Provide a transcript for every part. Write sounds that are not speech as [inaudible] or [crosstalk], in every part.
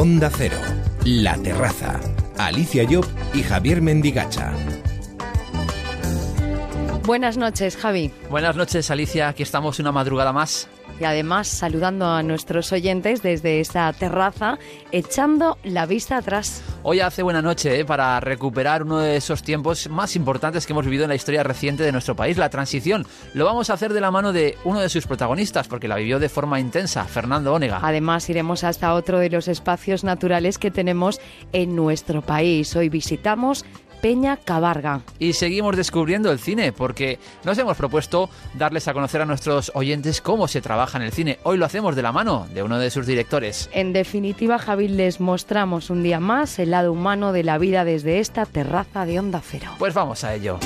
Onda Cero, La Terraza, Alicia Job y Javier Mendigacha. Buenas noches, Javi. Buenas noches, Alicia. Aquí estamos una madrugada más y además saludando a nuestros oyentes desde esta terraza, echando la vista atrás. Hoy hace buena noche ¿eh? para recuperar uno de esos tiempos más importantes que hemos vivido en la historia reciente de nuestro país, la transición. Lo vamos a hacer de la mano de uno de sus protagonistas, porque la vivió de forma intensa, Fernando Ónega. Además, iremos hasta otro de los espacios naturales que tenemos en nuestro país. Hoy visitamos Peña Cabarga. Y seguimos descubriendo el cine porque nos hemos propuesto darles a conocer a nuestros oyentes cómo se trabaja en el cine. Hoy lo hacemos de la mano de uno de sus directores. En definitiva, Javi, les mostramos un día más el lado humano de la vida desde esta terraza de Onda Cero. Pues vamos a ello.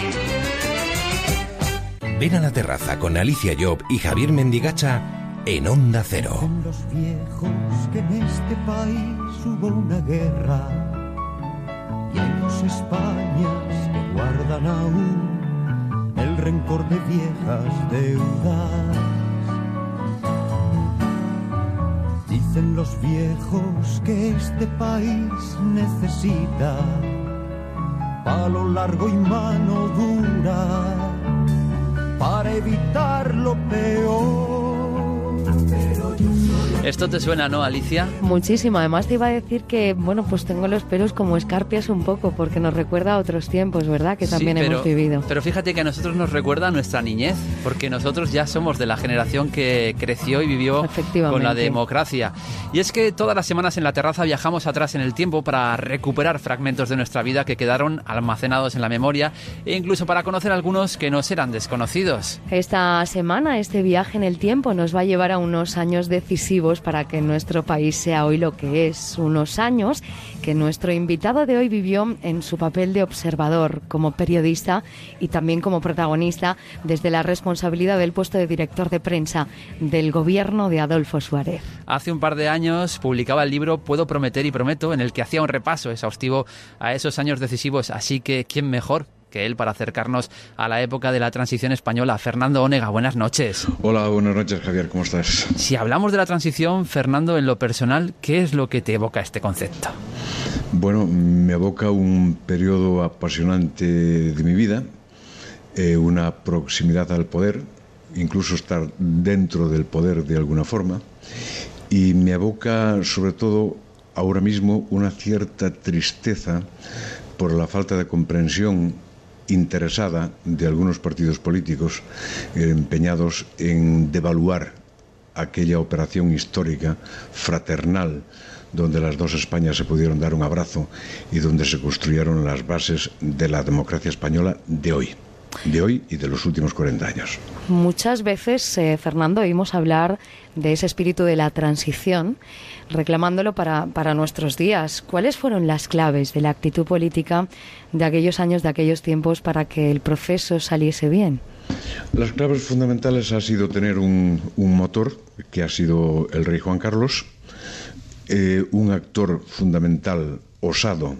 Ven a la terraza con Alicia Job y Javier Mendigacha en Onda Cero. los viejos que en este país hubo una guerra y hay dos Españas que guardan aún el rencor de viejas deudas. Dicen los viejos que este país necesita palo largo y mano dura para evitar lo peor. Esto te suena, ¿no, Alicia? Muchísimo. Además te iba a decir que, bueno, pues tengo los pelos como escarpias un poco, porque nos recuerda a otros tiempos, ¿verdad? Que también hemos vivido. Pero fíjate que a nosotros nos recuerda a nuestra niñez, porque nosotros ya somos de la generación que creció y vivió con la democracia. Y es que todas las semanas en la terraza viajamos atrás en el tiempo para recuperar fragmentos de nuestra vida que quedaron almacenados en la memoria e incluso para conocer algunos que nos eran desconocidos. Esta semana, este viaje en el tiempo nos va a llevar a unos años decisivos para que nuestro país sea hoy lo que es. Unos años que nuestro invitado de hoy vivió en su papel de observador, como periodista y también como protagonista desde la responsabilidad del puesto de director de prensa del gobierno de Adolfo Suárez. Hace un par de años publicaba el libro Puedo prometer y prometo, en el que hacía un repaso exhaustivo a esos años decisivos, así que ¿quién mejor que él para acercarnos a la época de la transición española. Fernando Onega, buenas noches. Hola, buenas noches Javier, ¿cómo estás? Si hablamos de la transición, Fernando, en lo personal, ¿qué es lo que te evoca este concepto? Bueno, me evoca un periodo apasionante de mi vida, eh, una proximidad al poder, incluso estar dentro del poder de alguna forma, y me evoca sobre todo ahora mismo una cierta tristeza por la falta de comprensión interesada de algunos partidos políticos eh, empeñados en devaluar aquella operación histórica fraternal donde las dos Españas se pudieron dar un abrazo y donde se construyeron las bases de la democracia española de hoy de hoy y de los últimos 40 años. Muchas veces, eh, Fernando, oímos hablar de ese espíritu de la transición, reclamándolo para, para nuestros días. ¿Cuáles fueron las claves de la actitud política de aquellos años, de aquellos tiempos, para que el proceso saliese bien? Las claves fundamentales ha sido tener un, motor, que ha sido el rey Juan Carlos, eh, un actor fundamental, osado,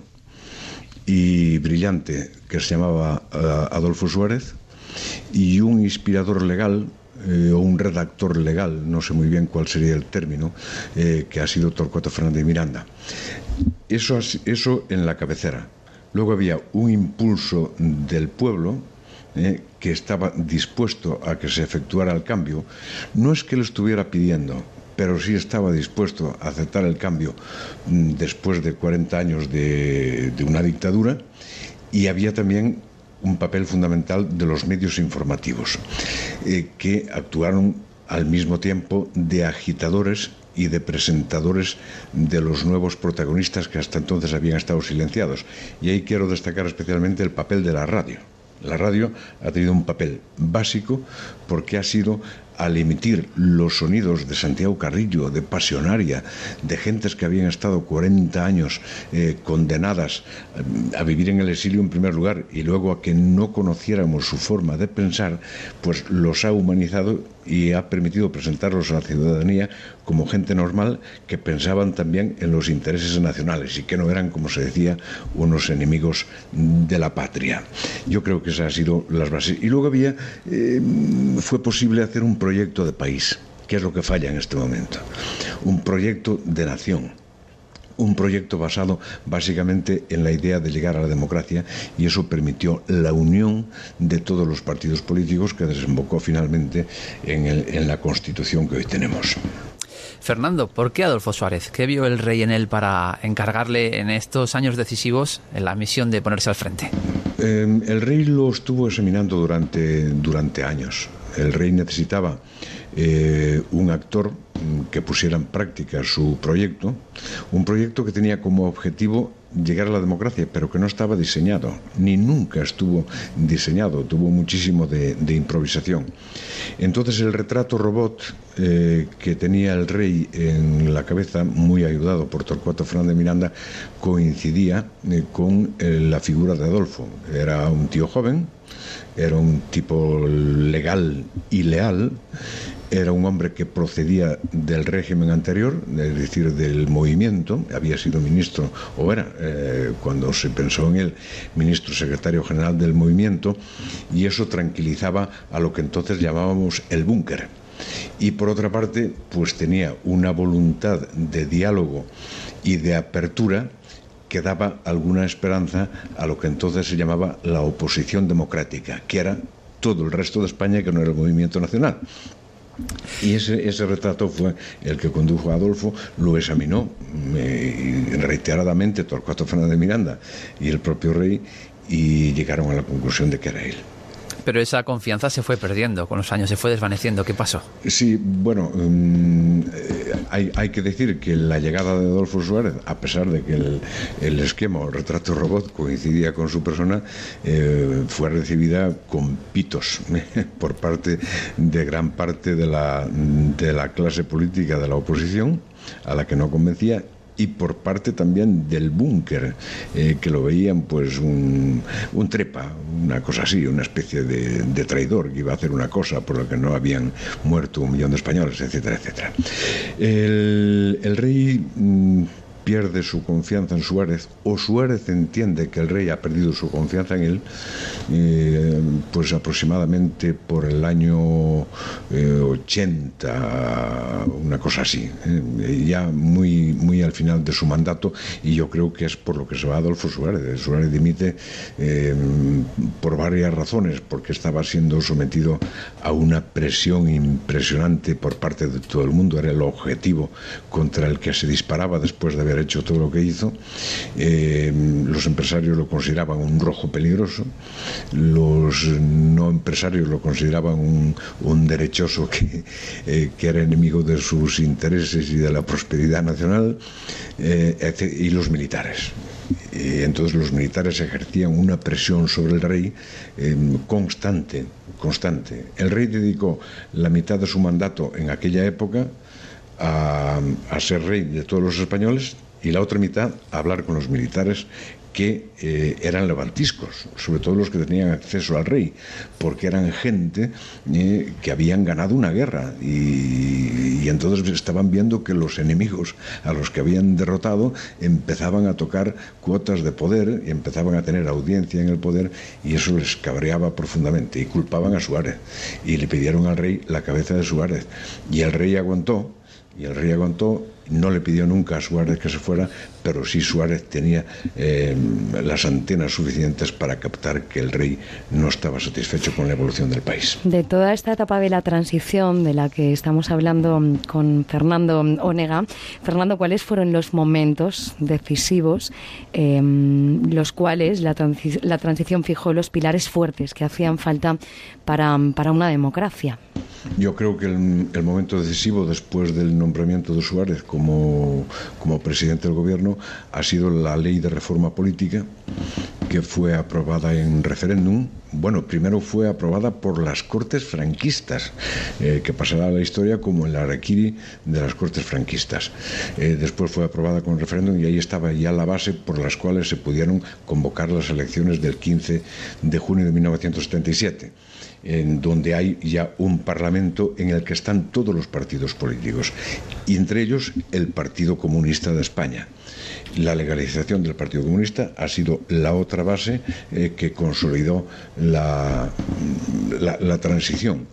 y brillante que se llamaba eh, Adolfo Suárez y un inspirador legal eh, o un redactor legal, no sé muy bien cuál sería el término, eh, que ha sido Torcuato Fernández Miranda. Eso, eso en la cabecera. Luego había un impulso del pueblo que estaba dispuesto a que se efectuara el cambio. No es que lo estuviera pidiendo, pero sí estaba dispuesto a aceptar el cambio mm, después de 40 años de, una dictadura y había también un papel fundamental de los medios informativos, eh, que actuaron al mismo tiempo de agitadores y de presentadores de los nuevos protagonistas que hasta entonces habían estado silenciados. Y ahí quiero destacar especialmente el papel de la radio. La radio ha tenido un papel básico porque ha sido al emitir los sonidos de Santiago Carrillo, de Pasionaria, de gentes que habían estado 40 años eh, condenadas eh, a vivir en el exilio en primer lugar y luego a que no conociéramos su forma de pensar, pues los ha humanizado y ha permitido presentarlos a la ciudadanía como gente normal que pensaban también en los intereses nacionales y que no eran, como se decía, unos enemigos de la patria. Yo creo que esas han sido las bases. Y luego había, eh, fue posible hacer un proyecto de país, que es lo que falla en este momento. Un proyecto de nación un proyecto basado básicamente en la idea de llegar a la democracia y eso permitió la unión de todos los partidos políticos que desembocó finalmente en, en la constitución que hoy tenemos. Fernando, ¿por qué Adolfo Suárez? ¿Qué vio el rey en él para encargarle en estos años decisivos en la misión de ponerse al frente? Em, el rey lo estuvo examinando durante, durante años. El rey necesitaba eh, un actor que pusiera en práctica su proyecto, un proyecto que tenía como objetivo llegar a la democracia, pero que no estaba diseñado, ni nunca estuvo diseñado, tuvo muchísimo de, improvisación. Entonces el retrato robot eh, que tenía el rey en la cabeza, muy ayudado por Torcuato Fernández Miranda, coincidía eh, con la figura de Adolfo. Era un tío joven, era un tipo legal y leal, era un hombre que procedía del régimen anterior, es decir, del movimiento, había sido ministro, o era, eh, cuando se pensó en él, ministro secretario general del movimiento, y eso tranquilizaba a lo que entonces llamábamos el búnker. Y por otra parte, pues tenía una voluntad de diálogo y de apertura que daba alguna esperanza a lo que entonces se llamaba la oposición democrática, que era todo el resto de España que no era el movimiento nacional. Y ese, ese, retrato fue el que condujo a Adolfo, lo examinó reiteradamente Torcuato Fernández de Miranda y el propio rey y llegaron a la conclusión de que era él. Pero esa confianza se fue perdiendo con los años, se fue desvaneciendo. ¿Qué pasó? Sí, bueno, mm, eh, hay, que decir que la llegada de Adolfo Suárez, a pesar de que el, esquema o retrato robot coincidía con su persona, eh, fue recibida con pitos [laughs] por parte de gran parte de la, de la clase política de la oposición, a la que no convencía y por parte también del búnker, eh, que lo veían pues un, trepa, una cosa así, una especie de, traidor que iba a hacer una cosa por la que no habían muerto un millón de españoles, etcétera, etcétera. El, el rey mm, pierde su confianza en Suárez o Suárez entiende que el rey ha perdido su confianza en él, eh, pues aproximadamente por el año 80, eh, una cosa así, eh, ya muy, muy al final de su mandato y yo creo que es por lo que se va Adolfo Suárez. Suárez dimite por varias razones, porque estaba siendo sometido a una presión impresionante por parte de todo el mundo, era el objetivo contra el que se disparaba después de haber hecho todo lo que hizo. Eh, los empresarios lo consideraban un rojo peligroso, los no empresarios lo consideraban un, derechoso que, eh, que, era enemigo de sus intereses y de la prosperidad nacional, eh, y los militares. Entonces los militares ejercían una presión sobre el rey constante, constante. El rey dedicó la mitad de su mandato en aquella época a, ser rey de todos los españoles y la otra mitad a hablar con los militares que eh, eran levantiscos, sobre todo los que tenían acceso al rey, porque eran gente eh, que habían ganado una guerra y, y, entonces estaban viendo que los enemigos a los que habían derrotado empezaban a tocar cuotas de poder y empezaban a tener audiencia en el poder y eso les cabreaba profundamente y culpaban a Suárez. Y le pidieron al rey la cabeza de Suárez. Y el rey aguantó y el rey aguantó no le pidió nunca a Suárez que se fuera, pero sí Suárez tenía eh, las antenas suficientes para captar que el rey no estaba satisfecho con la evolución del país. De toda esta etapa de la transición de la que estamos hablando con Fernando Onega, Fernando, ¿cuáles fueron los momentos decisivos em, los cuales la, la, transición fijó los pilares fuertes que hacían falta para, para una democracia? Yo creo que el, el momento decisivo después del nombramiento de Suárez como, como presidente del gobierno ha sido la ley de reforma política que fue aprobada en referéndum. Bueno, primero fue aprobada por las Cortes franquistas, eh, que pasará a la historia como el araquiri de las Cortes franquistas. Eh, después fue aprobada con referéndum y ahí estaba ya la base por las cuales se pudieron convocar las elecciones del 15 de junio de 1977 en donde hay ya un parlamento en el que están todos los partidos políticos, y entre ellos el Partido Comunista de España. La legalización del Partido Comunista ha sido la otra base eh, que consolidó la, la transición.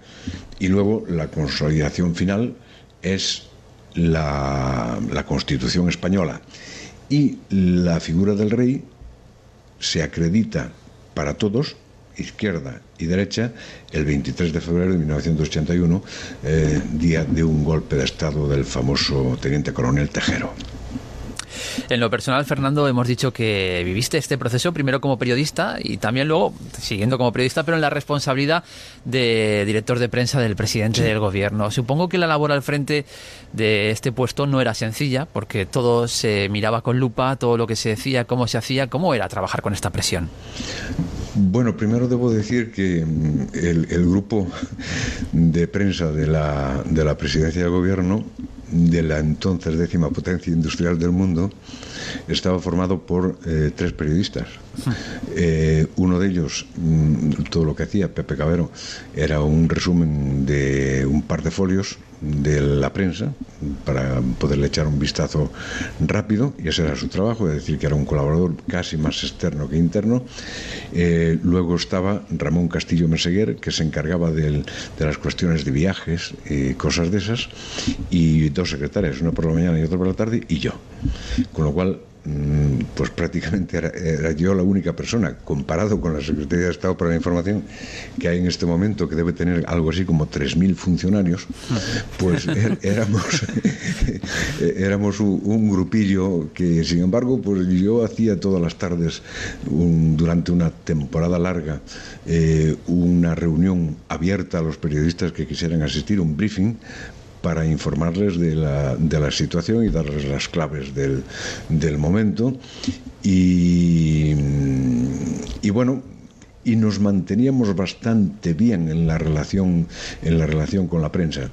Y luego la consolidación final es la Constitución española y la figura del rey se acredita para todos izquierda y derecha el 23 de febrero de 1981, eh, día de un golpe de Estado del famoso teniente coronel Tejero. En lo personal, Fernando, hemos dicho que viviste este proceso primero como periodista y también luego siguiendo como periodista, pero en la responsabilidad de director de prensa del presidente del gobierno. Supongo que la labor al frente de este puesto no era sencilla, porque todo se miraba con lupa, todo lo que se decía, cómo se hacía, cómo era trabajar con esta presión. Bueno, primero debo decir que mm, el, grupo de prensa de la, de la presidencia del gobierno de la entonces décima potencia industrial del mundo estaba formado por eh, tres periodistas. Eh, uno de ellos, mm, todo lo que hacía, Pepe Cabero, era un resumen de un par de folios de la prensa para poderle echar un vistazo rápido y ese era su trabajo, es decir, que era un colaborador casi más externo que interno. Eh, luego estaba Ramón Castillo Meseguer, que se encargaba de las cuestiones de viajes y cosas de esas, y dos secretarias, una por la mañana y otra por la tarde, y yo. Con lo cual pues prácticamente era, yo la única persona, comparado con la Secretaría de Estado para la Información, que hay en este momento, que debe tener algo así como 3.000 funcionarios, pues [laughs] er, éramos, [laughs] éramos un, grupillo que, sin embargo, pues yo hacía todas las tardes, durante una temporada larga, eh, una reunión abierta a los periodistas que quisieran asistir, un briefing, para informarles de la, de la situación y darles las claves del, del momento. Y, y bueno, y nos manteníamos bastante bien en la relación en la relación con la prensa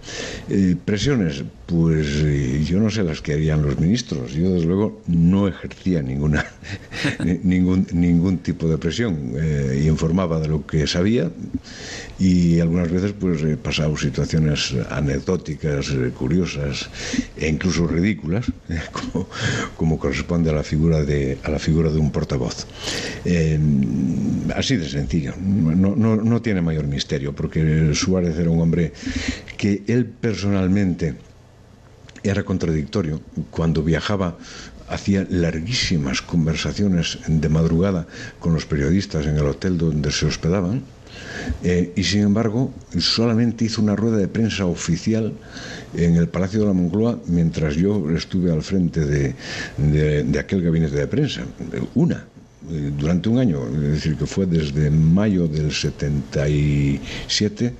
eh, presiones pues eh, yo no sé las que harían los ministros. Yo desde luego no ejercía ninguna [laughs] ningún ningún tipo de presión eh, informaba de lo que sabía. Y algunas veces pues he situaciones anecdóticas curiosas e incluso ridículas [laughs] como, como, corresponde a la figura de a la figura de un portavoz. Así de sencillo, no, no, no tiene mayor misterio, porque Suárez era un hombre que él personalmente era contradictorio. Cuando viajaba hacía larguísimas conversaciones de madrugada con los periodistas en el hotel donde se hospedaban. Eh, y sin embargo, solamente hizo una rueda de prensa oficial en el Palacio de la Moncloa mientras yo estuve al frente de, de aquel gabinete de prensa. Una eh, durante un año, es decir, que fue desde mayo del 77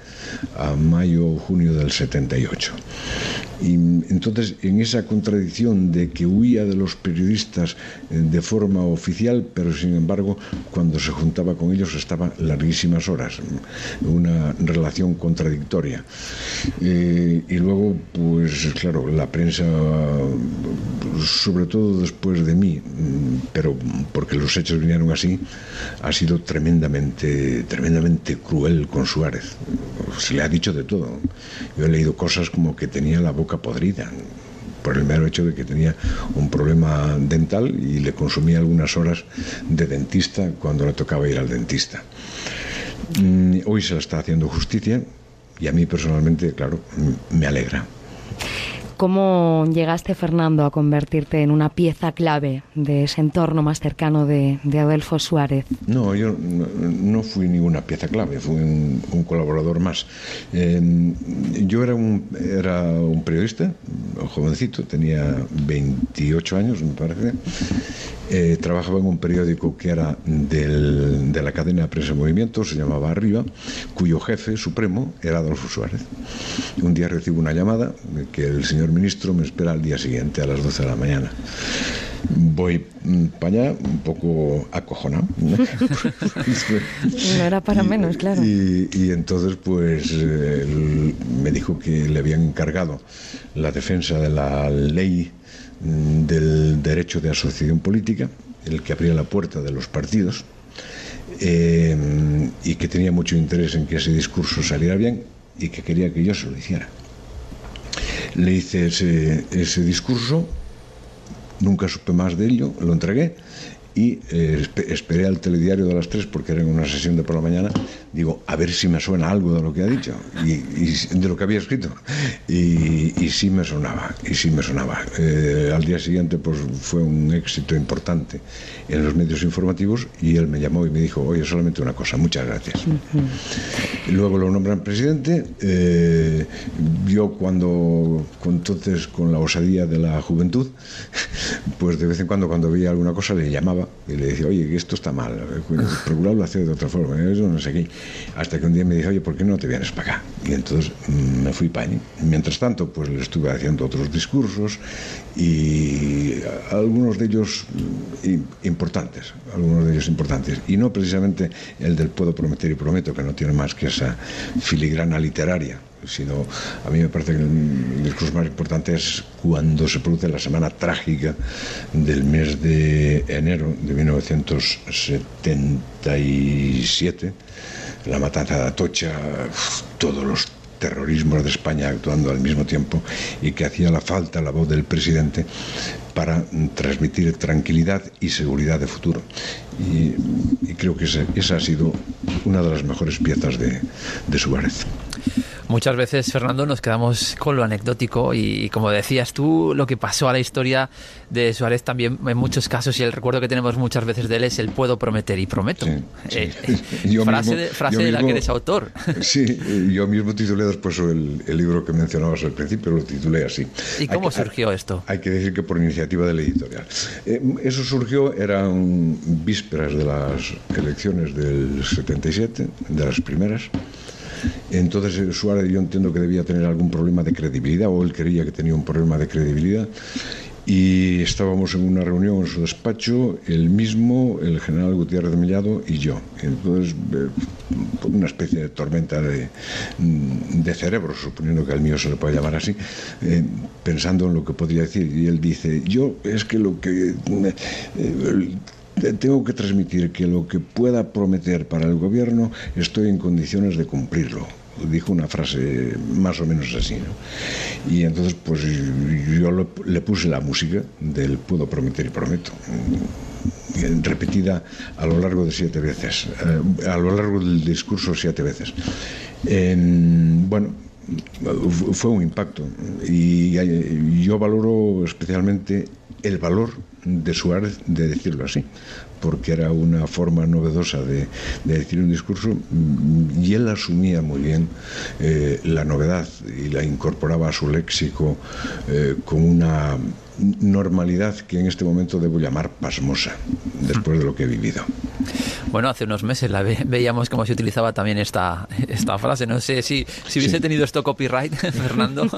a mayo o junio del 78. Y entonces, en esa contradicción de que huía de los periodistas eh, de forma oficial, pero sin embargo, cuando se juntaba con ellos estaba larguísimas horas, una relación contradictoria. Eh, y luego, pues claro, la prensa, sobre todo después de mí, pero porque los hechos vinieron así, ha sido tremendamente, tremendamente cruel con Suárez. Se le ha dicho de todo. Yo he leído cosas como que tenía la boca podrida por el mero hecho de que tenía un problema dental y le consumía algunas horas de dentista cuando le tocaba ir al dentista. Mm, hoy se le está haciendo justicia y a mí personalmente, claro, me alegra. ¿Cómo llegaste, Fernando, a convertirte en una pieza clave de ese entorno más cercano de, Adelfo Suárez? No, yo no, fui ninguna pieza clave, fui un, colaborador más. Em, yo era un, era un periodista, jovencito, tenía 28 años, me parece. Eh, trabajaba en un periódico que era del, de la cadena de prensa Movimiento, se llamaba Arriba, cuyo jefe supremo era Adolfo Suárez. Un día recibo una llamada que el señor ministro me espera al día siguiente, a las 12 de la mañana. Voy para allá un poco acojonado. no era para [laughs] menos, claro. Y, entonces, pues, me dijo que le habían encargado la defensa de la ley mm, del derecho de asociación política, el que abría la puerta de los partidos, eh, y que tenía mucho interés en que ese discurso saliera bien y que quería que yo se lo hiciera. Le hice ese, discurso, nunca supe más de ello, lo entregué y eh, esperé al telediario de las 3 porque era una sesión de por la mañana, digo, a ver si me suena algo de lo que ha dicho y, de lo que había escrito. Y, sí me sonaba, y sí me sonaba. Eh, al día siguiente pues fue un éxito importante en los medios informativos y él me llamó y me dijo, oye, solamente una cosa, muchas gracias. Luego lo nombran presidente. Eh, yo cuando, entonces, con la osadía de la juventud, [laughs] pues de vez en cuando cuando veía alguna cosa le llamaba y le decía, oye, esto está mal, procurarlo hacer de otra forma, eso no sé qué. Hasta que un día me dijo, oye, ¿por qué no te vienes para acá? Y entonces mm, me fui para. Mientras tanto, pues le estuve haciendo otros discursos y algunos de ellos mm, importantes, algunos de ellos importantes. Y no precisamente el del puedo prometer y prometo, que no tiene más que esa filigrana literaria sino a mí me parece que el discurso más importante es cuando se produce la semana trágica del mes de enero de 1977, la matanza de Atocha, todos los terrorismos de España actuando al mismo tiempo y que hacía la falta la voz del presidente para transmitir tranquilidad y seguridad de futuro. Y, creo que esa, ha sido una de las mejores piezas de, de Suárez. Muchas veces, Fernando, nos quedamos con lo anecdótico y, como decías tú, lo que pasó a la historia de Suárez también en muchos casos y el recuerdo que tenemos muchas veces de él es el puedo prometer y prometo. Eh, [laughs] frase de, frase de la que eres autor. [laughs] Sí, yo mismo titulé después el, libro que mencionabas al principio, lo titulé así. ¿Y cómo surgió esto? Hay que decir que por iniciativa de la editorial. Eh, eso surgió, eran vísperas de las elecciones del 77, de las primeras. Entonces eh, Suárez yo entiendo que debía tener algún problema de credibilidad o él creía que tenía un problema de credibilidad y estábamos en una reunión en su despacho, él mismo, el general Gutiérrez de Mellado y yo. Entonces, eh, una especie de tormenta de, mm, de cerebro, suponiendo que al mío se le puede llamar así, eh, pensando en lo que podría decir. Y él dice, yo es que lo que tengo que transmitir que lo que pueda prometer para el gobierno estoy en condiciones de cumplirlo dijo una frase más o menos así y entonces pues yo le puse la música del puedo prometer y prometo mm, repetida a lo largo de siete veces eh, a lo largo del discurso siete veces. Bueno fue un impacto y yo valoro especialmente el valor de Suárez de decirlo así, porque era una forma novedosa de, decir un discurso y él asumía muy bien eh, la novedad y la incorporaba a su léxico eh, con una normalidad que en este momento debo llamar pasmosa, después de lo que he vivido. Bueno, hace unos meses la [laughs] veíamos cómo se utilizaba también esta, esta frase. No sé si, si hubiese tenido esto copyright, [laughs] Fernando. [laughs]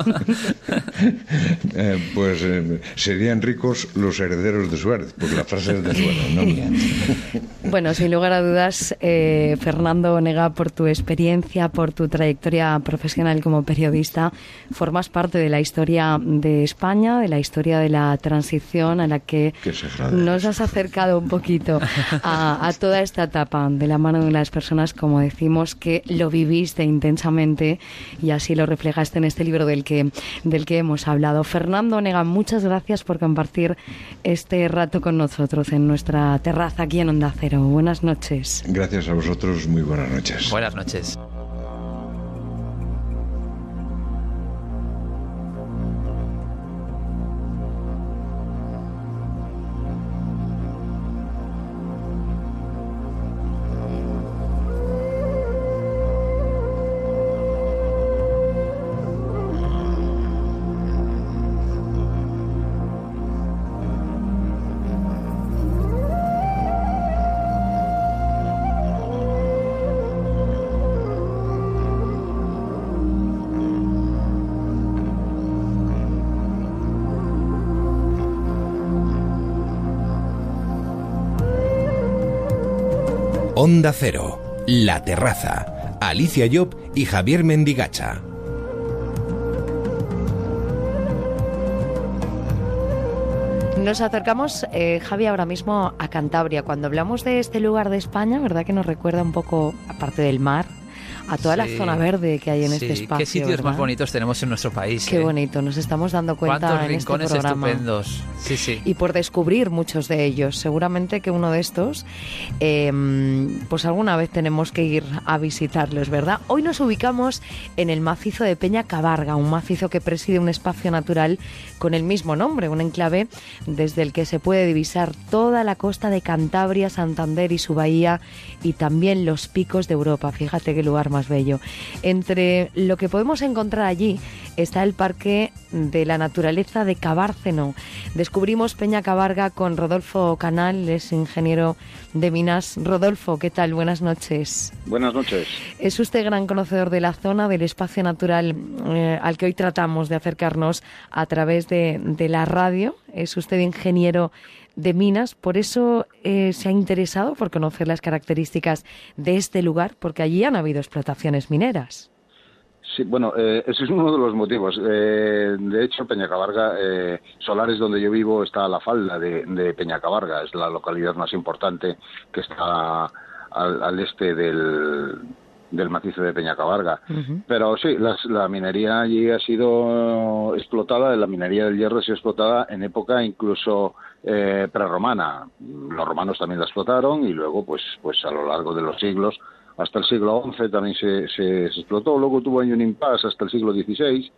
Eh, pues eh, serían ricos los herederos de Suárez, porque la frase es de Suárez, ¿no? bueno, sin lugar a dudas, eh, Fernando Nega, por tu experiencia, por tu trayectoria profesional como periodista, formas parte de la historia de España, de la historia de la transición a la que nos has acercado un poquito a, a toda esta etapa de la mano de las personas, como decimos, que lo viviste intensamente y así lo reflejaste en este libro del que, del que hemos hablado. Fernando Nega, muchas gracias por compartir este rato con nosotros en nuestra terraza aquí en Onda Cero. Buenas noches. Gracias a vosotros, muy buenas noches. Buenas noches. La Terraza, Alicia Job y Javier Mendigacha. Nos acercamos, eh, Javi, ahora mismo a Cantabria. Cuando hablamos de este lugar de España, ¿verdad que nos recuerda un poco, aparte del mar, a toda la zona verde que hay en este espacio. Qué sitios más bonitos tenemos en nuestro país. Qué bonito, nos estamos dando cuenta ¿Cuántos en este rincones programa. estupendos. Sí, sí. Y por descubrir muchos de ellos. Seguramente que uno de estos, em, pues alguna vez tenemos que ir a visitarlos, ¿verdad? Hoy nos ubicamos en el macizo de Peña Cabarga, un macizo que preside un espacio natural con el mismo nombre, un enclave desde el que se puede divisar toda la costa de Cantabria, Santander y su bahía y también los picos de Europa. Fíjate qué lugar más bello. Entre lo que podemos encontrar allí está el Parque de la Naturaleza de Cabárceno. Descubrimos Peña Cabarga con Rodolfo Canal, es ingeniero de minas. Rodolfo, ¿qué tal? Buenas noches. Buenas noches. Es usted gran conocedor de la zona, del espacio natural eh, al que hoy tratamos de acercarnos a través de, de la radio. Es usted ingeniero de minas, por eso eh, se ha interesado por conocer las características de este lugar, porque allí han habido explotaciones mineras. Sí, bueno, eh, ese es uno de los motivos. Eh, de hecho, Peñacabarga, eh, Solares, donde yo vivo, está a la falda de, de Peñacabarga, es la localidad más importante que está al, al este del, del macizo de Peñacabarga. Pero sí, las, la minería allí ha sido explotada, la minería del hierro ha sido explotada en época incluso eh, prerromana. Los romanos también la explotaron y luego, pues, pues a lo largo de los siglos, hasta el siglo XI también se, se, explotó, luego tuvo ahí un impasse hasta el siglo XVI,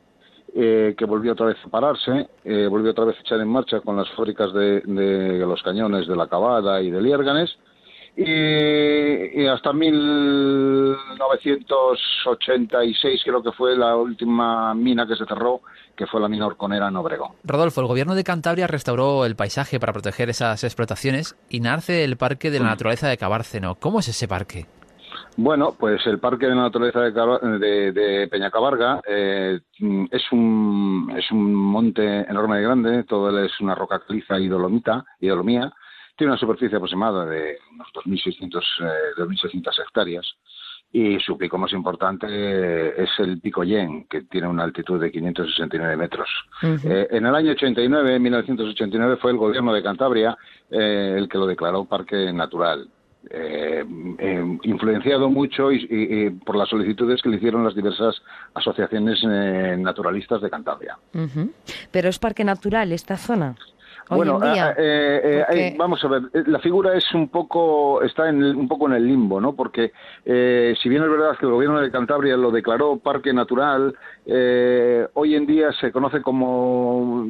eh, que volvió otra vez a pararse, eh, volvió otra vez a echar en marcha con las fábricas de, de los cañones de la Cavada y de Liérganes, y, y, hasta 1986 creo que fue la última mina que se cerró, que fue la mina Orconera en Obregón. Rodolfo, el gobierno de Cantabria restauró el paisaje para proteger esas explotaciones y nace el Parque de la Naturaleza de Cabárceno. ¿Cómo es ese parque? Bueno, pues el Parque de la Naturaleza de, de, de Peñacabarga eh, es, un, es un monte enorme y grande, todo es una roca caliza y dolomita, y dolomía, tiene una superficie aproximada de unos 2.600 eh, 2.600 hectáreas y su pico más importante es el Pico Yen, que tiene una altitud de 569 metros. Uh -huh. eh, en el año 89, 1989, fue el gobierno de Cantabria eh, el que lo declaró parque natural. Eh, eh, influenciado mucho y, y, y, por las solicitudes que le hicieron las diversas asociaciones eh, naturalistas de Cantabria. Uh -huh. Pero es parque natural esta zona. Hoy bueno, en día, eh, eh, porque... eh, vamos a ver, la figura es un poco, está en el, un poco en el limbo, ¿no? Porque eh, si bien es verdad que el gobierno de Cantabria lo declaró parque natural, eh, hoy en día se conoce como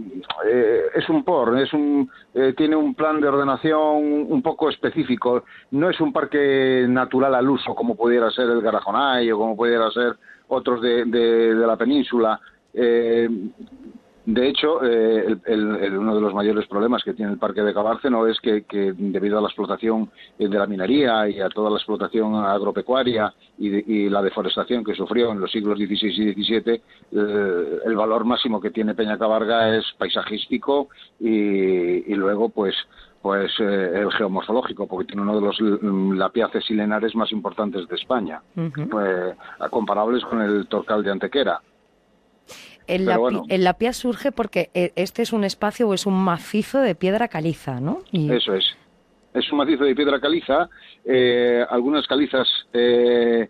es un POR, es un, tiene un plan de ordenación un poco específico, no es un parque natural al uso como pudiera ser el Garajonay o como pudiera ser otros de, de, de la península. Eh, de hecho, eh, el, uno de los mayores problemas que tiene el parque de Cabárceno es que, que, debido a la explotación de la minería y a toda la explotación agropecuaria y, de, y la deforestación que sufrió en los siglos XVI y XVII, eh, el valor máximo que tiene Peña Cabarga es paisajístico y, y luego, pues, pues eh, el geomorfológico, porque tiene uno de los lapiaces silenares más importantes de España, uh -huh. pues, comparables con el Torcal de Antequera. El, lapi, bueno. el surge porque eh, este es un espacio o es un macizo de piedra caliza, ¿no? Y... Eso es. Es un macizo de piedra caliza. Eh, algunas calizas eh,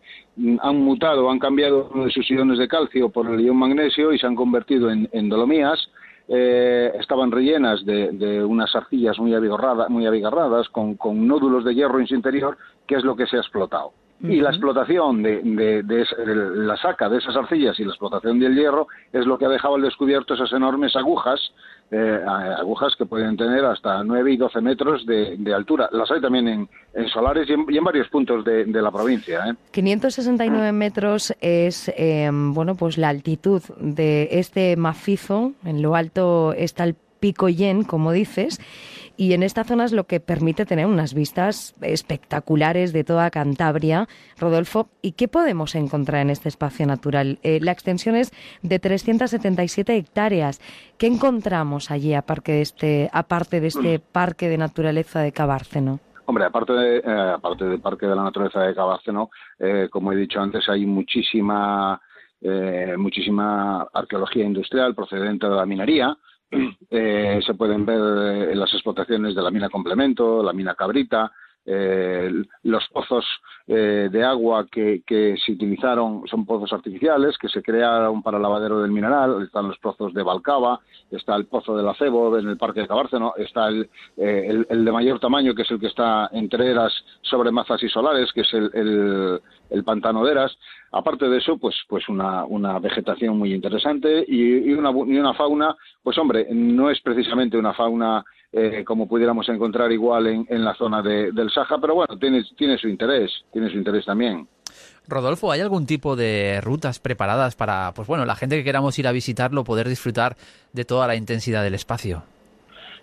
han mutado, han cambiado sus iones de calcio por el ion magnesio y se han convertido en, en dolomías. Eh, estaban rellenas de, de, unas arcillas muy abigarradas, muy abigarradas con, con nódulos de hierro en su interior, que es lo que se ha explotado. Uh -huh. Y la explotación de, de, de, de, la saca de esas arcillas y la explotación del hierro es lo que ha dejado al descubierto esas enormes agujas, eh, agujas que pueden tener hasta 9 y 12 metros de, altura. Las hay también en, en solares y en, y en, varios puntos de, la provincia. ¿eh? 569 metros es eh, bueno pues la altitud de este macizo. En lo alto está el Pico Yen, como dices y en esta zona es lo que permite tener unas vistas espectaculares de toda Cantabria. Rodolfo, ¿y qué podemos encontrar en este espacio natural? Eh, la extensión es de 377 hectáreas. ¿Qué encontramos allí aparte de este, aparte de este [clears throat] parque de naturaleza de Cabárceno? Hombre, aparte, de, eh, aparte del Parque de la Naturaleza de Cabárceno, eh, como he dicho antes, hay muchísima, eh, muchísima arqueología industrial procedente de la minería, [clears throat] eh, se pueden ver eh, las explotaciones de la mina Complemento, la mina Cabrita, los pozos de agua que, se utilizaron son pozos artificiales que se crearon para el lavadero del mineral. Están los pozos de Balcaba, está el pozo del Acebo en el Parque de Cabárceno, está el, el, de mayor tamaño, que es el que está entre eras sobre mazas y solares, que es el, el pantano de Eras. Aparte de eso, pues, pues una, una vegetación muy interesante y, una, y una fauna, pues hombre, no es precisamente una fauna eh, como pudiéramos encontrar igual en, en la zona de, del Saja, pero bueno, tiene, tiene su interés, tiene su interés también. Rodolfo, ¿hay algún tipo de rutas preparadas para, pues bueno, la gente que queramos ir a visitarlo, poder disfrutar de toda la intensidad del espacio?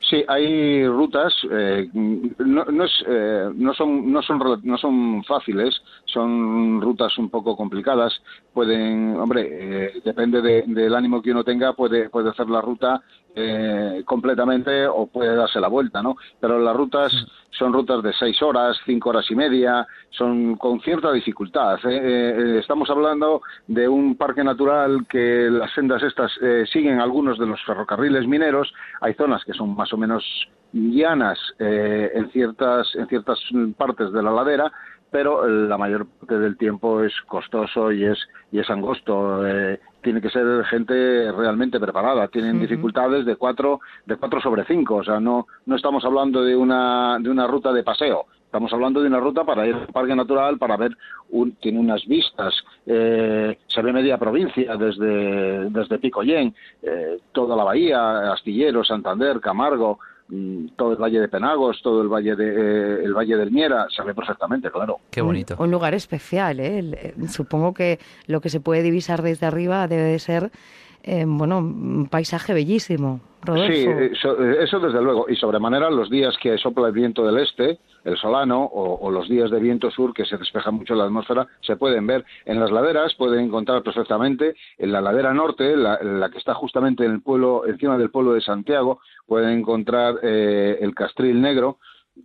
Sí, hay rutas, eh, no, no, es, eh, no, son, no, son, no son fáciles, son rutas un poco complicadas. Pueden, hombre, eh, depende del ánimo que uno tenga, puede, puede hacer la ruta eh, completamente o puede darse la vuelta, ¿no? Pero las rutas son rutas de seis horas, cinco horas y media, son con cierta dificultad. ¿eh? Eh, estamos hablando de un parque natural que las sendas estas siguen algunos de los ferrocarriles mineros. Hay zonas que son más o menos llanas en ciertas en ciertas partes de la ladera pero la mayor parte del tiempo es costoso y es y es angosto eh, tiene que ser gente realmente preparada. Tienen dificultades de cuatro de cuatro sobre cinco. O sea no no estamos hablando de una de una ruta de paseo. Estamos hablando de una ruta para ir al parque natural, para ver, un, tiene unas vistas, eh, se ve media provincia desde, desde Picoyén, eh, toda la bahía, Astillero, Santander, Camargo, todo el valle de Penagos, todo el valle de eh, el valle del Miera, se ve perfectamente, claro. Qué bonito. Un, lugar especial, ¿eh? ¿eh? Supongo que lo que se puede divisar desde arriba debe de ser, eh, bueno, un paisaje bellísimo. Sí, eso, desde luego. Y sobremanera los días que sopla el viento del este, el solano, o, los días de viento sur que se despeja mucho la atmósfera, se pueden ver. En las laderas pueden encontrar perfectamente, en la ladera norte, la, que está justamente en el pueblo, encima del pueblo de Santiago, pueden encontrar eh, el Castril Negro,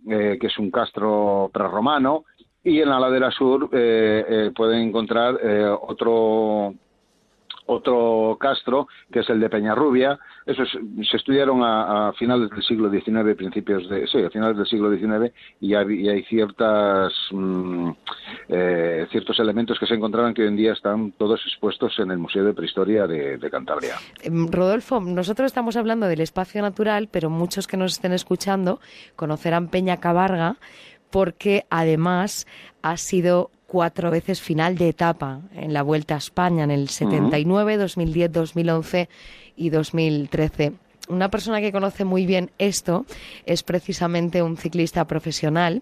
eh, que es un castro prerromano, y en la ladera sur eh, pueden encontrar otro otro castro, que es el de Peñarrubia. Esos se estudiaron a, finales del siglo XIX, principios de, sí, a finales del siglo XIX, y hay, ciertas, mm, eh, ciertos elementos que se encontraron que hoy en día están todos expuestos en el Museo de Prehistoria de, de Cantabria. Em, Rodolfo, nosotros estamos hablando del espacio natural, pero muchos que nos estén escuchando conocerán Peña Cabarga porque además ha sido cuatro veces final de etapa en la Vuelta a España en el 79, 2010, 2011 y 2013. Una persona que conoce muy bien esto es precisamente un ciclista profesional.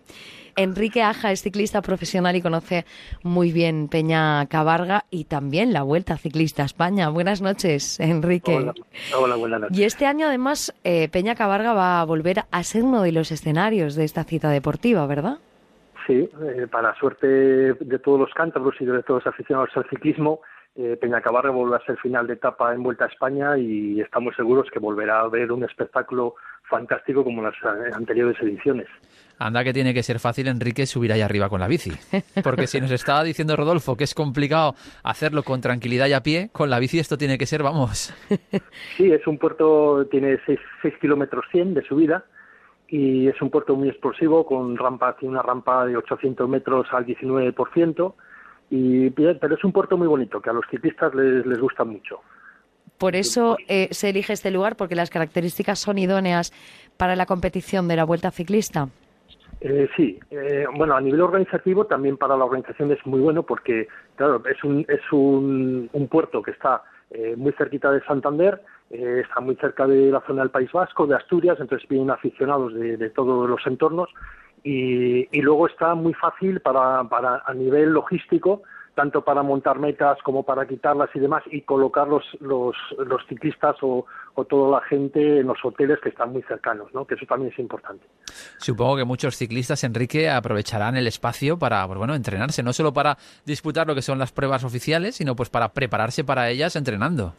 Enrique Aja es ciclista profesional y conoce muy bien Peña Cabarga y también la Vuelta Ciclista a España. Buenas noches, Enrique. Hola, buenas noches. Y este año, además, eh, Peña Cabarga va a volver a ser uno de los escenarios de esta cita deportiva, ¿verdad? Sí, eh, para suerte de todos los cántabros y de todos los aficionados al ciclismo, eh, Peñacabarre volverá a ser final de etapa en Vuelta a España y estamos seguros que volverá a ver un espectáculo fantástico como las eh, anteriores ediciones. Anda que tiene que ser fácil, Enrique, subir ahí arriba con la bici. Porque si nos estaba diciendo Rodolfo que es complicado hacerlo con tranquilidad y a pie, con la bici esto tiene que ser, vamos. Sí, es un puerto, tiene 6 kilómetros 100 de subida y es un puerto muy explosivo con rampa, tiene una rampa de 800 metros al 19%, y, pero es un puerto muy bonito que a los ciclistas les, les gusta mucho. Por eso eh, se elige este lugar, porque las características son idóneas para la competición de la Vuelta Ciclista. Eh, sí, eh, bueno, a nivel organizativo también para la organización es muy bueno porque, claro, es un, es un, un puerto que está eh, muy cerquita de Santander, eh, está muy cerca de la zona del País Vasco, de Asturias, entonces vienen aficionados de, todos los entornos y, luego está muy fácil para, para a nivel logístico tanto para montar metas como para quitarlas y demás, y colocar los, los, ciclistas o, toda la gente en los hoteles que están muy cercanos, ¿no? que eso también es importante. Supongo que muchos ciclistas, Enrique, aprovecharán el espacio para pues bueno, entrenarse, no solo para disputar lo que son las pruebas oficiales, sino pues para prepararse para ellas entrenando.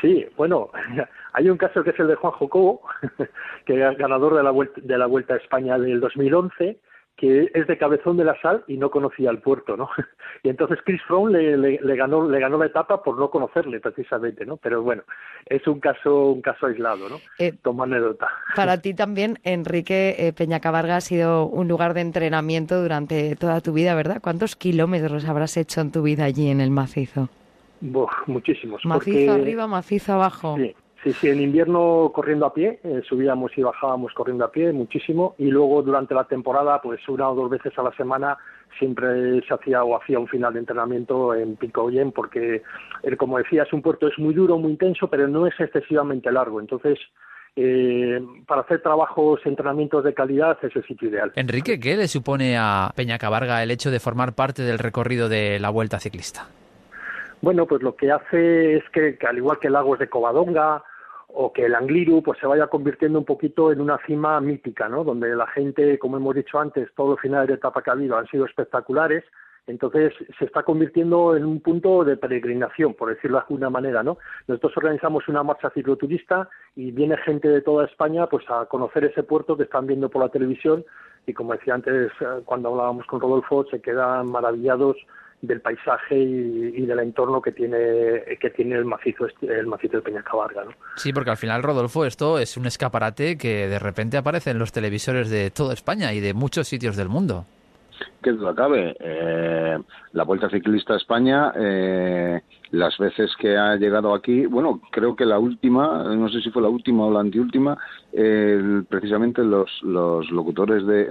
Sí, bueno, [laughs] hay un caso que es el de Juan Jocobo, [laughs] que es ganador de la Vuelta, de la Vuelta a España del 2011, que es de Cabezón de la Sal y no conocía el puerto, ¿no? [laughs] Y entonces Chris Froome le, ganó le ganó la etapa por no conocerle precisamente, ¿no? Pero bueno, es un caso un caso aislado, ¿no? Eh, Toma anécdota. Para ti también, Enrique eh, Peñacabarga ha sido un lugar de entrenamiento durante toda tu vida, ¿verdad? ¿Cuántos kilómetros habrás hecho en tu vida allí en el macizo? Muchísimos. Macizo arriba, macizo abajo. Sí, Sí, sí, en invierno corriendo a pie, eh, subíamos y bajábamos corriendo a pie muchísimo y luego durante la temporada, pues una o dos veces a la semana siempre se hacía o hacía un final de entrenamiento en Picoyen porque, eh, como decía, es un puerto es muy duro, muy intenso, pero no es excesivamente largo. Entonces, eh, para hacer trabajos, entrenamientos de calidad es el sitio ideal. Enrique, ¿qué le supone a Peña Cabarga el hecho de formar parte del recorrido de la Vuelta Ciclista? Bueno, pues lo que hace es que, al igual que Lagos de Covadonga o que el Angliru pues se vaya convirtiendo un poquito en una cima mítica, ¿no? Donde la gente, como hemos dicho antes, todos los finales de etapa que ha habido han sido espectaculares, entonces se está convirtiendo en un punto de peregrinación, por decirlo de alguna manera, ¿no? Nosotros organizamos una marcha cicloturista y viene gente de toda España pues a conocer ese puerto que están viendo por la televisión y como decía antes eh, cuando hablábamos con Rodolfo se quedan maravillados del paisaje y, del entorno que tiene que tiene el macizo el macizo de Peñacabarga, ¿no? Sí, porque al final Rodolfo esto es un escaparate que de repente aparece en los televisores de toda España y de muchos sitios del mundo. Que lo acabe. Eh, la Vuelta Ciclista a España eh, las veces que ha llegado aquí, bueno, creo que la última, no sé si fue la última o la antiúltima, precisamente los, los locutores de,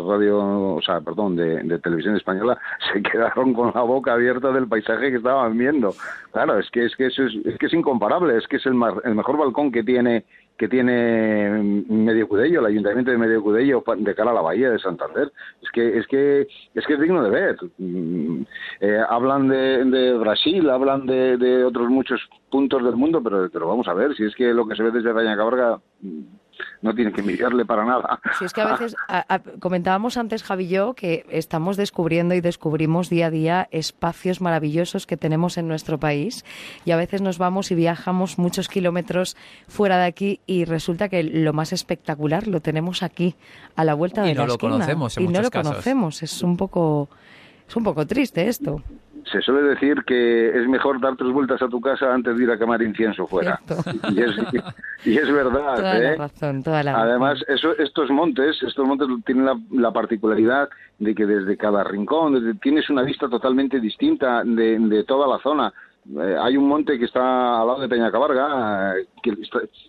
radio, o sea, perdón, de, televisión española [laughs] se quedaron con la boca abierta del paisaje que estaban viendo. Claro, es que es que eso es, que es incomparable, es que es el, el mejor balcón que tiene que tiene Medio Cudello, el Ayuntamiento de Medio Cudello de cara a la Bahía de Santander. Es que es que es que es digno de ver. Mm, eh, hablan de, de Brasil, hablan de, otros muchos puntos del mundo, pero, pero vamos a ver, si es que lo que se ve desde Cabarga no tiene que envidiarle para nada. Si es que a veces, comentábamos antes Javi y yo, que estamos descubriendo y descubrimos día a día espacios maravillosos que tenemos en nuestro país. Y a veces nos vamos y viajamos muchos kilómetros fuera de aquí y resulta que lo más espectacular lo tenemos aquí, a la vuelta de y no lo conocemos y no lo conocemos, es un poco, es un poco triste esto se suele decir que es mejor dar tres vueltas a tu casa antes de ir a quemar incienso fuera. Y es, y es, verdad. Toda la ¿eh? razón, toda la Además, eso, estos montes, estos montes tienen la, particularidad de que desde cada rincón tienes una vista totalmente distinta de, de toda la zona. Eh, hay un monte que está al lado de Peñacabarga, eh, que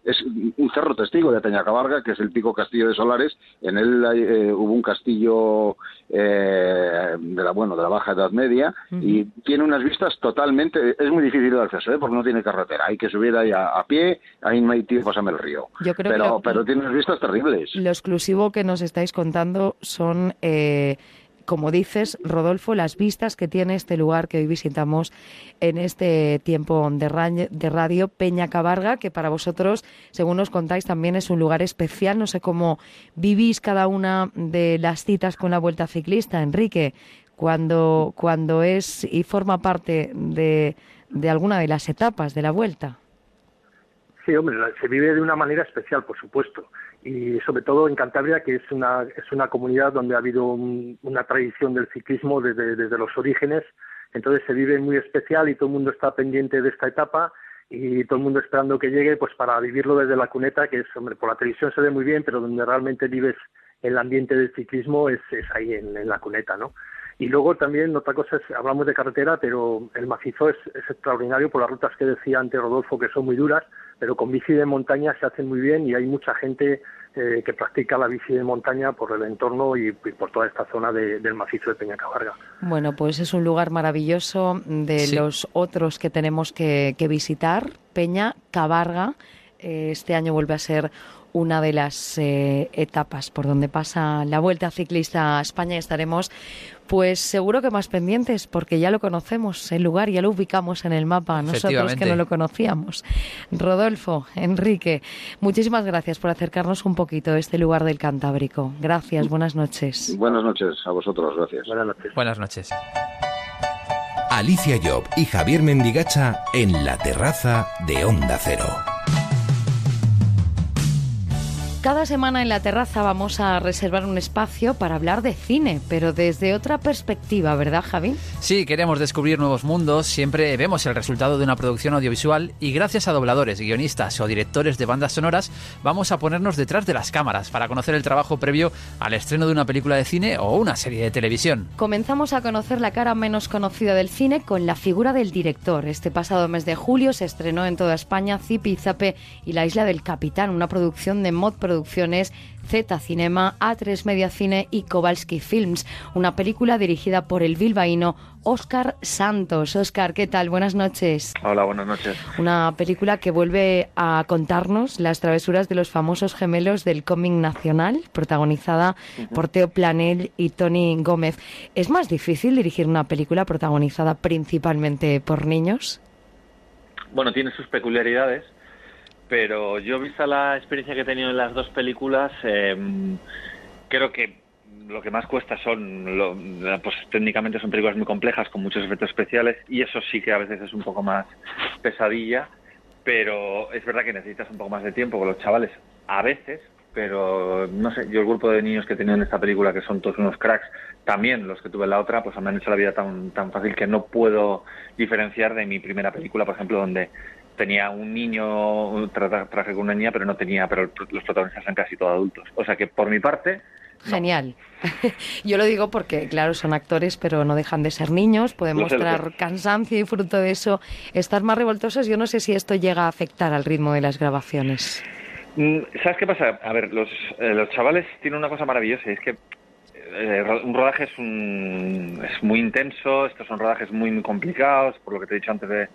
es un cerro testigo de Peñacabarga, que es el Pico Castillo de Solares. En él eh, hubo un castillo de la bueno de la Baja Edad Media y tiene unas vistas totalmente. Es muy difícil de acceso, porque no tiene carretera. Hay que subir ahí a, pie, ahí no hay tiempo, pasarme el río. pero, pero tiene unas vistas terribles. Lo exclusivo que nos estáis contando son como dices, Rodolfo, las vistas que tiene este lugar que hoy visitamos en este tiempo de, de radio, Peña Cabarga, que para vosotros, según nos contáis, también es un lugar especial. No sé cómo vivís cada una de las citas con la Vuelta Ciclista, Enrique, cuando, cuando es y forma parte de, de alguna de las etapas de la Vuelta. Sí, hombre, se vive de una manera especial, por supuesto y sobre todo en Cantabria, que es una, es una comunidad donde ha habido una tradición del ciclismo desde, desde los orígenes, entonces se vive muy especial y todo el mundo está pendiente de esta etapa y todo el mundo esperando que llegue pues para vivirlo desde la cuneta, que es, hombre, por la televisión se ve muy bien, pero donde realmente vives el ambiente del ciclismo es, es ahí en, en la cuneta, ¿no? Y luego también otra cosa es, hablamos de carretera, pero el macizo es, es, extraordinario por las rutas que decía antes Rodolfo, que son muy duras, pero con bici de montaña se hacen muy bien y hay mucha gente eh, que practica la bici de montaña por el entorno y, por toda esta zona del macizo de Peñacabarga. Bueno, pues es un lugar maravilloso de los otros que tenemos que, visitar, Peña Cabarga. Eh, este año vuelve a ser una de las eh, etapas por donde pasa la Vuelta Ciclista a España y estaremos pues seguro que más pendientes porque ya lo conocemos el lugar, ya lo ubicamos en el mapa, nosotros que no lo conocíamos. Rodolfo, Enrique, muchísimas gracias por acercarnos un poquito a este lugar del Cantábrico. Gracias, buenas noches. Buenas noches a vosotros, gracias. Buenas noches. Buenas noches. Alicia Job y Javier Mendigacha en la terraza de Onda Cero. Cada semana en la terraza vamos a reservar un espacio para hablar de cine, pero desde otra perspectiva, ¿verdad, Javi? Sí, queremos descubrir nuevos mundos, siempre vemos el resultado de una producción audiovisual y gracias a dobladores, guionistas o directores de bandas sonoras vamos a ponernos detrás de las cámaras para conocer el trabajo previo al estreno de una película de cine o una serie de televisión. Comenzamos a conocer la cara menos conocida del cine con la figura del director. Este pasado mes de julio se estrenó en toda España Zipi Zape y la Isla del Capitán, una producción de Mod Producciones, Z Cinema, A3 Media Cine y Kowalski Films, una película dirigida por el bilbaíno Óscar Santos. Óscar, ¿qué tal? Buenas noches. Hola, buenas noches. Una película que vuelve a contarnos las travesuras de los famosos gemelos del cómic nacional, protagonizada por Teo Planel y Tony Gómez. ¿Es más difícil dirigir una película protagonizada principalmente por niños? Bueno, tiene sus peculiaridades pero yo vista la experiencia que he tenido en las dos películas, em, creo que lo que más cuesta son, pues técnicamente son películas muy complejas con muchos efectos especiales y eso sí que a veces es un poco más pesadilla, pero es verdad que necesitas un poco más de tiempo con los chavales a veces, pero no sé, yo el grupo de niños que he tenido en esta película, que son todos unos cracks, también los que tuve en la otra, pues me han hecho la vida tan, tan fácil que no puedo diferenciar de mi primera película, por ejemplo, donde tenía un niño, traje con una niña, pero no tenía, pero los protagonistas eran casi todos adultos. O sea que por mi parte... Genial. [laughs] Yo lo digo porque, claro, son actores, pero no dejan de ser niños, pueden mostrar cansancio y fruto de eso estar más revoltosos. Yo no sé si esto llega a afectar al ritmo de las grabaciones. Mm, ¿Sabes qué pasa? A ver, los, eh, los chavales tienen una cosa maravillosa, es que eh, un rodaje es, un, es muy intenso, estos son rodajes muy, muy complicados, por lo que te he dicho antes de,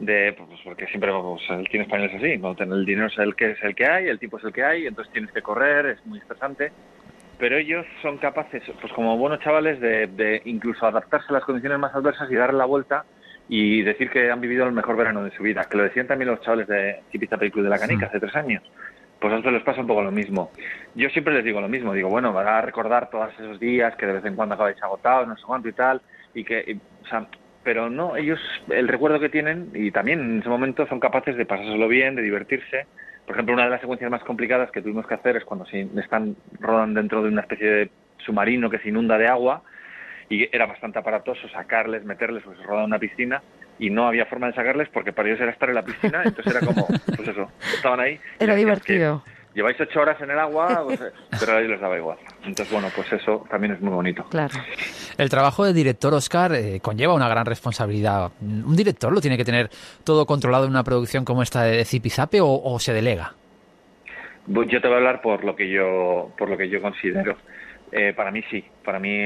de pues porque siempre pues, el cine español es así, ¿no? el dinero es el que es el que hay, el tipo es el que hay, entonces tienes que correr, es muy estresante, pero ellos son capaces, pues como buenos chavales, de, de incluso adaptarse a las condiciones más adversas y darle la vuelta y decir que han vivido el mejor verano de su vida, que lo decían también los chavales de Chipita Película de la Canica hace tres años. Pues a nosotros les pasa un poco lo mismo. Yo siempre les digo lo mismo, digo, bueno, van a recordar todos esos días que de vez en cuando acabáis agotados, no sé cuánto y tal, y que, o sea, pero no, ellos el recuerdo que tienen y también en ese momento son capaces de pasárselo bien, de divertirse. Por ejemplo, una de las secuencias más complicadas que tuvimos que hacer es cuando se están rodando dentro de una especie de submarino que se inunda de agua y era bastante aparatoso sacarles, meterles, pues se rodaba una piscina y no había forma de sacarles porque para ellos era estar en la piscina, entonces era como, pues eso, estaban ahí. Era divertido lleváis ocho horas en el agua, pues, pero a ellos les daba igual. Entonces, bueno, pues eso también es muy bonito. Claro. El trabajo de director, Oscar, eh, conlleva una gran responsabilidad. ¿Un director lo tiene que tener todo controlado en una producción como esta de Zipizape o, o se delega? Yo te voy a hablar por lo que yo, por lo que yo considero. Eh, para mí sí, para mí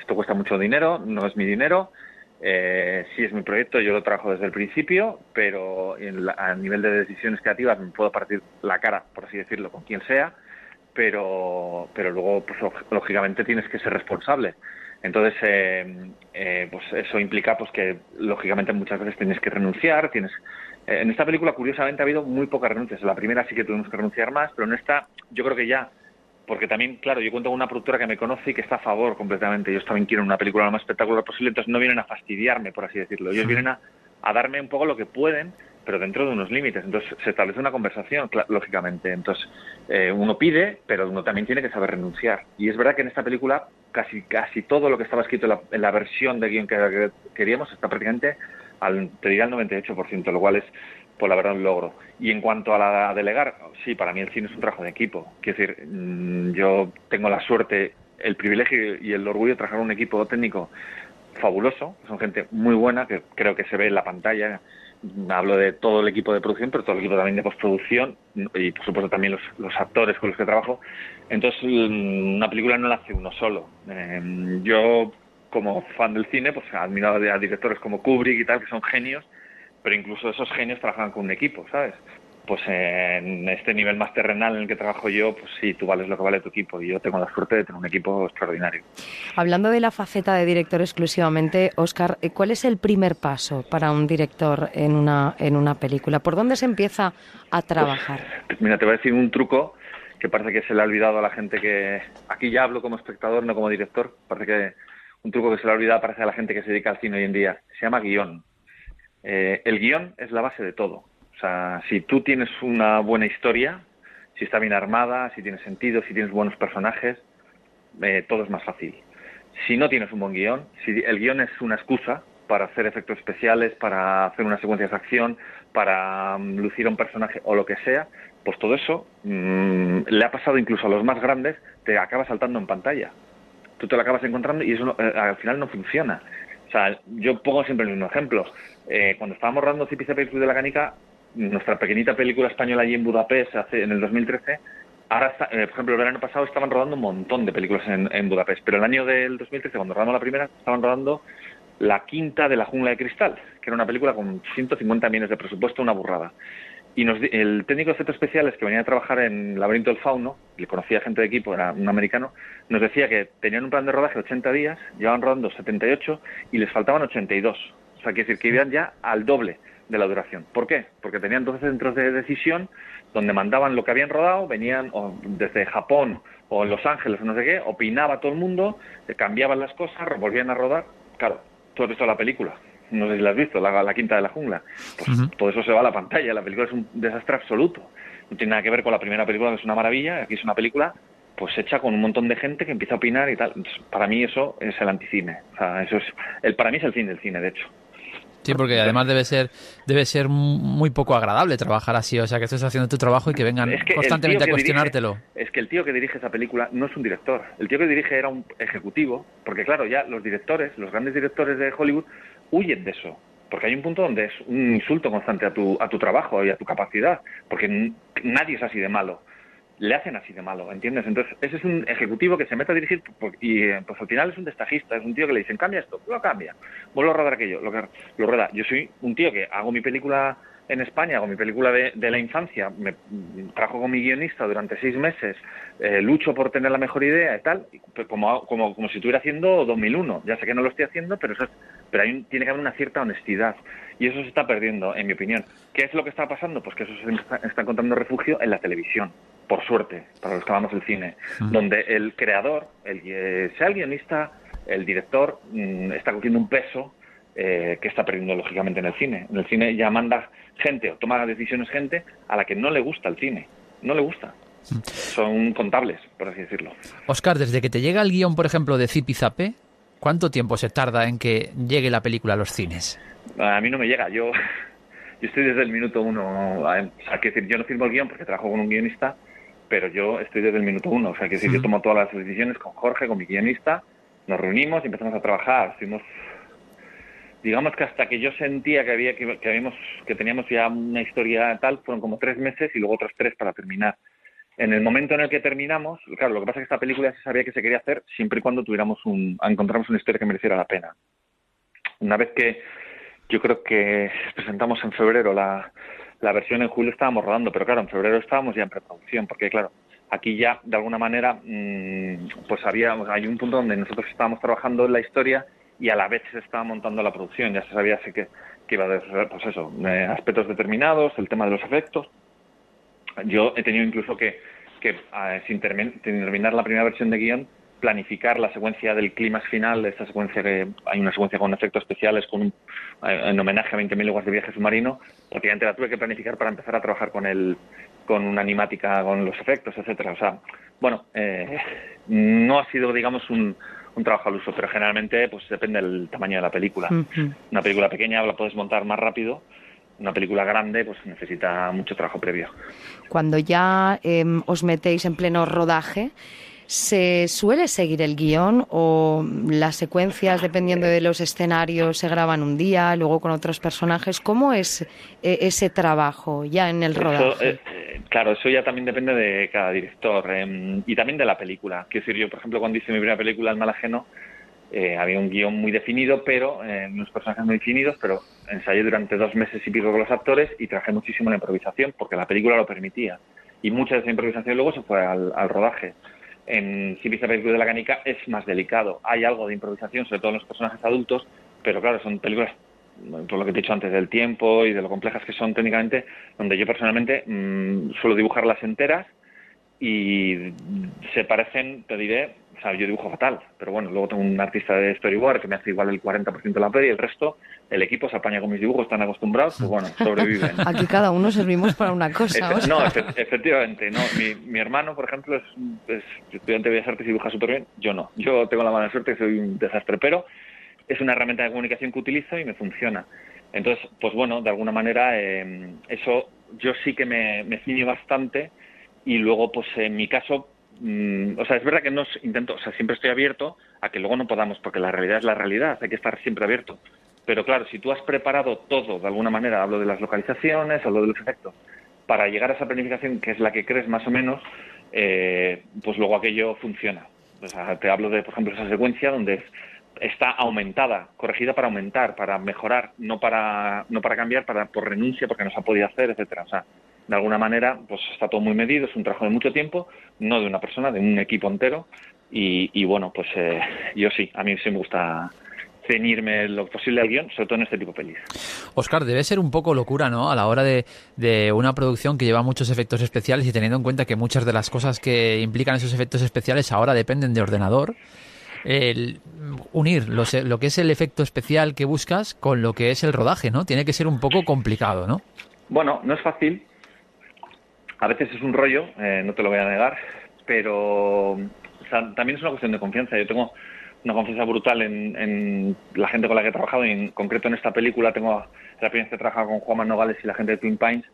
esto cuesta mucho dinero, no es mi dinero, eh, sí es mi proyecto, yo lo trabajo desde el principio, pero a nivel de decisiones creativas me puedo partir la cara, por así decirlo, con quien sea, pero, pero luego, pues, lógicamente, tienes que ser responsable. Entonces, eh, eh, pues eso implica pues que, lógicamente, muchas veces tienes que renunciar, tienes... en esta película, curiosamente, ha habido muy pocas renuncias. En la primera sí que tuvimos que renunciar más, pero en esta yo creo que ya porque también, claro, yo cuento con una productora que me conoce y que está a favor completamente. Ellos también quieren una película lo más espectacular posible, entonces no vienen a fastidiarme, por así decirlo. Ellos vienen a, darme un poco lo que pueden, pero dentro de unos límites. Entonces se establece una conversación, lógicamente. Entonces eh, uno pide, pero uno también tiene que saber renunciar. Y es verdad que en esta película casi casi todo lo que estaba escrito en la, versión de guion que, queríamos está prácticamente al, te diría, al 98%, lo cual es pues la verdad un logro. Y en cuanto a, la, delegar, sí, para mí el cine es un trabajo de equipo. Quiero decir, mm, yo tengo la suerte, el privilegio y el orgullo de trabajar un equipo técnico fabuloso, son gente muy buena, que creo que se ve en la pantalla. Hablo de todo el equipo de producción, pero todo el equipo también de postproducción y, por supuesto, también los, actores con los que trabajo. Entonces, mm, una película no la hace uno solo. Eh, yo, como fan del cine, pues admirado a directores como Kubrick y tal, que son genios, pero incluso esos genios trabajan con un equipo, ¿sabes? Pues en este nivel más terrenal en el que trabajo yo, pues sí, tú vales lo que vale tu equipo y yo tengo la suerte de tener un equipo extraordinario. Hablando de la faceta de director exclusivamente, Oscar, eh, ¿cuál es el primer paso para un director en una, en una película? ¿Por dónde se empieza a trabajar? Pues, mira, te voy a decir un truco que parece que se le ha olvidado a la gente que... Aquí ya hablo como espectador, no como director. Parece que un truco que se le ha olvidado parece a la gente que se dedica al cine hoy en día. Se llama guion. Eh, el guion es la base de todo. Sea, si tú tienes una buena historia, si está bien armada, si tiene sentido, si tienes buenos personajes, eh, todo es más fácil. Si no tienes un buen guion, si el guion es una excusa para hacer efectos especiales, para hacer una secuencia de acción, para mm, lucir a un personaje o lo que sea, pues todo eso mm, le ha pasado incluso a los más grandes, te acaba saltando en pantalla. Tú te lo acabas encontrando y eso eh, al final no funciona. O sea, yo pongo siempre el mismo ejemplo. Eh, cuando estábamos rodando Club de la Canica, nuestra pequeñita película española allí en Budapest hace, en el 2013, ahora, eh, por ejemplo, el verano pasado estaban rodando un montón de películas en, en, Budapest, pero el año del 2013, cuando rodamos la primera, estaban rodando la quinta de la jungla de cristal, que era una película con 150 millones de presupuesto, una burrada. Y nos, el técnico de efectos especiales que venía a trabajar en Laberinto del Fauno, le conocía gente de equipo, era un americano, nos decía que tenían un plan de rodaje de 80 días, llevaban rodando 78 y les faltaban 82. O sea, quiere decir que iban ya al doble de la duración. ¿Por qué? Porque tenían 12 centros de decisión donde mandaban lo que habían rodado, venían desde Japón o en Los Ángeles o no sé qué, opinaba todo el mundo, cambiaban las cosas, volvían a rodar. Claro, tú has visto la película, no sé si la has visto, la, quinta de la jungla. Pues todo eso se va a la pantalla, la película es un desastre absoluto. No tiene nada que ver con la primera película, que es una maravilla, aquí es una película pues hecha con un montón de gente que empieza a opinar y tal. Para mí eso es el anticine. O sea, eso es el, para mí es el fin del cine, de hecho. Sí, porque además debe ser debe ser muy poco agradable trabajar así, o sea, que estés haciendo tu trabajo y que vengan constantemente a cuestionártelo. es que el tío que dirige esa película no es un director, el tío que dirige era un ejecutivo, porque claro, ya los directores, los grandes directores de Hollywood huyen de eso, porque hay un punto donde es un insulto constante a tu a tu trabajo y a tu capacidad, porque nadie es así de malo le hacen así de malo, ¿entiendes? Entonces, ese es un ejecutivo que se mete a dirigir y eh, pues al final es un destajista, es un tío que le dicen, cambia esto, lo cambia, vuelvo a rodar aquello, lo, lo rueda. Yo soy un tío que hago mi película en España, hago mi película de, la infancia, me trabajo con mi guionista durante seis meses, eh, lucho por tener la mejor idea y tal, como, como, como si estuviera haciendo 2001. Ya sé que no lo estoy haciendo, pero eso pero hay tiene que haber una cierta honestidad y eso se está perdiendo, en mi opinión. ¿Qué es lo que está pasando? Pues que eso se está, está encontrando refugio en la televisión por suerte, para los que amamos el cine, donde el creador, el, sea el guionista, el director, mm, está cogiendo un peso eh, que está perdiendo lógicamente en el cine. En el cine ya manda gente o toma decisiones gente a la que no le gusta el cine, no le gusta. Son contables, por así decirlo. Oscar, desde que te llega el guion, por ejemplo, de Zipizape, ¿cuánto tiempo se tarda en que llegue la película a los cines? A mí no me llega, yo, [laughs] yo estoy desde el minuto uno. O sea, que decir, yo no firmo el guion porque trabajo con un guionista pero yo estoy desde el minuto uno. O sea, que si yo tomo todas las decisiones con Jorge, con mi guionista, nos reunimos y empezamos a trabajar. Estuvimos, digamos que hasta que yo sentía que había que, habíamos, que teníamos ya una historia tal, fueron como tres meses y luego otros tres para terminar. En el momento en el que terminamos, claro, lo que pasa es que esta película se sabía que se quería hacer siempre y cuando tuviéramos un, encontramos una historia que mereciera la pena. Una vez que yo creo que presentamos en febrero la, la versión en julio estábamos rodando, pero claro, en febrero estábamos ya en preproducción, porque claro, aquí ya de alguna manera mm, pues había, hay un punto donde nosotros estábamos trabajando en la historia y a la vez se estaba montando la producción, ya se sabía así que, que iba a haber, pues eso, eh, aspectos determinados, el tema de los efectos. Yo he tenido incluso que, que eh, sin, terminar la primera versión de guion, planificar la secuencia del clímax final, esta secuencia que hay una secuencia con efectos especiales, con un, eh, en homenaje a 20.000 leguas de viaje submarino, prácticamente la tuve que planificar para empezar a trabajar con el, con una animática, con los efectos, etcétera. O sea, bueno, eh, no ha sido, digamos, un, un trabajo al uso, pero generalmente pues depende del tamaño de la película. Una película pequeña la puedes montar más rápido, una película grande pues necesita mucho trabajo previo. Cuando ya em, os metéis en pleno rodaje, ¿Se suele seguir el guion o las secuencias, dependiendo de los escenarios, se graban un día, luego con otros personajes? ¿Cómo es eh, ese trabajo ya en el rodaje? Eh, claro, eso ya también depende de cada director em, y también de la película. Quiero decir, yo, por ejemplo, cuando hice mi primera película, El Malajeno, eh, había un guion muy definido, pero unos personajes muy definidos, pero ensayé durante dos meses y pico con los actores y trabajé muchísimo en la improvisación porque la película lo permitía. Y mucha de esa improvisación luego se fue al rodaje en Civiza Club de la Canica es más delicado. Hay algo de improvisación, sobre todo en los personajes adultos, pero claro, son películas, por lo que te he dicho antes, del tiempo y de lo complejas que son técnicamente, donde yo personalmente mm, suelo dibujarlas enteras y se parecen, te diré, o sea, yo dibujo fatal, pero bueno, luego tengo un artista de storyboard que me hace igual el 40% de la peli y el resto, el equipo se apaña con mis dibujos, están acostumbrados, pues bueno, sobreviven. [laughs] Aquí cada uno servimos para una cosa. no, efectivamente, no. Mi, hermano, por ejemplo, es, es, estudiante de Bellas Artes y dibuja súper bien, yo no. Yo tengo la mala suerte que soy un desastre, pero es una herramienta de comunicación que utilizo y me funciona. Entonces, pues bueno, de alguna manera eh, eso yo sí que me, me ciño bastante y luego, pues en mi caso, mm, o sea, es verdad que no intento, o sea, siempre estoy abierto a que luego no podamos, porque la realidad es la realidad, hay que estar siempre abierto. Pero claro, si tú has preparado todo de alguna manera, hablo de las localizaciones, hablo de los efectos, para llegar a esa planificación que es la que crees más o menos, eh, pues luego aquello funciona. O sea, te hablo de, por ejemplo, esa secuencia donde está aumentada, corregida para aumentar, para mejorar, no para, no para cambiar, para, por renuncia, porque no se ha podido hacer, etcétera. O sea, de alguna manera, pues está todo muy medido, es un trabajo de mucho tiempo, no de una persona, de un equipo entero. Y, bueno, pues eh, yo sí, a mí sí me gusta ceñirme lo posible al guion, sobre todo en este tipo de pelis. Oscar, debe ser un poco locura, ¿no? A la hora de, de, una producción que lleva muchos efectos especiales y teniendo en cuenta que muchas de las cosas que implican esos efectos especiales ahora dependen de ordenador. El unir lo que es el efecto especial que buscas con lo que es el rodaje, ¿no? Tiene que ser un poco complicado, ¿no? Bueno, no es fácil, a veces es un rollo, eh, no te lo voy a negar, pero también es una cuestión de confianza. Yo tengo una confianza brutal en, la gente con la que he trabajado y en concreto en esta película tengo la experiencia de trabajar con Juanma Nogales y la gente de Twin Pines.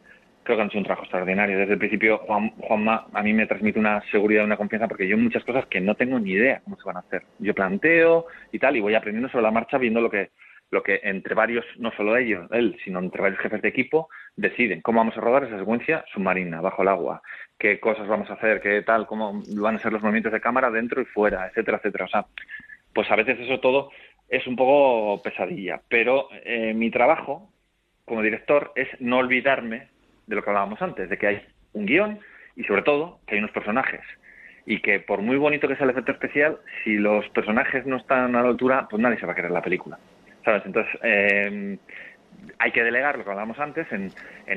Creo que han hecho un trabajo extraordinario. Desde el principio, Juan, Juanma a mí me transmite una seguridad una confianza porque yo muchas cosas que no tengo ni idea cómo se van a hacer. Yo planteo y tal y voy aprendiendo sobre la marcha viendo lo que lo que entre varios, no solo ellos, él, sino entre varios jefes de equipo, deciden cómo vamos a rodar esa secuencia submarina, bajo el agua, qué cosas vamos a hacer, qué tal, cómo van a ser los movimientos de cámara dentro y fuera, etcétera, etcétera. O sea, pues a veces eso todo es un poco pesadilla, pero eh, mi trabajo como director es no olvidarme de lo que hablábamos antes, de que hay un guion y sobre todo que hay unos personajes. Y que por muy bonito que sea el efecto especial, si los personajes no están a la altura, pues nadie se va a querer la película. Entonces, eh, hay que delegar lo que hablábamos antes en,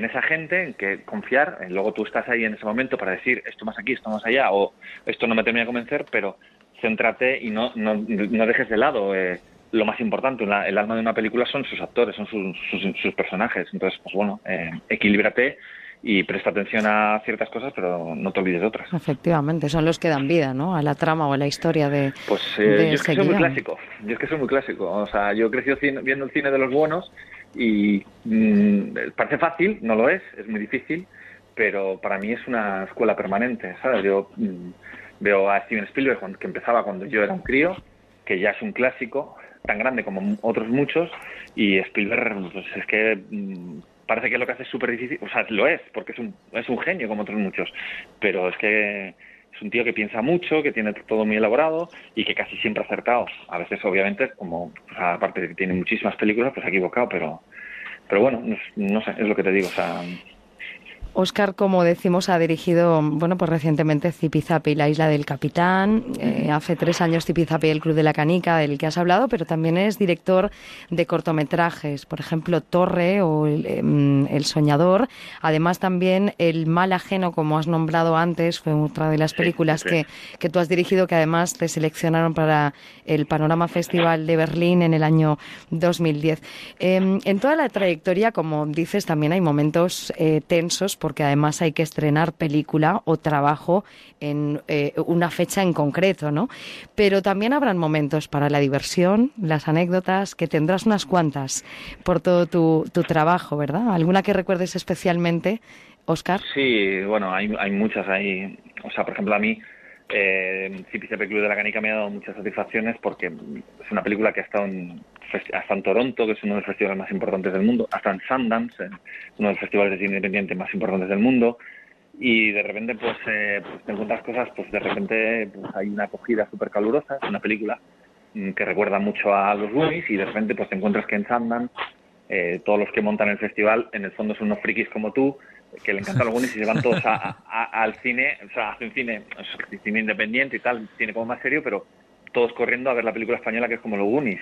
esa gente, en que confiar, luego tú estás ahí en ese momento para decir esto más aquí, esto más allá, o esto no me termina de convencer, pero céntrate y no, no, no dejes de lado eh, lo más importante. el alma de una película son sus actores, son sus, sus, personajes. Entonces, pues bueno, eh, equilíbrate y presta atención a ciertas cosas, pero no te olvides de otras. Efectivamente, son los que dan vida, ¿no? A la trama o a la historia de. Pues eh, yo es que soy muy clásico. Yo es que soy muy clásico. O sea, yo he crecido viendo el cine de los buenos y mm, parece fácil, no lo es, es muy difícil, pero para mí es una escuela permanente, ¿sabes? Yo mm, veo a Steven Spielberg que empezaba cuando yo era un crío, que ya es un clásico tan grande como otros muchos y Spielberg pues es que mm, parece que lo que hace es súper difícil, o sea, lo es, porque es un, es un genio como otros muchos, pero es que es un tío que piensa mucho, que tiene todo muy elaborado y que casi siempre ha acertado. A veces, obviamente, como aparte de que tiene muchísimas películas, pues ha equivocado, pero, pero bueno, no, no sé, es lo que te digo, o sea, Oscar, como decimos, ha dirigido, bueno, pues recientemente Zipizape y la isla del capitán. Eh, hace tres años Zipizape y el Club de la Canica, del que has hablado, pero también es director de cortometrajes, por ejemplo, Torre o em, El, Soñador. Además, también El Mal Ajeno, como has nombrado antes, fue otra de las películas Que, que tú has dirigido, que además te seleccionaron para el Panorama Festival de Berlín en el año 2010. Em, en toda la trayectoria, como dices, también hay momentos eh, tensos porque además hay que estrenar película o trabajo en eh, una fecha en concreto, ¿no? Pero también habrán momentos para la diversión, las anécdotas, que tendrás unas cuantas por todo tu, trabajo, ¿verdad? ¿Alguna que recuerdes especialmente, Oscar? Sí, bueno, hay, hay muchas ahí. O sea, por ejemplo, a mí eh, Club de la Canica me ha dado muchas satisfacciones porque es una película que ha estado en, hasta en Toronto, que es uno de los festivales más importantes del mundo, hasta en Sundance, uno de los festivales de cine independiente más importantes del mundo, y de repente pues, eh, pues te encuentras cosas, pues de repente pues, hay una acogida súper calurosa, es una película mm, que recuerda mucho a los Goonies y de repente pues te encuentras que en Sundance eh, todos los que montan el festival en el fondo son unos frikis como tú que le encantan los Goonies y se van todos al cine, o sea, hacen cine, cine independiente y tal, cine como más serio, pero todos corriendo a ver la película española que es como los Goonies.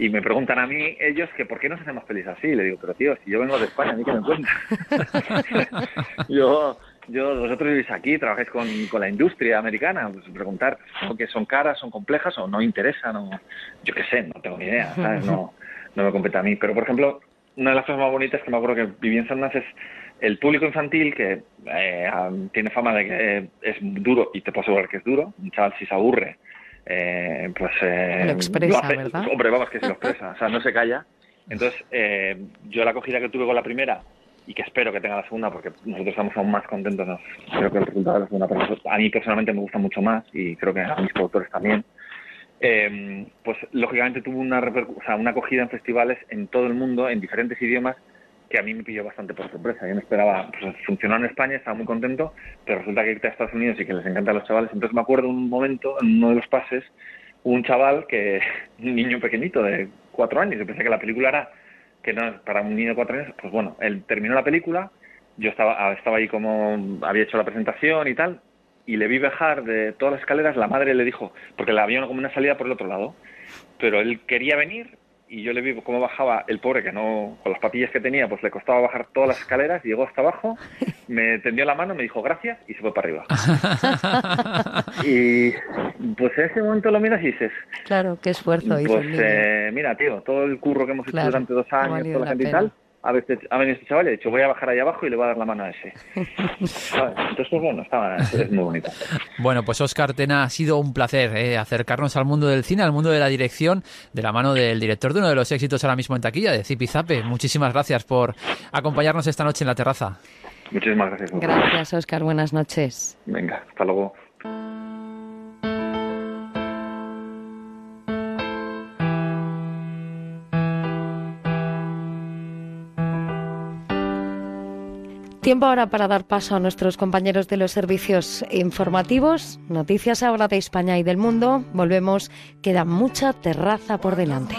Y me preguntan a mí ellos que por qué no se hacen más felices así. Y le digo, pero tío, si yo vengo de España, ¿a mí qué me cuentas? [laughs] yo, yo, vosotros vivís aquí, trabajáis con, con la industria americana, pues preguntar, que son caras, son complejas o no interesan, o yo qué sé, no tengo ni idea, ¿sabes? No, no me compete a mí. Pero, por ejemplo, una de las cosas más bonitas que me acuerdo que viví en San es el público infantil que eh, tiene fama de que es duro, y te puedo asegurar que es duro, un chaval si se aburre, eh, pues... Eh, lo expresa, ¿verdad? Hombre, vamos, que se lo expresa, o sea, no se calla. [laughs] Entonces, eh, yo la acogida que tuve con la primera, y que espero que tenga la segunda, porque nosotros estamos aún más contentos, creo que el resultado de la segunda, a mí personalmente me gusta mucho más, y creo que a mis productores también, eh, pues lógicamente tuvo una, o sea, una acogida en festivales en todo el mundo, en diferentes idiomas, que a mí me pilló bastante por sorpresa. Yo no esperaba, pues funcionó en España, estaba muy contento, pero resulta que irte a Estados Unidos y que les encanta a los chavales. Entonces me acuerdo un momento, en uno de los pases, un chaval que, [laughs] un niño pequeñito de cuatro años, yo pensé que la película era, que no, para un niño de cuatro años, pues bueno, él terminó la película, yo estaba, estaba ahí como, había hecho la presentación y tal, y le vi bajar de todas las escaleras, la madre le dijo, porque le había como una salida por el otro lado, pero él quería venir y yo le vi cómo bajaba el pobre que no con las papillas que tenía pues le costaba bajar todas las escaleras llegó hasta abajo me tendió la mano me dijo gracias y se fue para arriba. [laughs] Y pues en ese momento lo miras y dices claro qué esfuerzo pues eh, mira tío todo el curro que hemos hecho durante dos años toda la gente y tal a veces ha venido este chaval ha dicho voy a bajar ahí abajo y le voy a dar la mano a ese. [laughs] Entonces, pues bueno, estaba, es muy bonito. Bueno, pues Oscar Tena, ha sido un placer eh, acercarnos al mundo del cine, al mundo de la dirección, de la mano del director de uno de los éxitos ahora mismo en taquilla, de Zipizape. Muchísimas gracias por acompañarnos esta noche en la terraza. Muchísimas gracias. Gracias, Oscar. Buenas noches. Venga, hasta luego. Tiempo ahora para dar paso a nuestros compañeros de los servicios informativos. Noticias ahora de España y del mundo. Volvemos. Queda mucha terraza por delante.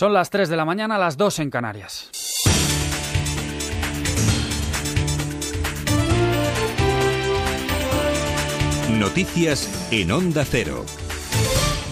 Son las 3 de la mañana, las 2 en Canarias. Noticias en Onda Cero.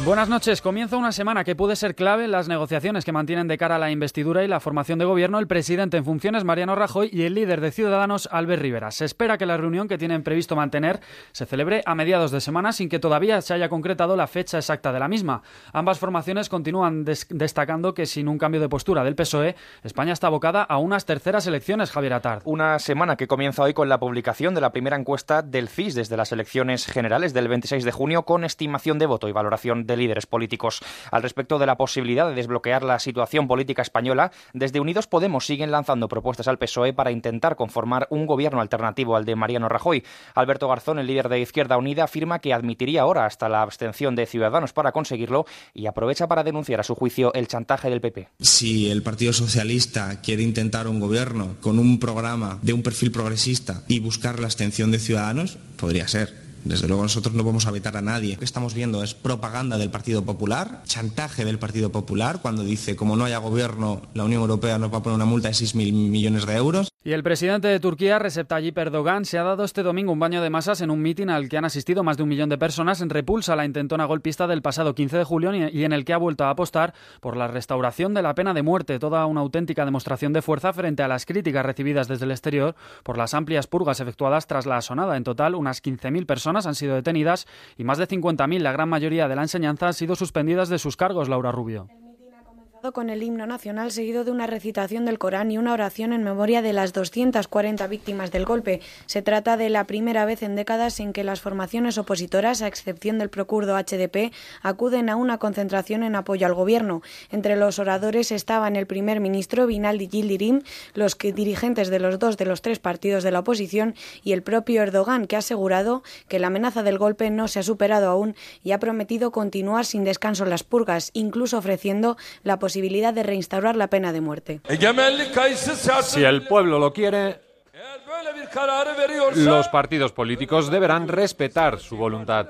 Buenas noches. Comienza una semana que puede ser clave en las negociaciones que mantienen de cara a la investidura y la formación de gobierno el presidente en funciones, Mariano Rajoy, y el líder de Ciudadanos, Albert Rivera. Se espera que la reunión que tienen previsto mantener se celebre a mediados de semana sin que todavía se haya concretado la fecha exacta de la misma. Ambas formaciones continúan destacando que sin un cambio de postura del PSOE, España está abocada a unas terceras elecciones, Javier Atard. Una semana que comienza hoy con la publicación de la primera encuesta del CIS desde las elecciones generales del 26 de junio con estimación de voto y valoración del líderes políticos. Al respecto de la posibilidad de desbloquear la situación política española, desde Unidos Podemos siguen lanzando propuestas al PSOE para intentar conformar un gobierno alternativo al de Mariano Rajoy. Alberto Garzón, el líder de Izquierda Unida, afirma que admitiría ahora hasta la abstención de Ciudadanos para conseguirlo y aprovecha para denunciar a su juicio el chantaje del PP. Si el Partido Socialista quiere intentar un gobierno con un programa de un perfil progresista y buscar la abstención de Ciudadanos, podría ser. Desde luego nosotros no vamos a vetar a nadie. Lo que estamos viendo es propaganda del Partido Popular, chantaje del Partido Popular cuando dice como no haya gobierno la Unión Europea nos va a poner una multa de 6.000 millones de euros. Y el presidente de Turquía, Recep Tayyip Erdogan, se ha dado este domingo un baño de masas en un mitin al que han asistido más de un millón de personas en repulsa a la intentona golpista del pasado 15 de julio y en el que ha vuelto a apostar por la restauración de la pena de muerte, toda una auténtica demostración de fuerza frente a las críticas recibidas desde el exterior por las amplias purgas efectuadas tras la asonada. En total, unas 15.000 personas han sido detenidas y más de 50.000, la gran mayoría de la enseñanza, han sido suspendidas de sus cargos, Laura Rubio con el himno nacional seguido de una recitación del Corán y una oración en memoria de las 240 víctimas del golpe. Se trata de la primera vez en décadas en que las formaciones opositoras, a excepción del procurdo HDP, acuden a una concentración en apoyo al gobierno. Entre los oradores estaban el primer ministro Binaldi Yildirim, los dirigentes de los dos de los tres partidos de la oposición y el propio Erdogan, que ha asegurado que la amenaza del golpe no se ha superado aún y ha prometido continuar sin descanso las purgas, incluso ofreciendo la posibilidad posibilidad de reinstaurar la pena de muerte. Si el pueblo lo quiere, los partidos políticos deberán respetar su voluntad.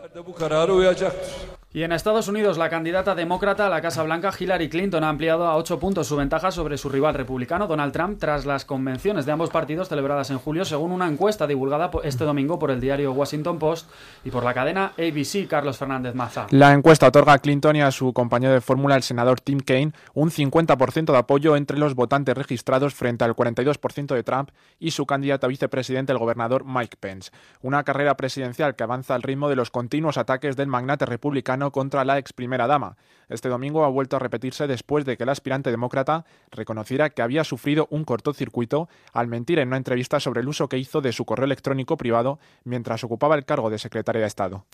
Y en Estados Unidos, la candidata demócrata a la Casa Blanca, Hillary Clinton, ha ampliado a ocho puntos su ventaja sobre su rival republicano, Donald Trump, tras las convenciones de ambos partidos celebradas en julio, según una encuesta divulgada este domingo por el diario Washington Post y por la cadena ABC, Carlos Fernández Maza. La encuesta otorga a Clinton y a su compañero de fórmula, el senador Tim Kaine, un 50% de apoyo entre los votantes registrados frente al 42% de Trump y su candidato a vicepresidente, el gobernador Mike Pence. Una carrera presidencial que avanza al ritmo de los continuos ataques del magnate republicano contra la ex primera dama. Este domingo ha vuelto a repetirse después de que el aspirante demócrata reconociera que había sufrido un cortocircuito al mentir en una entrevista sobre el uso que hizo de su correo electrónico privado mientras ocupaba el cargo de secretaria de Estado.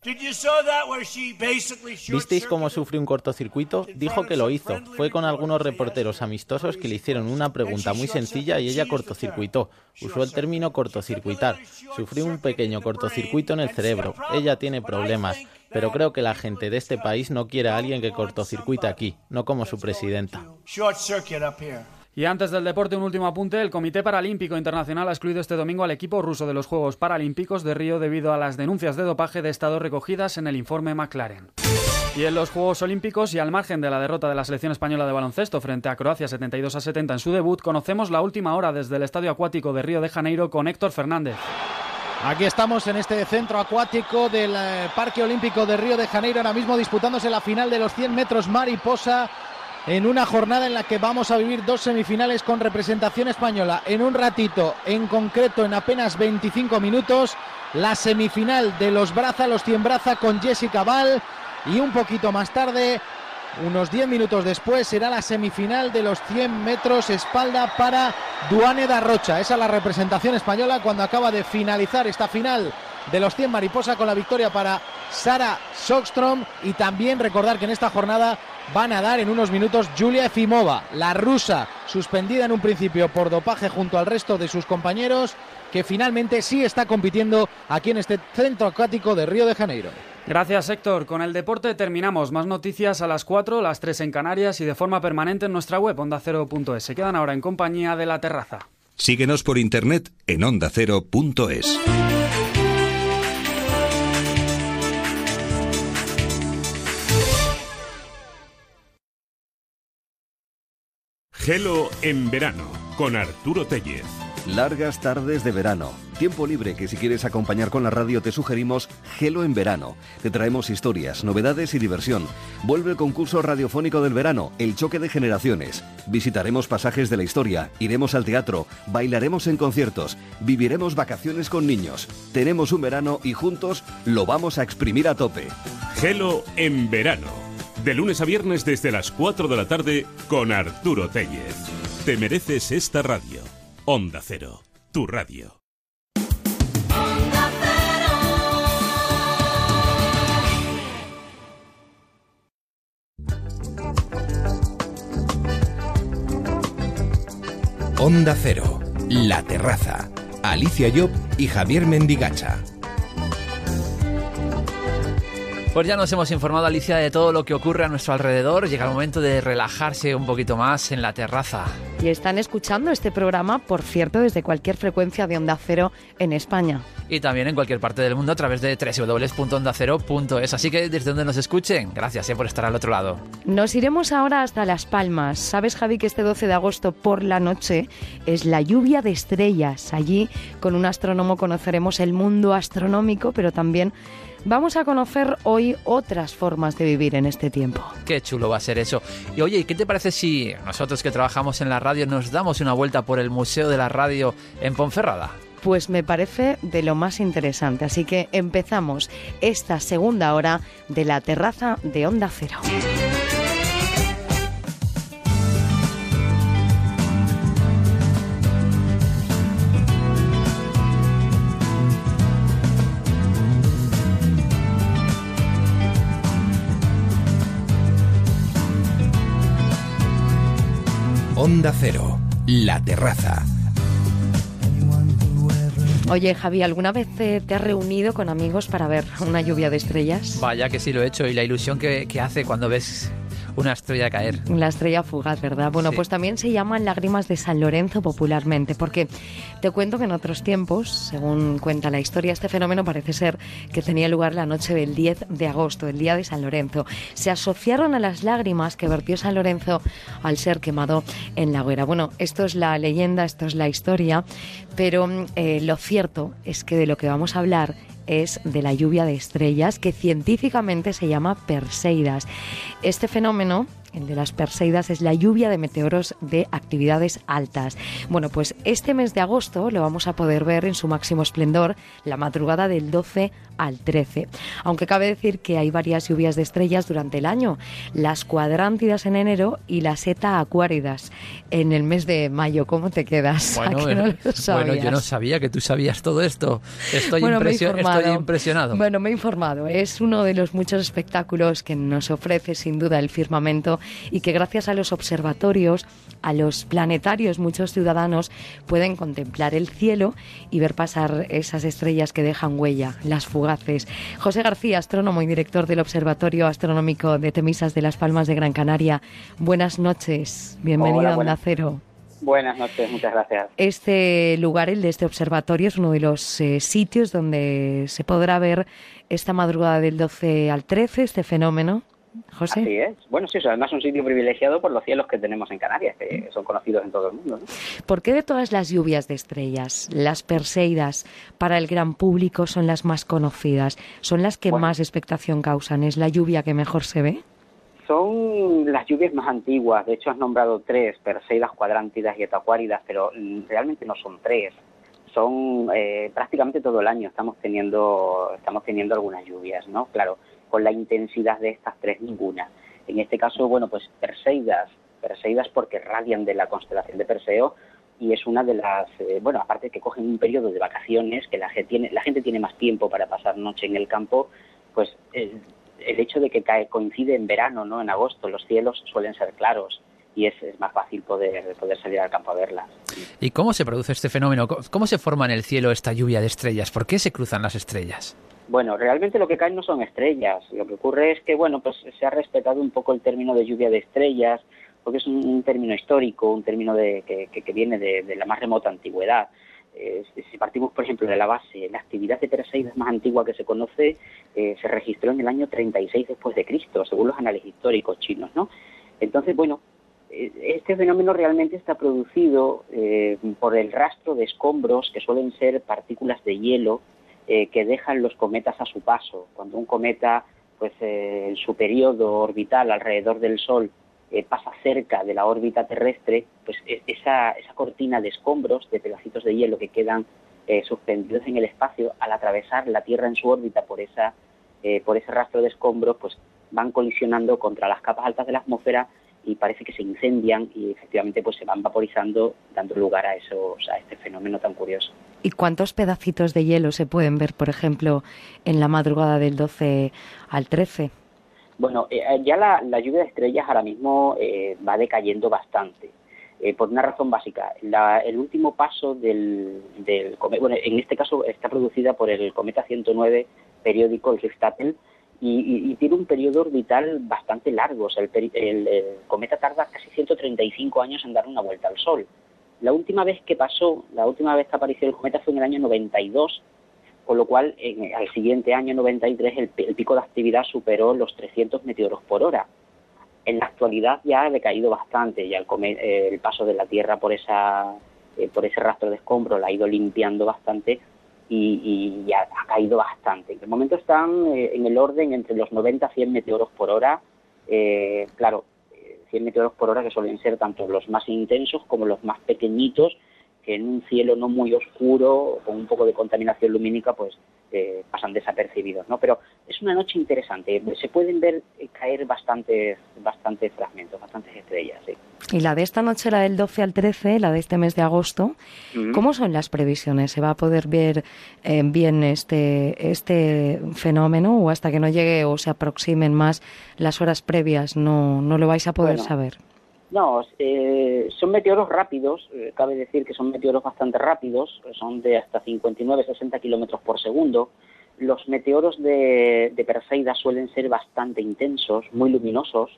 ¿Visteis cómo sufrió un cortocircuito? Dijo que lo hizo. Fue con algunos reporteros amistosos que le hicieron una pregunta muy sencilla y ella cortocircuitó. Usó el término cortocircuitar. Sufrió un pequeño cortocircuito en el cerebro. Ella tiene problemas pero creo que la gente de este país no quiere a alguien que cortocircuite aquí, no como su presidenta. Y antes del deporte, un último apunte. El Comité Paralímpico Internacional ha excluido este domingo al equipo ruso de los Juegos Paralímpicos de Río debido a las denuncias de dopaje de Estado recogidas en el informe McLaren. Y en los Juegos Olímpicos y al margen de la derrota de la selección española de baloncesto frente a Croacia 72 a 70 en su debut, conocemos la última hora desde el Estadio Acuático de Río de Janeiro con Héctor Fernández. Aquí estamos en este centro acuático del eh, Parque Olímpico de Río de Janeiro, ahora mismo disputándose la final de los 100 metros mariposa en una jornada en la que vamos a vivir dos semifinales con representación española. En un ratito, en concreto en apenas 25 minutos, la semifinal de los Braza, los 100 Braza con Jessica Val y un poquito más tarde unos 10 minutos después será la semifinal de los 100 metros espalda para Duane da Rocha. Esa es la representación española cuando acaba de finalizar esta final de los 100 mariposa con la victoria para Sara Sockstrom y también recordar que en esta jornada van a dar en unos minutos Julia Efimova, la rusa, suspendida en un principio por dopaje junto al resto de sus compañeros, que finalmente sí está compitiendo aquí en este centro acuático de Río de Janeiro. Gracias, Héctor. Con el deporte terminamos. Más noticias a las 4, las 3 en Canarias y de forma permanente en nuestra web ondacero.es. Se quedan ahora en compañía de la terraza. Síguenos por internet en ondacero.es. Gelo en verano con Arturo Tellez. Largas tardes de verano. Tiempo libre que si quieres acompañar con la radio te sugerimos Gelo en verano. Te traemos historias, novedades y diversión. Vuelve el concurso radiofónico del verano, El choque de generaciones. Visitaremos pasajes de la historia, iremos al teatro, bailaremos en conciertos, viviremos vacaciones con niños. Tenemos un verano y juntos lo vamos a exprimir a tope. Gelo en verano. De lunes a viernes desde las 4 de la tarde con Arturo Tellez. Te mereces esta radio. Onda Cero, tu radio. Onda Cero, La Terraza. Alicia Job y Javier Mendigacha. Pues ya nos hemos informado, Alicia, de todo lo que ocurre a nuestro alrededor. Llega el momento de relajarse un poquito más en la terraza. Y están escuchando este programa, por cierto, desde cualquier frecuencia de Onda Cero en España. Y también en cualquier parte del mundo a través de www.ondacero.es. Así que desde donde nos escuchen, gracias eh, por estar al otro lado. Nos iremos ahora hasta Las Palmas. ¿Sabes, Javi, que este 12 de agosto por la noche es la lluvia de estrellas? Allí, con un astrónomo, conoceremos el mundo astronómico, pero también Vamos a conocer hoy otras formas de vivir en este tiempo. Qué chulo va a ser eso. Y oye, ¿qué te parece si nosotros que trabajamos en la radio nos damos una vuelta por el Museo de la Radio en Ponferrada? Pues me parece de lo más interesante. Así que empezamos esta segunda hora de la terraza de Onda Cero. Onda Cero, La Terraza. Oye, Javi, ¿alguna vez te, has reunido con amigos para ver una lluvia de estrellas? Vaya que sí lo he hecho y la ilusión que, que hace cuando ves una estrella caer. La estrella fugaz, ¿verdad? Bueno, pues también se llaman lágrimas de San Lorenzo popularmente, porque te cuento que en otros tiempos, según cuenta la historia, este fenómeno parece ser que tenía lugar la noche del 10 de agosto, el día de San Lorenzo. Se asociaron a las lágrimas que vertió San Lorenzo al ser quemado en la hoguera. Bueno, esto es la leyenda, esto es la historia, pero eh, lo cierto es que de lo que vamos a hablar es de la lluvia de estrellas, que científicamente se llama Perseidas. Este fenómeno el de las Perseidas es la lluvia de meteoros de actividades altas. Bueno, pues este mes de agosto lo vamos a poder ver en su máximo esplendor la madrugada del 12 al 13. Aunque cabe decir que hay varias lluvias de estrellas durante el año, las cuadrántidas en enero y las eta acuáridas en el mes de mayo. ¿Cómo te quedas? [laughs] Bueno, bueno yo no sabía que tú sabías todo esto. Estoy, estoy impresionado. Bueno, me he informado. Es uno de los muchos espectáculos que nos ofrece sin duda el firmamento y que gracias a los observatorios, a los planetarios, muchos ciudadanos pueden contemplar el cielo y ver pasar esas estrellas que dejan huella, las fugaces. José García, astrónomo y director del Observatorio Astronómico de Temisas de las Palmas de Gran Canaria. Buenas noches, bienvenido a Onda Cero. Buenas noches, muchas gracias. Este lugar, el de este observatorio, es uno de los eh, sitios donde se podrá ver esta madrugada del 12 al 13 este fenómeno. José. Así es. Bueno, sí, además es un sitio privilegiado por los cielos que tenemos en Canarias, que son conocidos en todo el mundo. ¿Por qué de todas las lluvias de estrellas, las Perseidas para el gran público son las más conocidas? ¿Son las que más expectación causan? ¿Es la lluvia que mejor se ve? Son las lluvias más antiguas. De hecho, has nombrado tres, Perseidas, Cuadrántidas y Etacuáridas, pero realmente no son tres. Son eh, prácticamente todo el año estamos teniendo, estamos teniendo algunas lluvias, ¿no? Claro, con la intensidad de estas tres ninguna. En este caso, bueno, pues Perseidas, Perseidas porque radian de la constelación de Perseo y es una de las, eh, bueno, aparte que cogen un periodo de vacaciones, que la gente, tiene, la gente tiene más tiempo para pasar noche en el campo, pues el, hecho de que cae, coincide en verano, ¿no? En agosto, los cielos suelen ser claros y es, es, más fácil poder, poder salir al campo a verlas. ¿Y cómo se produce este fenómeno? ¿Cómo se forma en el cielo esta lluvia de estrellas? ¿Por qué se cruzan las estrellas? Bueno, realmente lo que caen no son estrellas. Lo que ocurre es que, bueno, pues se ha respetado un poco el término de lluvia de estrellas, porque es un, término histórico, un término de, que, viene de, la más remota antigüedad. Eh, si partimos, por ejemplo, de la base, la actividad de Perseidas más antigua que se conoce eh, se registró en el año 36 después de Cristo, según los análisis históricos chinos, ¿no? Entonces, bueno, este fenómeno realmente está producido eh, por el rastro de escombros que suelen ser partículas de hielo eh, que dejan los cometas a su paso. Cuando un cometa, pues en su periodo orbital alrededor del Sol pasa cerca de la órbita terrestre, pues e, esa, esa cortina de escombros, de pedacitos de hielo que quedan suspendidos en el espacio, al atravesar la Tierra en su órbita por esa por ese rastro de escombros, pues van colisionando contra las capas altas de la atmósfera y parece que se incendian y efectivamente pues se van vaporizando dando lugar a esos a este fenómeno tan curioso. ¿Y cuántos pedacitos de hielo se pueden ver, por ejemplo, en la madrugada del 12 al 13? Bueno, eh, eh, ya la, lluvia de estrellas ahora mismo eh, va decayendo bastante. por una razón básica. el último paso del, del cometa, bueno, en este caso está producida por el cometa 109 periódico, el Rift y, tiene un periodo orbital bastante largo. O sea, el, cometa tarda casi 135 años en dar una vuelta al Sol. La última vez que pasó, la última vez que apareció el cometa fue en el año 92, con lo cual en, al siguiente año 93 el, el, pico de actividad superó los 300 meteoros por hora. En la actualidad ya ha decaído bastante, ya el, el paso de la Tierra por, esa, eh, por ese rastro de escombro la ha ido limpiando bastante y, ya ha caído bastante. De momento están eh, en el orden entre los 90 a 100 meteoros por hora. Eh, claro, 100 eh, meteoros por hora que suelen ser tanto los más intensos como los más pequeñitos, que en un cielo no muy oscuro, con un poco de contaminación lumínica, pues eh, pasan desapercibidos, ¿no? Pero es una noche interesante. Se pueden ver eh, caer bastantes, bastantes fragmentos, bastantes estrellas, sí. Y la de esta noche, la del 12 al 13, la de este mes de agosto, ¿cómo son las previsiones? ¿Se va a poder ver eh, bien este, este fenómeno o hasta que no llegue o se aproximen más las horas previas no, no lo vais a poder saber? No, eh, son meteoros rápidos, eh, cabe decir que son meteoros bastante rápidos, son de hasta 59-60 kilómetros por segundo. Los meteoros de, de Perseida suelen ser bastante intensos, muy luminosos,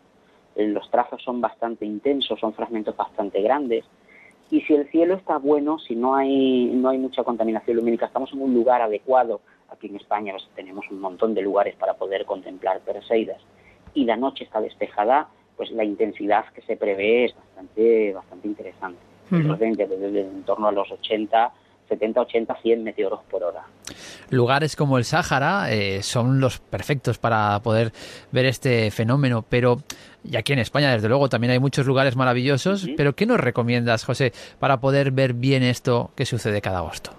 eh, los trazos son bastante intensos, son fragmentos bastante grandes. Y si el cielo está bueno, si no hay, no hay mucha contaminación lumínica, estamos en un lugar adecuado, aquí en España pues, tenemos un montón de lugares para poder contemplar Perseidas, y la noche está despejada, pues la intensidad que se prevé es bastante, bastante interesante. en torno a los 80, 70, 80, 100 meteoros por hora. Lugares como el Sáhara eh, son los perfectos para poder ver este fenómeno, pero y aquí en España, desde luego, también hay muchos lugares maravillosos, pero ¿qué nos recomiendas, José, para poder ver bien esto que sucede cada agosto?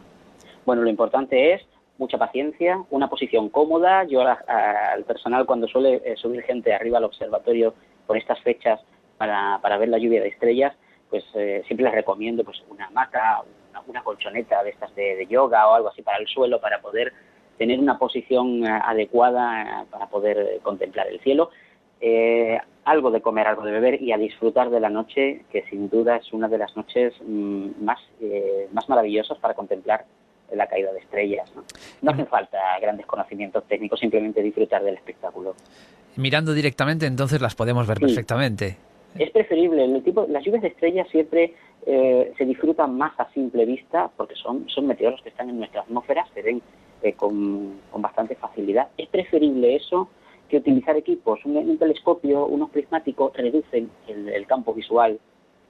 Bueno, lo importante es mucha paciencia, una posición cómoda. Yo al personal, cuando suele eh, subir gente arriba al observatorio, por estas fechas para, para ver la lluvia de estrellas, pues eh, siempre les recomiendo pues una hamaca, una, colchoneta de estas de, yoga o algo así para el suelo para poder tener una posición eh, adecuada eh, para poder contemplar el cielo. algo de comer, algo de beber y a disfrutar de la noche, que sin duda es una de las noches mm, más, más maravillosas para contemplar la caída de estrellas. ¿no? no hacen falta grandes conocimientos técnicos, simplemente disfrutar del espectáculo mirando directamente, entonces las podemos ver perfectamente. Es preferible. El tipo, las lluvias de estrellas siempre eh, se disfrutan más a simple vista porque son, son meteoros que están en nuestra atmósfera, se ven eh, con, bastante facilidad. Es preferible eso que utilizar equipos. Un, telescopio, unos prismáticos reducen el, campo visual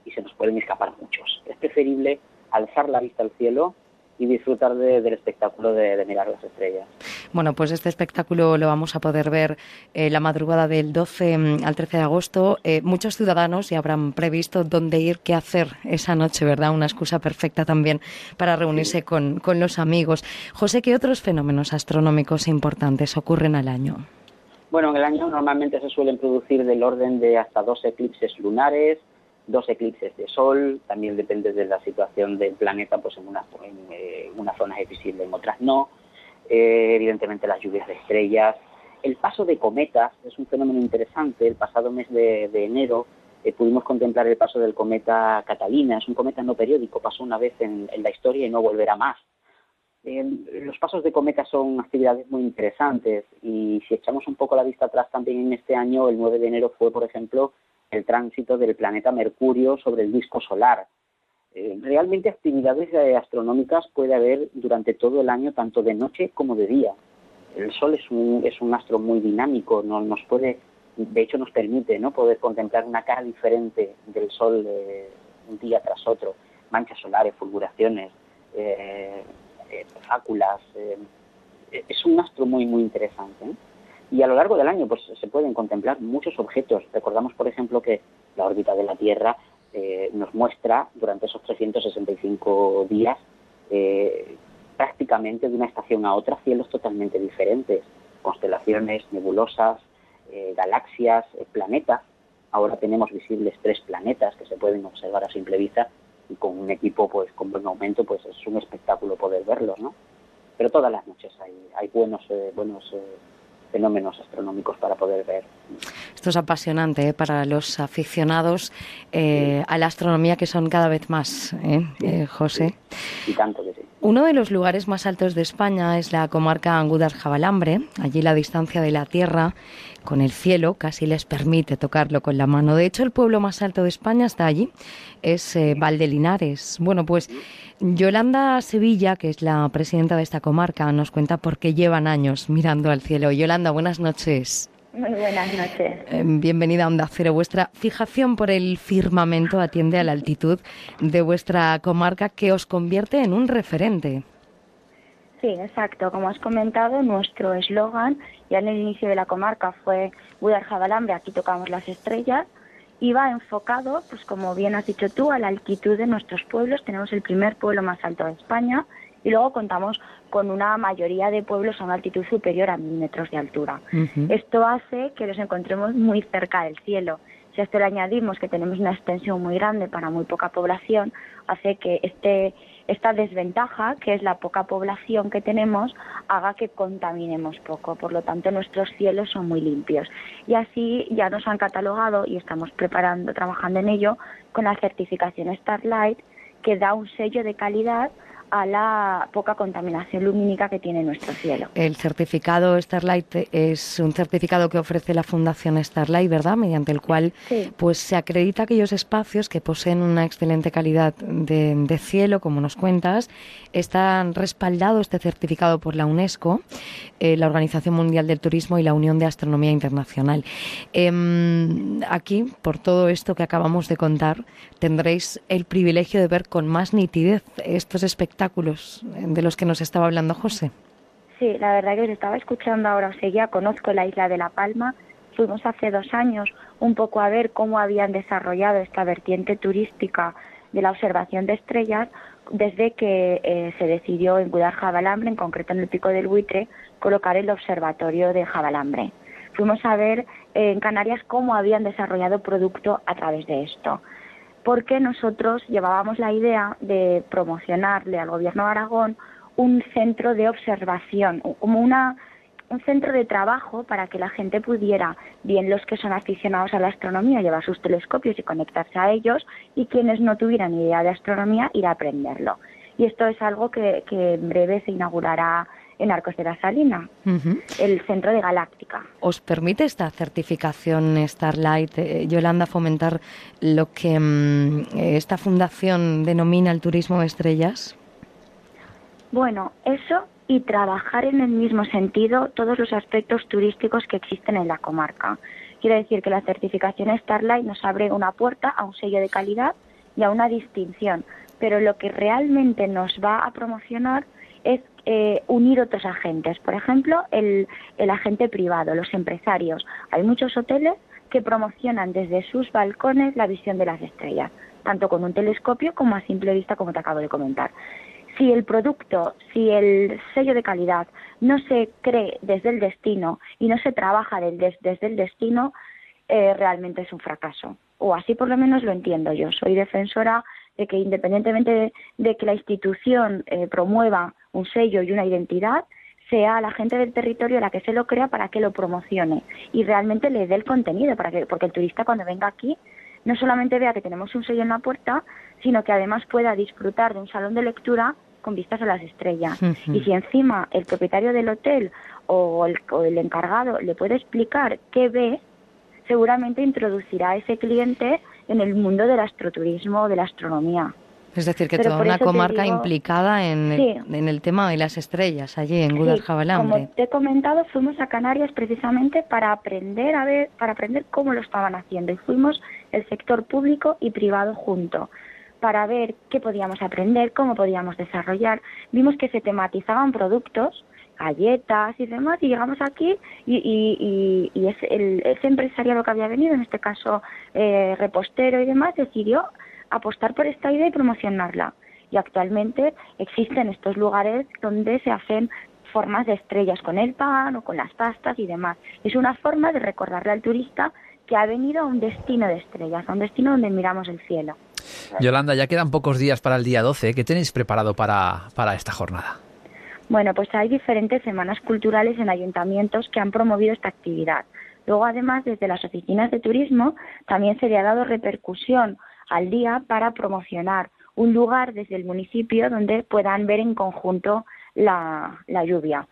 y se nos pueden escapar muchos. Es preferible alzar la vista al cielo y disfrutar del espectáculo de, mirar las estrellas. Bueno, pues este espectáculo lo vamos a poder ver eh, la madrugada del 12 mm, al 13 de agosto. Eh, muchos ciudadanos ya habrán previsto dónde ir, qué hacer esa noche, ¿verdad? Una excusa perfecta también para reunirse con, con los amigos. José, ¿qué otros fenómenos astronómicos importantes ocurren al año? Bueno, en el año normalmente se suelen producir del orden de hasta dos eclipses lunares, dos eclipses de sol, también depende de la situación del planeta, pues en, una, en, eh, unas zonas es visible, en otras no. Eh, evidentemente las lluvias de estrellas. El paso de cometas es un fenómeno interesante. El pasado mes de, enero eh, pudimos contemplar el paso del cometa Catalina. Es un cometa no periódico, pasó una vez en, la historia y no volverá más. los pasos de cometas son actividades muy interesantes y si echamos un poco la vista atrás también en este año, el 9 de enero fue, por ejemplo, el tránsito del planeta Mercurio sobre el disco solar. Eh, realmente actividades eh, astronómicas puede haber durante todo el año, tanto de noche como de día. El Sol es un, es un astro muy dinámico, no, nos puede de hecho nos permite no poder contemplar una cara diferente del sol eh, un día tras otro, manchas solares, fulguraciones, eh, eh fáculas. Es un astro muy muy interesante. Y a lo largo del año pues se pueden contemplar muchos objetos. Recordamos, por ejemplo, que la órbita de la Tierra nos muestra durante esos 365 días prácticamente de una estación a otra cielos totalmente diferentes, constelaciones, nebulosas, eh, galaxias, eh, planetas. Ahora tenemos visibles tres planetas que se pueden observar a simple vista y con un equipo pues con buen aumento pues es un espectáculo poder verlos, ¿no? Pero todas las noches hay, hay buenos eh, buenos fenómenos astronómicos para poder ver. Esto es apasionante para los aficionados a la astronomía que son cada vez más, José. Y tanto que sí. Uno de los lugares más altos de España es la comarca Angudar-Jabalambre. Allí la distancia de la Tierra con el cielo casi les permite tocarlo con la mano. De hecho, el pueblo más alto de España está allí, es eh, Valdelinares. Bueno, pues Yolanda Sevilla, que es la presidenta de esta comarca, nos cuenta por qué llevan años mirando al cielo. Yolanda, buenas noches. Muy buenas noches. Eh, bienvenida a Onda Cero. Vuestra fijación por el firmamento atiende a la altitud de vuestra comarca que os convierte en un referente. Sí, exacto. Como has comentado, nuestro eslogan ya en el inicio de la comarca fue Budar Jabalambre, aquí tocamos las estrellas, y va enfocado, pues como bien has dicho tú, a la altitud de nuestros pueblos. Tenemos el primer pueblo más alto de España y luego contamos con una mayoría de pueblos a una altitud superior a mil metros de altura. Esto hace que nos encontremos muy cerca del cielo. Si a esto le añadimos que tenemos una extensión muy grande para muy poca población, hace que este esta desventaja, que es la poca población que tenemos, haga que contaminemos poco. Por lo tanto, nuestros cielos son muy limpios. Y así ya nos han catalogado y estamos preparando, trabajando en ello, con la certificación Starlight, que da un sello de calidad a la poca contaminación lumínica que tiene nuestro cielo. El certificado Starlight es un certificado que ofrece la Fundación Starlight, ¿verdad? Mediante el cual pues se acredita aquellos espacios que poseen una excelente calidad de, cielo, como nos cuentas. Están respaldado este certificado por la UNESCO, eh, la Organización Mundial del Turismo y la Unión de Astronomía Internacional. Em, aquí, por todo esto que acabamos de contar, tendréis el privilegio de ver con más nitidez estos espectáculos de los que nos estaba hablando José. Sí, la verdad que os estaba escuchando ahora, seguía, conozco la isla de La Palma, fuimos hace dos años un poco a ver cómo habían desarrollado esta vertiente turística de la observación de estrellas desde que eh, se decidió en Budar Jabalambre, en concreto en el Pico del Buitre, colocar el observatorio de Jabalambre. Fuimos a ver eh, en Canarias cómo habían desarrollado producto a través de esto porque nosotros llevábamos la idea de promocionarle al gobierno de Aragón un centro de observación, como una, un centro de trabajo para que la gente pudiera, bien los que son aficionados a la astronomía, llevar sus telescopios y conectarse a ellos, y quienes no tuvieran idea de astronomía, ir a aprenderlo. Y esto es algo que, que en breve se inaugurará en Arcos de la Salina, el centro de Galáctica. ¿Os permite esta certificación Starlight, eh, Yolanda, fomentar lo que mm, esta fundación denomina el turismo de estrellas? Bueno, eso y trabajar en el mismo sentido todos los aspectos turísticos que existen en la comarca. Quiere decir que la certificación Starlight nos abre una puerta a un sello de calidad y a una distinción, pero lo que realmente nos va a promocionar es eh, unir otros agentes. Por ejemplo, el, el agente privado, los empresarios. Hay muchos hoteles que promocionan desde sus balcones la visión de las estrellas, tanto con un telescopio como a simple vista, como te acabo de comentar. Si el producto, si el sello de calidad no se cree desde el destino y no se trabaja desde el destino, eh, realmente es un fracaso. O así por lo menos lo entiendo yo. Soy defensora de que independientemente de, que la institución eh, promueva un sello y una identidad, sea la gente del territorio la que se lo crea para que lo promocione y realmente le dé el contenido, para que, porque el turista cuando venga aquí no solamente vea que tenemos un sello en la puerta, sino que además pueda disfrutar de un salón de lectura con vistas a las estrellas. Y si encima el propietario del hotel o el, o el encargado le puede explicar qué ve, seguramente introducirá a ese cliente en el mundo del astroturismo o de la astronomía. Es decir, que toda una comarca implicada en el, el, tema de las estrellas allí en Guadalajara. como te he comentado, fuimos a Canarias precisamente para aprender a ver, para aprender cómo lo estaban haciendo y fuimos el sector público y privado junto para ver qué podíamos aprender, cómo podíamos desarrollar. Vimos que se tematizaban productos, galletas y demás, y llegamos aquí y, y, el, ese empresariado que había venido, en este caso eh, repostero y demás, decidió apostar por esta idea y promocionarla. Y actualmente existen estos lugares donde se hacen formas de estrellas con el pan o con las pastas y demás. Es una forma de recordarle al turista que ha venido a un destino de estrellas, a un destino donde miramos el cielo. Yolanda, ya quedan pocos días para el día 12. ¿Qué tenéis preparado para, para esta jornada? Bueno, pues hay diferentes semanas culturales en ayuntamientos que han promovido esta actividad. Luego, además, desde las oficinas de turismo también se le ha dado repercusión al día para promocionar un lugar desde el municipio donde puedan ver en conjunto la, la lluvia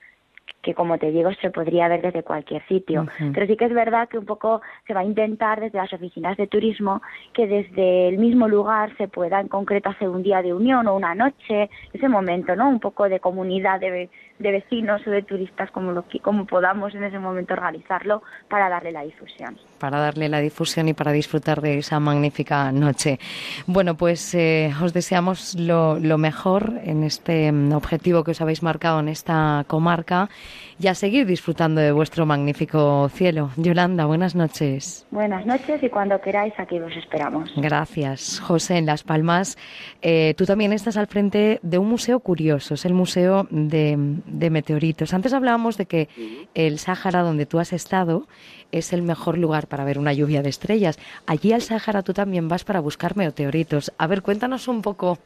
que como te digo se podría ver desde cualquier sitio. Pero sí que es verdad que un poco se va a intentar desde las oficinas de turismo que desde el mismo lugar se pueda en concreto hacer un día de unión o una noche, ese momento, ¿no? Un poco de comunidad de, de vecinos o de turistas como, lo, como podamos en ese momento organizarlo para darle la difusión para darle la difusión y para disfrutar de esa magnífica noche. Bueno, pues eh, os deseamos lo, mejor en este mm, objetivo que os habéis marcado en esta comarca y a seguir disfrutando de vuestro magnífico cielo. Yolanda, buenas noches. Buenas noches y cuando queráis aquí os esperamos. Gracias. José, en Las Palmas, eh, tú también estás al frente de un museo curioso, es el Museo de, de Meteoritos. Antes hablábamos de que el Sáhara, donde tú has estado, es el mejor lugar para ver una lluvia de estrellas. Allí al Sáhara tú también vas para buscar meteoritos. A ver, cuéntanos un poco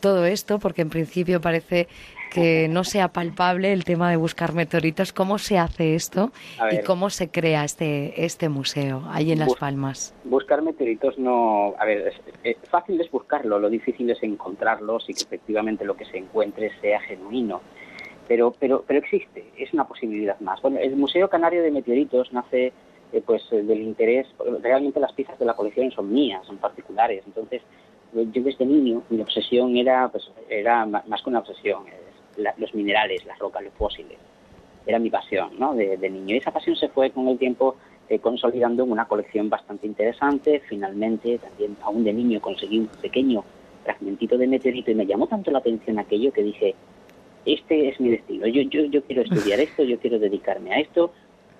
todo esto, porque en principio parece que no sea palpable el tema de buscar meteoritos. ¿Cómo se hace esto y cómo se crea este, este museo ahí en Las Palmas? Buscar meteoritos no... A ver, es, fácil es buscarlo, lo difícil es encontrarlos y que efectivamente lo que se encuentre sea genuino. Pero, pero, pero existe, es una posibilidad más. Bueno, el Museo Canario de Meteoritos nace eh, pues eh, del interés, realmente las piezas de la colección son mías, son particulares, entonces yo desde niño mi obsesión era pues era más que una obsesión, los minerales, las rocas, los fósiles, era mi pasión ¿no? de, niño. Y esa pasión se fue con el tiempo eh, consolidando en una colección bastante interesante, finalmente también aún de niño conseguí un pequeño fragmentito de meteorito y me llamó tanto la atención aquello que dije, este es mi destino, yo, yo, yo quiero estudiar esto, yo quiero dedicarme a esto,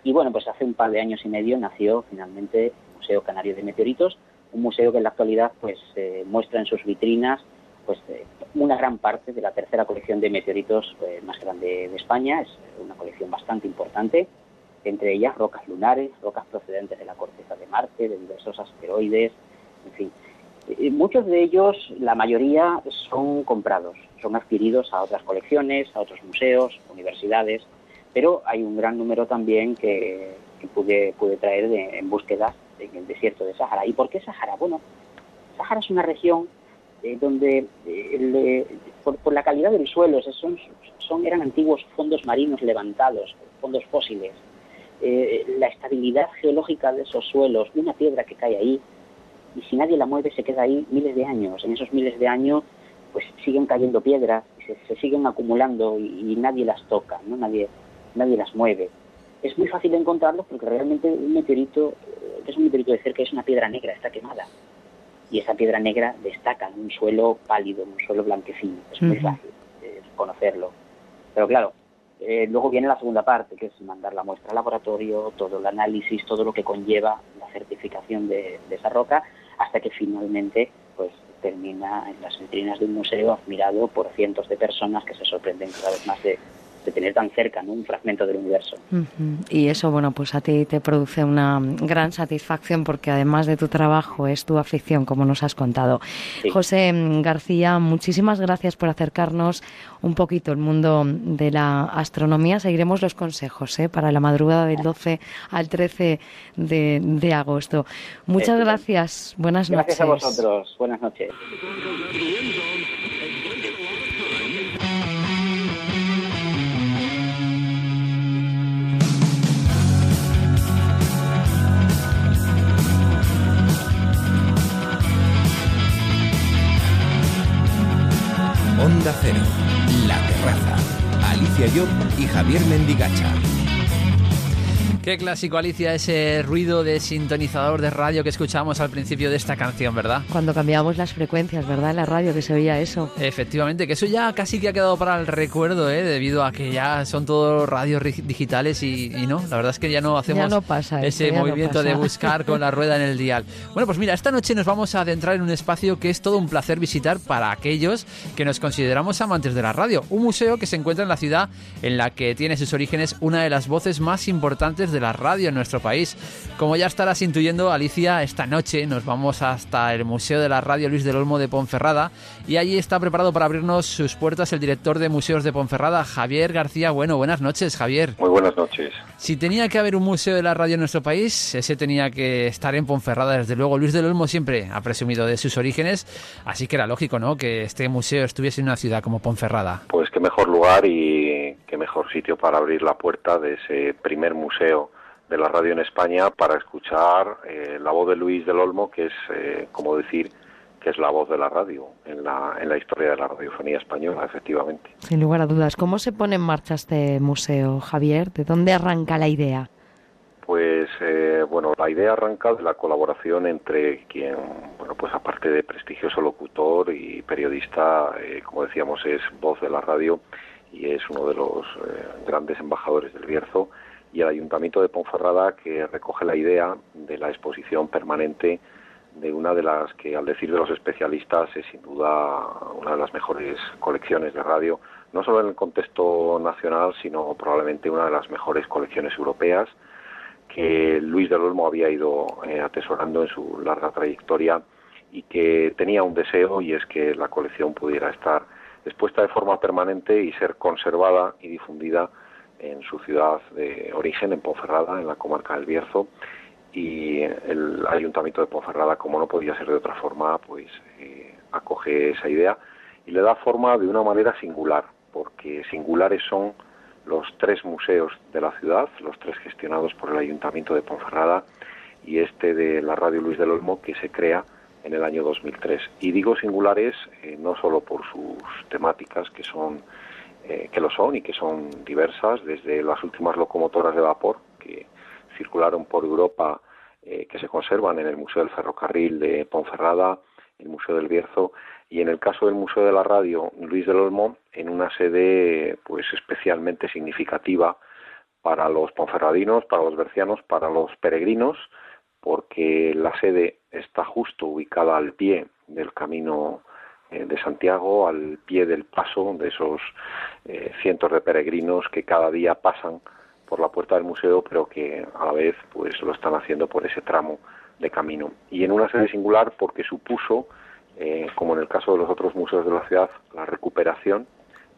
y bueno, pues hace un par de años y medio nació finalmente el Museo Canario de Meteoritos, un museo que en la actualidad pues eh, muestra en sus vitrinas pues eh, una gran parte de la tercera colección de meteoritos eh, más grande de España, es una colección bastante importante, entre ellas rocas lunares, rocas procedentes de la corteza de Marte, de diversos asteroides, en fin. muchos de ellos, la mayoría, son comprados, son adquiridos a otras colecciones, a otros museos, universidades, pero hay un gran número también que, pude, traer en búsqueda en el desierto de Sáhara. ¿Y por qué Sáhara? Bueno, Sáhara es una región eh, donde eh, por, la calidad del suelo, son, son, eran antiguos fondos marinos levantados, fondos fósiles, eh, la estabilidad geológica de esos suelos, una piedra que cae ahí, y si nadie la mueve se queda ahí miles de años. En esos miles de años pues siguen cayendo piedras, se, siguen acumulando y, nadie las toca, ¿no? Nadie, nadie las mueve. Es muy fácil encontrarlos porque realmente un meteorito, eh, es un meteorito de cerca, es una piedra negra, está quemada. Y esa piedra negra destaca en un suelo pálido, en un suelo blanquecino. Es muy fácil eh, conocerlo. Pero claro, eh, luego viene la segunda parte, que es mandar la muestra al laboratorio, todo el análisis, todo lo que conlleva la certificación de, de esa roca, hasta que finalmente pues termina en las vitrinas de un museo admirado por cientos de personas que se sorprenden cada vez más de, de tener tan cerca un fragmento del universo. Y eso, bueno, pues a ti te produce una gran satisfacción porque además de tu trabajo es tu afición, como nos has contado. José García, muchísimas gracias por acercarnos un poquito el mundo de la astronomía. Seguiremos los consejos ¿eh? para la madrugada del 12 al 13 de, agosto. Muchas gracias. Buenas noches. Gracias a vosotros. Buenas noches. Onda Cero, La Terraza, Alicia Job y Javier Mendigacha. Qué clásico, Alicia, ese ruido de sintonizador de radio que escuchábamos al principio de esta canción, ¿verdad? Cuando cambiábamos las frecuencias, ¿verdad? En la radio que se oía eso. Efectivamente, que eso ya casi que ha quedado para el recuerdo, ¿eh? Debido a que ya son todos radios digitales y, no, la verdad es que ya no hacemos ese movimiento de buscar con la rueda en el dial. Bueno, pues mira, esta noche nos vamos a adentrar en un espacio que es todo un placer visitar para aquellos que nos consideramos amantes de la radio. Un museo que se encuentra en la ciudad en la que tiene sus orígenes una de las voces más importantes de de la radio en nuestro país. Como ya estarás intuyendo, Alicia, esta noche nos vamos hasta el Museo de la Radio Luis del Olmo de Ponferrada y allí está preparado para abrirnos sus puertas el director de Museos de Ponferrada, Javier García. Bueno, buenas noches, Javier. Muy buenas noches. Si tenía que haber un museo de la radio en nuestro país, ese tenía que estar en Ponferrada. Desde luego, Luis del Olmo siempre ha presumido de sus orígenes, así que era lógico, ¿no?, que este museo estuviese en una ciudad como Ponferrada. Pues qué mejor lugar y qué mejor sitio para abrir la puerta de ese primer museo de la radio en España para escuchar eh, la voz de Luis del Olmo, que es, eh, como decir, que es la voz de la radio en la, en la historia de la radiofonía española, efectivamente. Sin lugar a dudas. ¿Cómo se pone en marcha este museo, Javier? ¿De dónde arranca la idea? Pues eh, bueno, la idea arranca de la colaboración entre quien, bueno, pues aparte de prestigioso locutor y periodista, como decíamos, es voz de la radio y es uno de los grandes embajadores del Bierzo y el Ayuntamiento de Ponferrada que recoge la idea de la exposición permanente de una de las que, al decir de los especialistas, es sin duda una de las mejores colecciones de radio, no solo en el contexto nacional, sino probablemente una de las mejores colecciones europeas que Luis del Olmo había ido eh, atesorando en su larga trayectoria y que tenía un deseo y es que la colección pudiera estar expuesta de forma permanente y ser conservada y difundida en su ciudad de origen, en Ponferrada, en la comarca del Bierzo, y el Ayuntamiento de Ponferrada, como no podía ser de otra forma, pues eh, acoge esa idea y le da forma de una manera singular, porque singulares son los tres museos de la ciudad, los tres gestionados por el Ayuntamiento de Ponferrada y este de la Radio Luis del Olmo que se crea en el año 2003. Y digo singulares eh, no solo por sus temáticas, que son eh, que lo son y que son diversas, desde las últimas locomotoras de vapor que circularon por Europa, eh, que se conservan en el Museo del Ferrocarril de Ponferrada, el Museo del Bierzo, y en el caso del Museo de la Radio Luis del Olmo, en una sede pues especialmente significativa para los ponferradinos, para los bercianos, para los peregrinos, porque la sede está justo ubicada al pie del camino eh, de Santiago al pie del paso de esos eh, cientos de peregrinos que cada día pasan por la puerta del museo, pero que a la vez pues lo están haciendo por ese tramo de camino. Y en una sede singular porque supuso, eh, como en el caso de los otros museos de la ciudad, la recuperación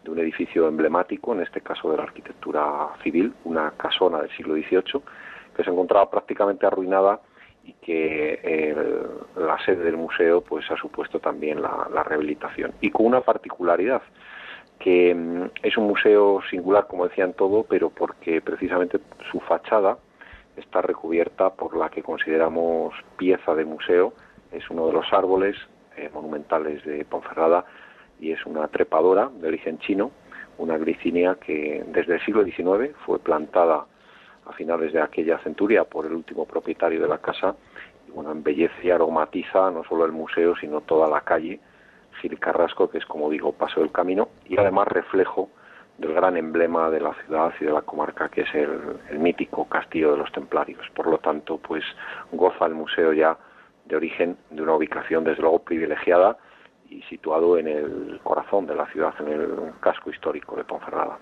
de un edificio emblemático, en este caso de la arquitectura civil, una casona del siglo XVIII, que se encontraba prácticamente arruinada y que la sede del museo pues ha supuesto también la, rehabilitación. Y con una particularidad que mm, es un museo singular como decían todo pero porque precisamente su fachada está recubierta por la que consideramos pieza de museo. Es uno de los árboles eh, monumentales de Ponferrada y es una trepadora de origen chino una glicínia que desde el siglo XIX fue plantada a finales de aquella centuria por el último propietario de la casa y bueno, embellece y aromatiza no solo el museo sino toda la calle Gil Carrasco, que es como digo Paso del Camino y además reflejo del gran emblema de la ciudad y de la comarca que es el, el mítico Castillo de los Templarios. Por lo tanto, pues goza el museo ya de origen de una ubicación desde luego privilegiada y situado en el corazón de la ciudad, en el casco histórico de Ponferrada.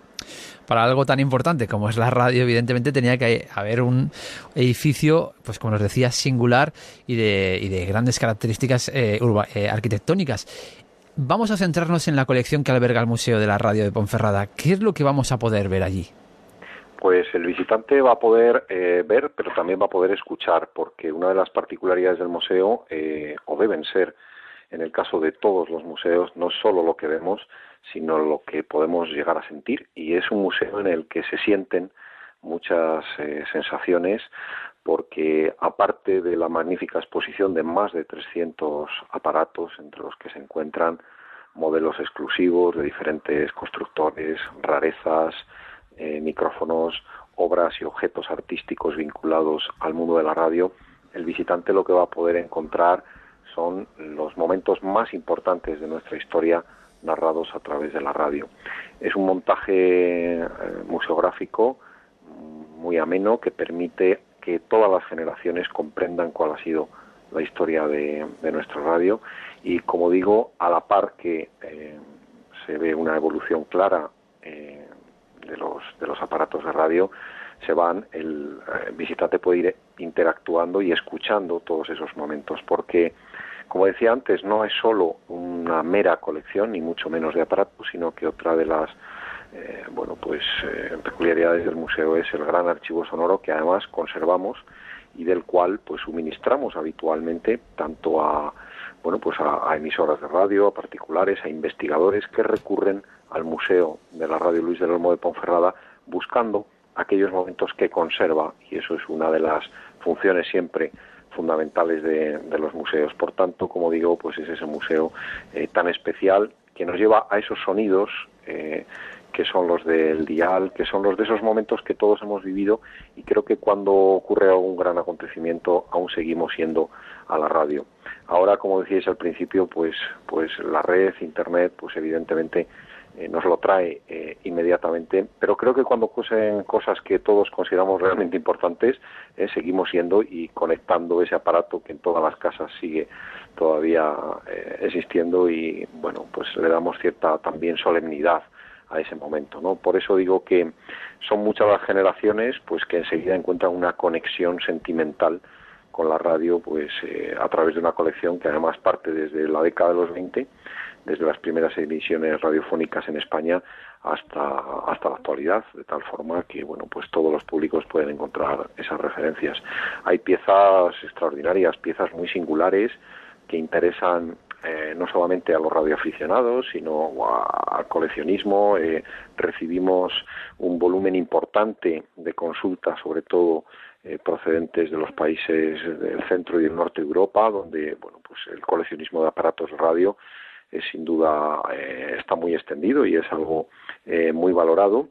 Para algo tan importante como es la radio, evidentemente tenía que haber un edificio, pues como nos decía, singular y de, y de grandes características eh, eh, arquitectónicas. Vamos a centrarnos en la colección que alberga el Museo de la Radio de Ponferrada. ¿Qué es lo que vamos a poder ver allí? Pues el visitante va a poder eh, ver, pero también va a poder escuchar, porque una de las particularidades del museo, o deben ser, en el caso de todos los museos, no solo lo que vemos, sino lo que podemos llegar a sentir. Y es un museo en el que se sienten muchas eh, sensaciones porque aparte de la magnífica exposición de más de 300 aparatos entre los que se encuentran modelos exclusivos de diferentes constructores, rarezas, eh, micrófonos, obras y objetos artísticos vinculados al mundo de la radio, el visitante lo que va a poder encontrar son los momentos más importantes de nuestra historia narrados a través de la radio. Es un montaje eh, museográfico muy ameno que permite que todas las generaciones comprendan cuál ha sido la historia de, nuestra radio y como digo, a la par que eh, se ve una evolución clara eh, de, de los aparatos de radio, se van, el, visitante puede ir interactuando y escuchando todos esos momentos, porque, como decía antes, no es solo una mera colección, ni mucho menos de aparatos, sino que otra de las eh, bueno, pues eh, peculiaridades del museo es el gran archivo sonoro que además conservamos y del cual pues suministramos habitualmente tanto a bueno pues a, emisoras de radio, a particulares, a investigadores que recurren al museo de la radio Luis del Olmo de Ponferrada buscando aquellos momentos que conserva y eso es una de las funciones siempre fundamentales de, los museos. Por tanto, como digo, pues es ese museo eh, tan especial que nos lleva a esos sonidos eh, que son los del dial, que son los de esos momentos que todos hemos vivido y creo que cuando ocurre algún gran acontecimiento aún seguimos siendo a la radio. Ahora, como decíais al principio, pues, pues la red, internet, pues evidentemente eh, nos lo trae eh, inmediatamente, pero creo que cuando ocurren cosas que todos consideramos realmente importantes, eh, seguimos siendo y conectando ese aparato que en todas las casas sigue todavía existiendo y bueno, pues le damos cierta también solemnidad a ese momento, ¿no? Por eso digo que son muchas las generaciones pues que enseguida encuentran una conexión sentimental con la radio pues a través de una colección que además parte desde la década de los 20, desde las primeras emisiones radiofónicas en España hasta hasta la actualidad, de tal forma que bueno, pues todos los públicos pueden encontrar esas referencias. Hay piezas extraordinarias, piezas muy singulares que interesan eh, no solamente a los radioaficionados, sino al coleccionismo. Eh, recibimos un volumen importante de consultas, sobre todo eh, procedentes de los países del centro y del norte de Europa, donde bueno, pues el coleccionismo de aparatos radio es sin duda está muy extendido y es algo muy valorado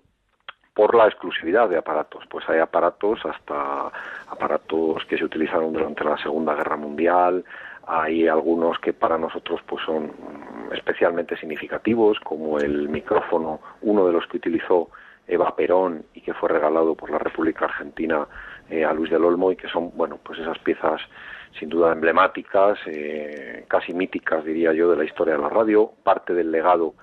por la exclusividad de aparatos. Pues hay aparatos hasta aparatos que se utilizaron durante la Segunda Guerra Mundial, hay algunos que para nosotros pues son especialmente significativos, como el micrófono, uno de los que utilizó Eva Perón y que fue regalado por la República Argentina eh, a Luis del Olmo y que son, bueno, pues esas piezas sin duda emblemáticas, eh, casi míticas, diría yo, de la historia de la radio, parte del legado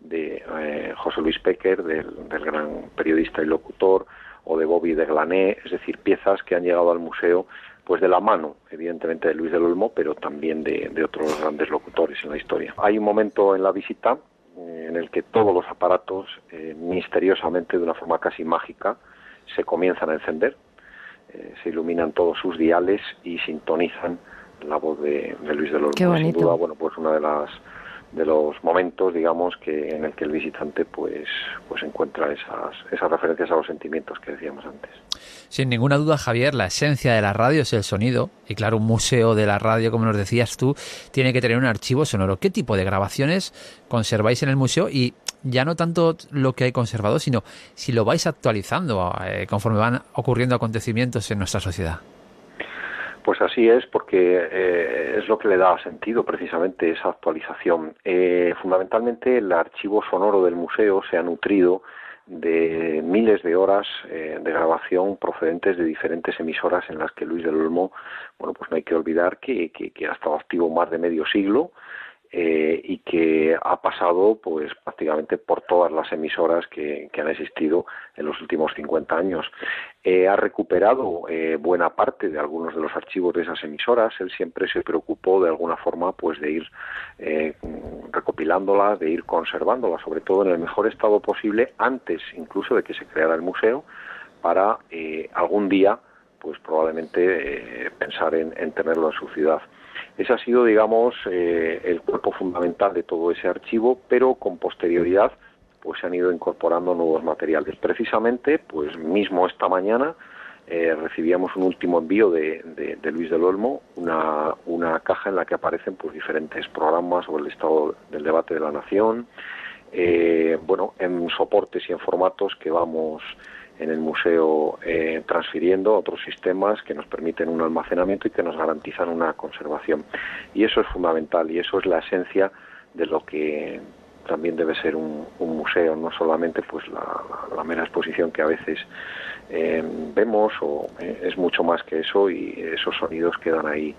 de eh, José Luis Pecker, del, gran periodista y locutor, o de Bobby de Glané, es decir, piezas que han llegado al museo pues de la mano, evidentemente, de Luis del Olmo, pero también de, otros grandes locutores en la historia. Hay un momento en la visita eh, en el que todos los aparatos, eh, misteriosamente, de una forma casi mágica, se comienzan a encender, eh, se iluminan todos sus diales y sintonizan la voz de, Luis Olmo. Qué Sin duda, bueno, pues una de las de los momentos, digamos, que en el que el visitante pues pues encuentra esas esas referencias a los sentimientos que decíamos antes. Sin ninguna duda, Javier, la esencia de la radio es el sonido y claro, un museo de la radio, como nos decías tú, tiene que tener un archivo sonoro. ¿Qué tipo de grabaciones conserváis en el museo y ya no tanto lo que hay conservado, sino si lo vais actualizando eh, conforme van ocurriendo acontecimientos en nuestra sociedad? Pues así es, porque eh, es lo que le da sentido precisamente esa actualización. Eh, fundamentalmente el archivo sonoro del museo se ha nutrido de miles de horas eh, de grabación procedentes de diferentes emisoras en las que Luis del Olmo, bueno, pues no hay que olvidar que, que, que ha estado activo más de medio siglo, eh, y que ha pasado pues prácticamente por todas las emisoras que, han existido en los últimos 50 años. Eh, ha recuperado eh, buena parte de algunos de los archivos de esas emisoras. Él siempre se preocupó de alguna forma pues de ir recopilándola, de ir conservándola, sobre todo en el mejor estado posible antes incluso de que se creara el museo para algún día pues probablemente pensar en tenerlo en su ciudad. Ese ha sido, digamos, eh, el cuerpo fundamental de todo ese archivo, pero con posterioridad pues se han ido incorporando nuevos materiales. Precisamente, pues mismo esta mañana eh, recibíamos un último envío de, Luis del Olmo, una, una, caja en la que aparecen pues diferentes programas sobre el estado del debate de la nación, eh, bueno, en soportes y en formatos que vamos en el museo eh, transfiriendo otros sistemas que nos permiten un almacenamiento y que nos garantizan una conservación. Y eso es fundamental y eso es la esencia de lo que también debe ser un, museo, no solamente pues la, mera exposición que a veces eh, vemos o eh, es mucho más que eso y esos sonidos quedan ahí,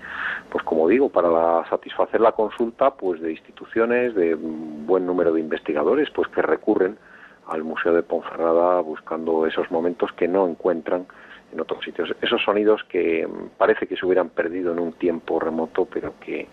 pues como digo, para satisfacer la consulta pues de instituciones, de un buen número de investigadores, pues que recurren al Museo de Ponferrada buscando esos momentos que no encuentran en otros sitios. Esos sonidos que parece que se hubieran perdido en un tiempo remoto, pero que,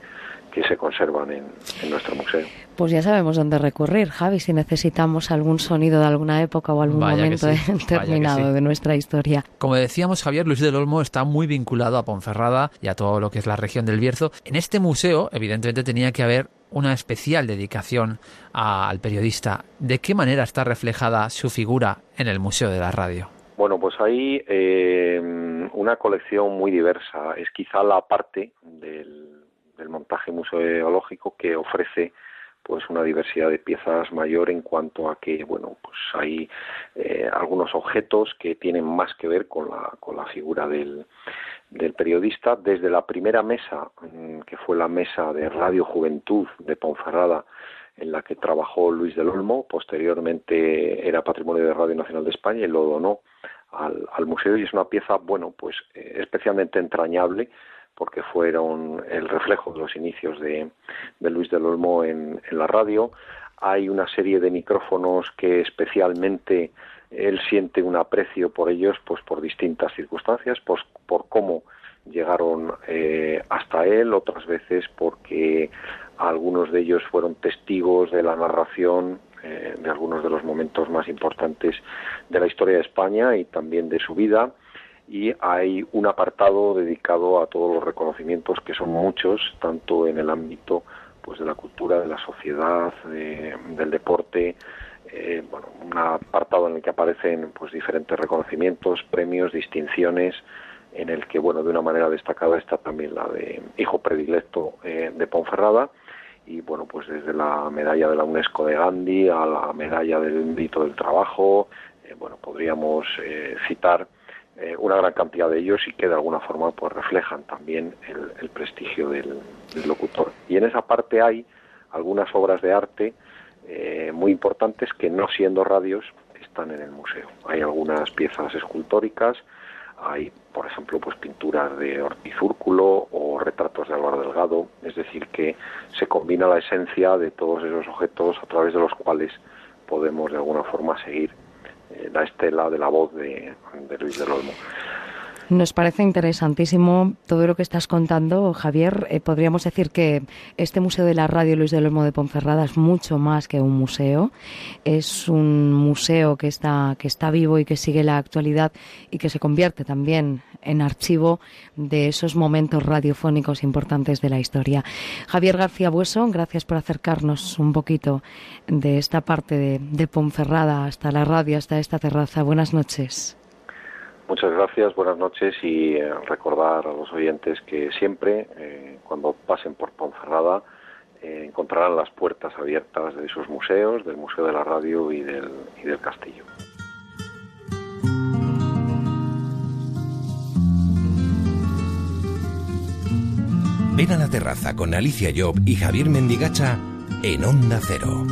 se conservan en, nuestro museo. Pues ya sabemos dónde recurrir, Javi, si necesitamos algún sonido de alguna época o algún momento [laughs] determinado de nuestra historia. Como decíamos, Javier Luis del Olmo está muy vinculado a Ponferrada y a todo lo que es la región del Bierzo. En este museo, evidentemente, tenía que haber una especial dedicación al periodista. ¿De qué manera está reflejada su figura en el Museo de la Radio? Bueno, pues hay eh, una colección muy diversa. Es quizá la parte del, montaje museológico que ofrece pues una diversidad de piezas mayor en cuanto a que bueno pues hay eh, algunos objetos que tienen más que ver con la, con la figura del, del periodista. Desde la primera mesa, mm, que fue la mesa de Radio Juventud de Ponferrada, en la que trabajó Luis del Olmo, posteriormente era patrimonio de Radio Nacional de España y lo donó al, museo. Y es una pieza, bueno, pues eh, especialmente entrañable porque fueron el reflejo de los inicios de, Luis del Olmo en, en la radio. Hay una serie de micrófonos que especialmente él siente un aprecio por ellos pues por distintas circunstancias pues por cómo llegaron eh, hasta él otras veces porque algunos de ellos fueron testigos de la narración eh, de algunos de los momentos más importantes de la historia de España y también de su vida y hay un apartado dedicado a todos los reconocimientos que son muchos tanto en el ámbito pues de la cultura de la sociedad del deporte eh, bueno, un apartado en el que aparecen pues diferentes reconocimientos, premios, distinciones, en el que bueno de una manera destacada está también la de hijo predilecto eh, de Ponferrada. Y bueno pues desde la medalla de la UNESCO de Gandhi a la medalla del mérito del trabajo eh, bueno podríamos citar una gran cantidad de ellos y que de alguna forma pues reflejan también el, prestigio del locutor y en esa parte hay algunas obras de arte eh, muy importantes que no siendo radios están en el museo. Hay algunas piezas escultóricas, hay por ejemplo pues pinturas de Ortiz Úrculo o retratos de Álvaro Delgado, es decir que se combina la esencia de todos esos objetos a través de los cuales podemos de alguna forma seguir eh, la estela de la voz de, Luis del Olmo. Nos parece interesantísimo todo lo que estás contando, Javier. Eh, podríamos decir que este Museo de la Radio Luis del Olmo de Ponferrada es mucho más que un museo. Es un museo que está, que está vivo y que sigue la actualidad y que se convierte también en archivo de esos momentos radiofónicos importantes de la historia. Javier García Bueso, gracias por acercarnos un poquito de esta parte de, Ponferrada hasta la radio, hasta esta terraza. Buenas noches. Muchas gracias, buenas noches y eh, recordar a los oyentes que siempre, eh, cuando pasen por Ponferrada, eh, encontrarán las puertas abiertas de sus museos, del Museo de la Radio y del, y del Castillo. Ven a la terraza con Alicia Job y Javier Mendigacha en Onda Cero.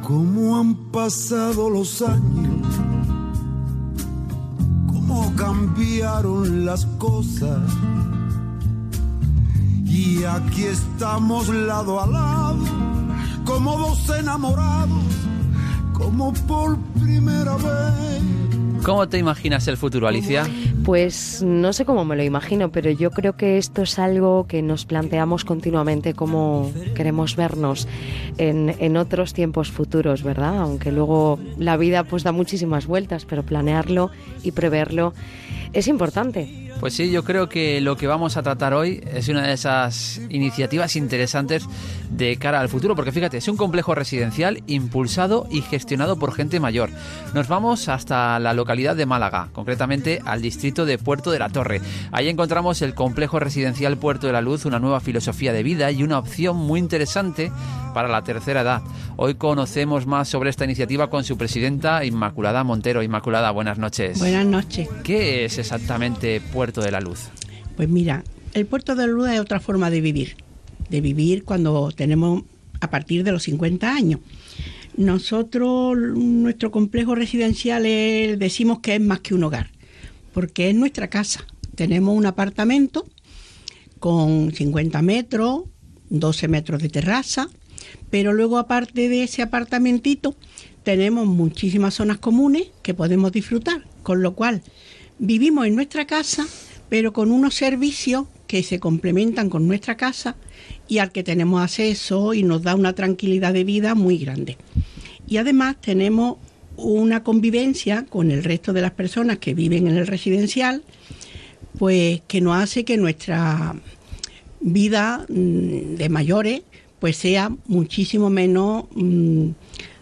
cómo han pasado los años, cómo cambiaron las cosas. Y aquí estamos lado a lado, como dos enamorados, como por primera vez. ¿Cómo te imaginas el futuro, Alicia? Pues no sé cómo me lo imagino, pero yo creo que esto es algo que nos planteamos continuamente cómo queremos vernos en, en, otros tiempos futuros, ¿verdad? Aunque luego la vida pues da muchísimas vueltas, pero planearlo y preverlo es importante. Pues sí, yo creo que lo que vamos a tratar hoy es una de esas iniciativas interesantes de cara al futuro, porque fíjate, es un complejo residencial impulsado y gestionado por gente mayor. Nos vamos hasta la localidad de Málaga, concretamente al distrito de Puerto de la Torre. Ahí encontramos el complejo residencial Puerto de la Luz, una nueva filosofía de vida y una opción muy interesante para la tercera edad. Hoy conocemos más sobre esta iniciativa con su presidenta Inmaculada Montero. Inmaculada, buenas noches. Buenas noches. ¿Qué es exactamente Puerto de la Luz? Pues mira, el Puerto de la Luz es otra forma de vivir, de vivir cuando tenemos a partir de los 50 años. Nosotros, nuestro complejo residencial decimos que es más que un hogar, porque es nuestra casa. Tenemos un apartamento con 50 metros, 12 metros de terraza, pero luego aparte de ese apartamentito tenemos muchísimas zonas comunes que podemos disfrutar, con lo cual vivimos en nuestra casa, pero con unos servicios que se complementan con nuestra casa y al que tenemos acceso y nos da una tranquilidad de vida muy grande. Y además tenemos una convivencia con el resto de las personas que viven en el residencial, pues que nos hace que nuestra vida mm, de mayores pues sea muchísimo menos mm,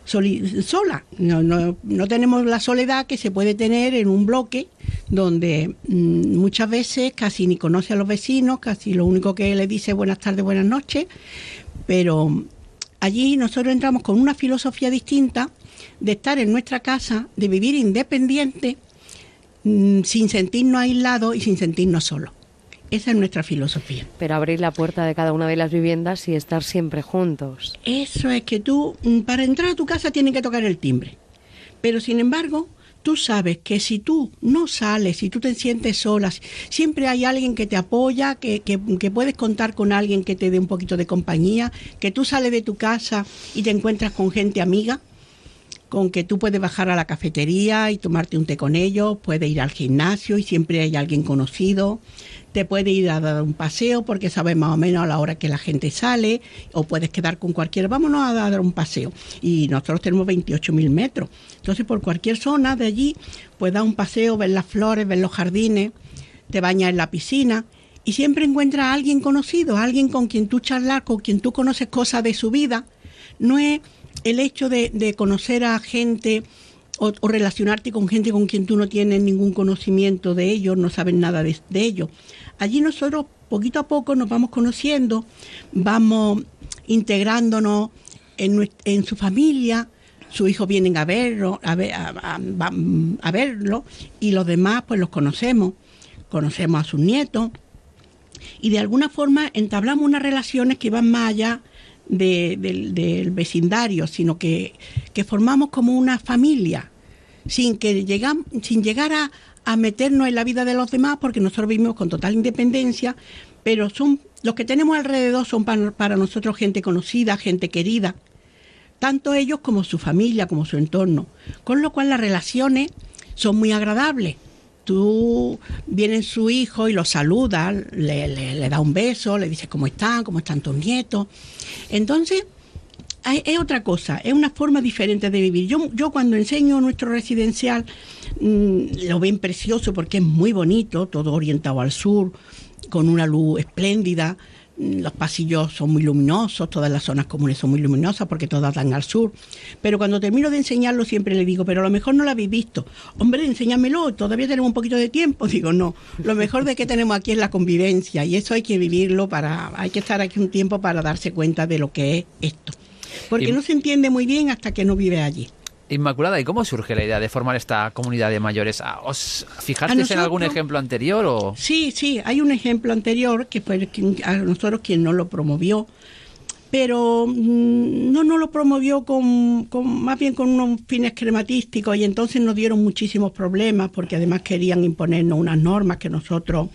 sola. No, no, tenemos la soledad que se puede tener en un bloque donde mm, muchas veces casi ni conoce a los vecinos, casi lo único que le dice buenas tardes, buenas noches, pero allí nosotros entramos con una filosofía distinta de estar en nuestra casa, de vivir independiente, mm, sin sentirnos aislados y sin sentirnos solos. Esa es nuestra filosofía. Pero abrir la puerta de cada una de las viviendas y estar siempre juntos. Eso es que tú, mm, para entrar a tu casa, tienen que tocar el timbre. Pero sin embargo, tú sabes que si tú no sales, si tú te sientes sola, siempre hay alguien que te apoya, que, que, que, puedes contar con alguien que te dé un poquito de compañía, que tú sales de tu casa y te encuentras con gente amiga, con que tú puedes bajar a la cafetería y tomarte un té con ellos, puedes ir al gimnasio y siempre hay alguien conocido, te puede ir a dar un paseo porque sabes más o menos a la hora que la gente sale, o puedes quedar con cualquiera, vámonos a dar un paseo. Y nosotros tenemos 28.000 metros. Entonces, por cualquier zona de allí, puedes dar un paseo, ver las flores, ver los jardines, te bañas en la piscina y siempre encuentras a alguien conocido, a alguien con quien tú charlas, con quien tú conoces cosas de su vida. No es el hecho de, conocer a gente o, relacionarte con gente con quien tú no tienes ningún conocimiento de ellos, no sabes nada de, de ellos. Allí nosotros poquito a poco nos vamos conociendo, vamos integrándonos en, su familia, sus hijos vienen a verlo, a, a, verlo y los demás pues los conocemos, conocemos a sus nietos y de alguna forma entablamos unas relaciones que van más allá del vecindario, sino que, que, formamos como una familia, sin que llegam, sin llegar a, a meternos en la vida de los demás porque nosotros vivimos con total independencia, pero son los que tenemos alrededor son para, nosotros gente conocida, gente querida, tanto ellos como su familia, como su entorno, con lo cual las relaciones son muy agradables. Tú viene su hijo y lo saluda, le, le da un beso, le dices cómo están, cómo están tus nietos. Entonces, es otra cosa, es una forma diferente de vivir. Yo, yo cuando enseño nuestro residencial mm, lo ven precioso porque es muy bonito, todo orientado al sur, con una luz espléndida. Los pasillos son muy luminosos, todas las zonas comunes son muy luminosas porque todas dan al sur. Pero cuando termino de enseñarlo siempre le digo, pero a lo mejor no lo habéis visto. Hombre, enséñamelo, todavía tenemos un poquito de tiempo. [laughs] Digo, no, lo mejor de que tenemos aquí es la convivencia y eso hay que vivirlo para, hay que estar aquí un tiempo para darse cuenta de lo que es esto porque no se entiende muy bien hasta que no vive allí. Inmaculada, ¿y cómo surge la idea de formar esta comunidad de mayores? Ah, ¿Os fijasteis en algún ejemplo anterior? O? Sí, sí, hay un ejemplo anterior que fue a nosotros quien no lo promovió, pero mm, no nos lo promovió con, más bien con unos fines crematísticos y entonces nos dieron muchísimos problemas porque además querían imponernos unas normas que nosotros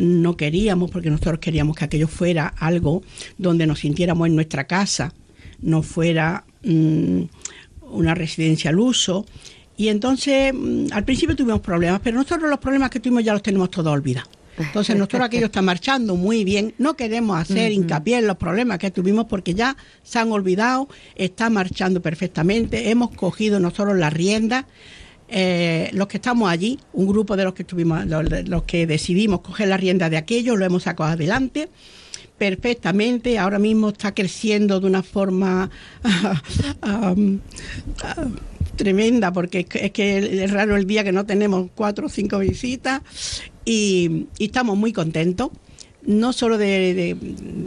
no queríamos porque nosotros queríamos que aquello fuera algo donde nos sintiéramos en nuestra casa no fuera mm, una residencia al uso. Y entonces, mm, al principio tuvimos problemas, pero nosotros los problemas que tuvimos ya los tenemos todos olvidados. Entonces, nosotros aquello está marchando muy bien. No queremos hacer hincapié en los problemas que tuvimos porque ya se han olvidado, está marchando perfectamente. Hemos cogido nosotros la rienda. Eh, los que estamos allí, un grupo de los que, tuvimos, los que decidimos coger la rienda de aquello, lo hemos sacado adelante perfectamente. Ahora mismo está creciendo de una forma [laughs] tremenda, porque es que es raro el día que no tenemos cuatro o cinco visitas y, estamos muy contentos. No solo de,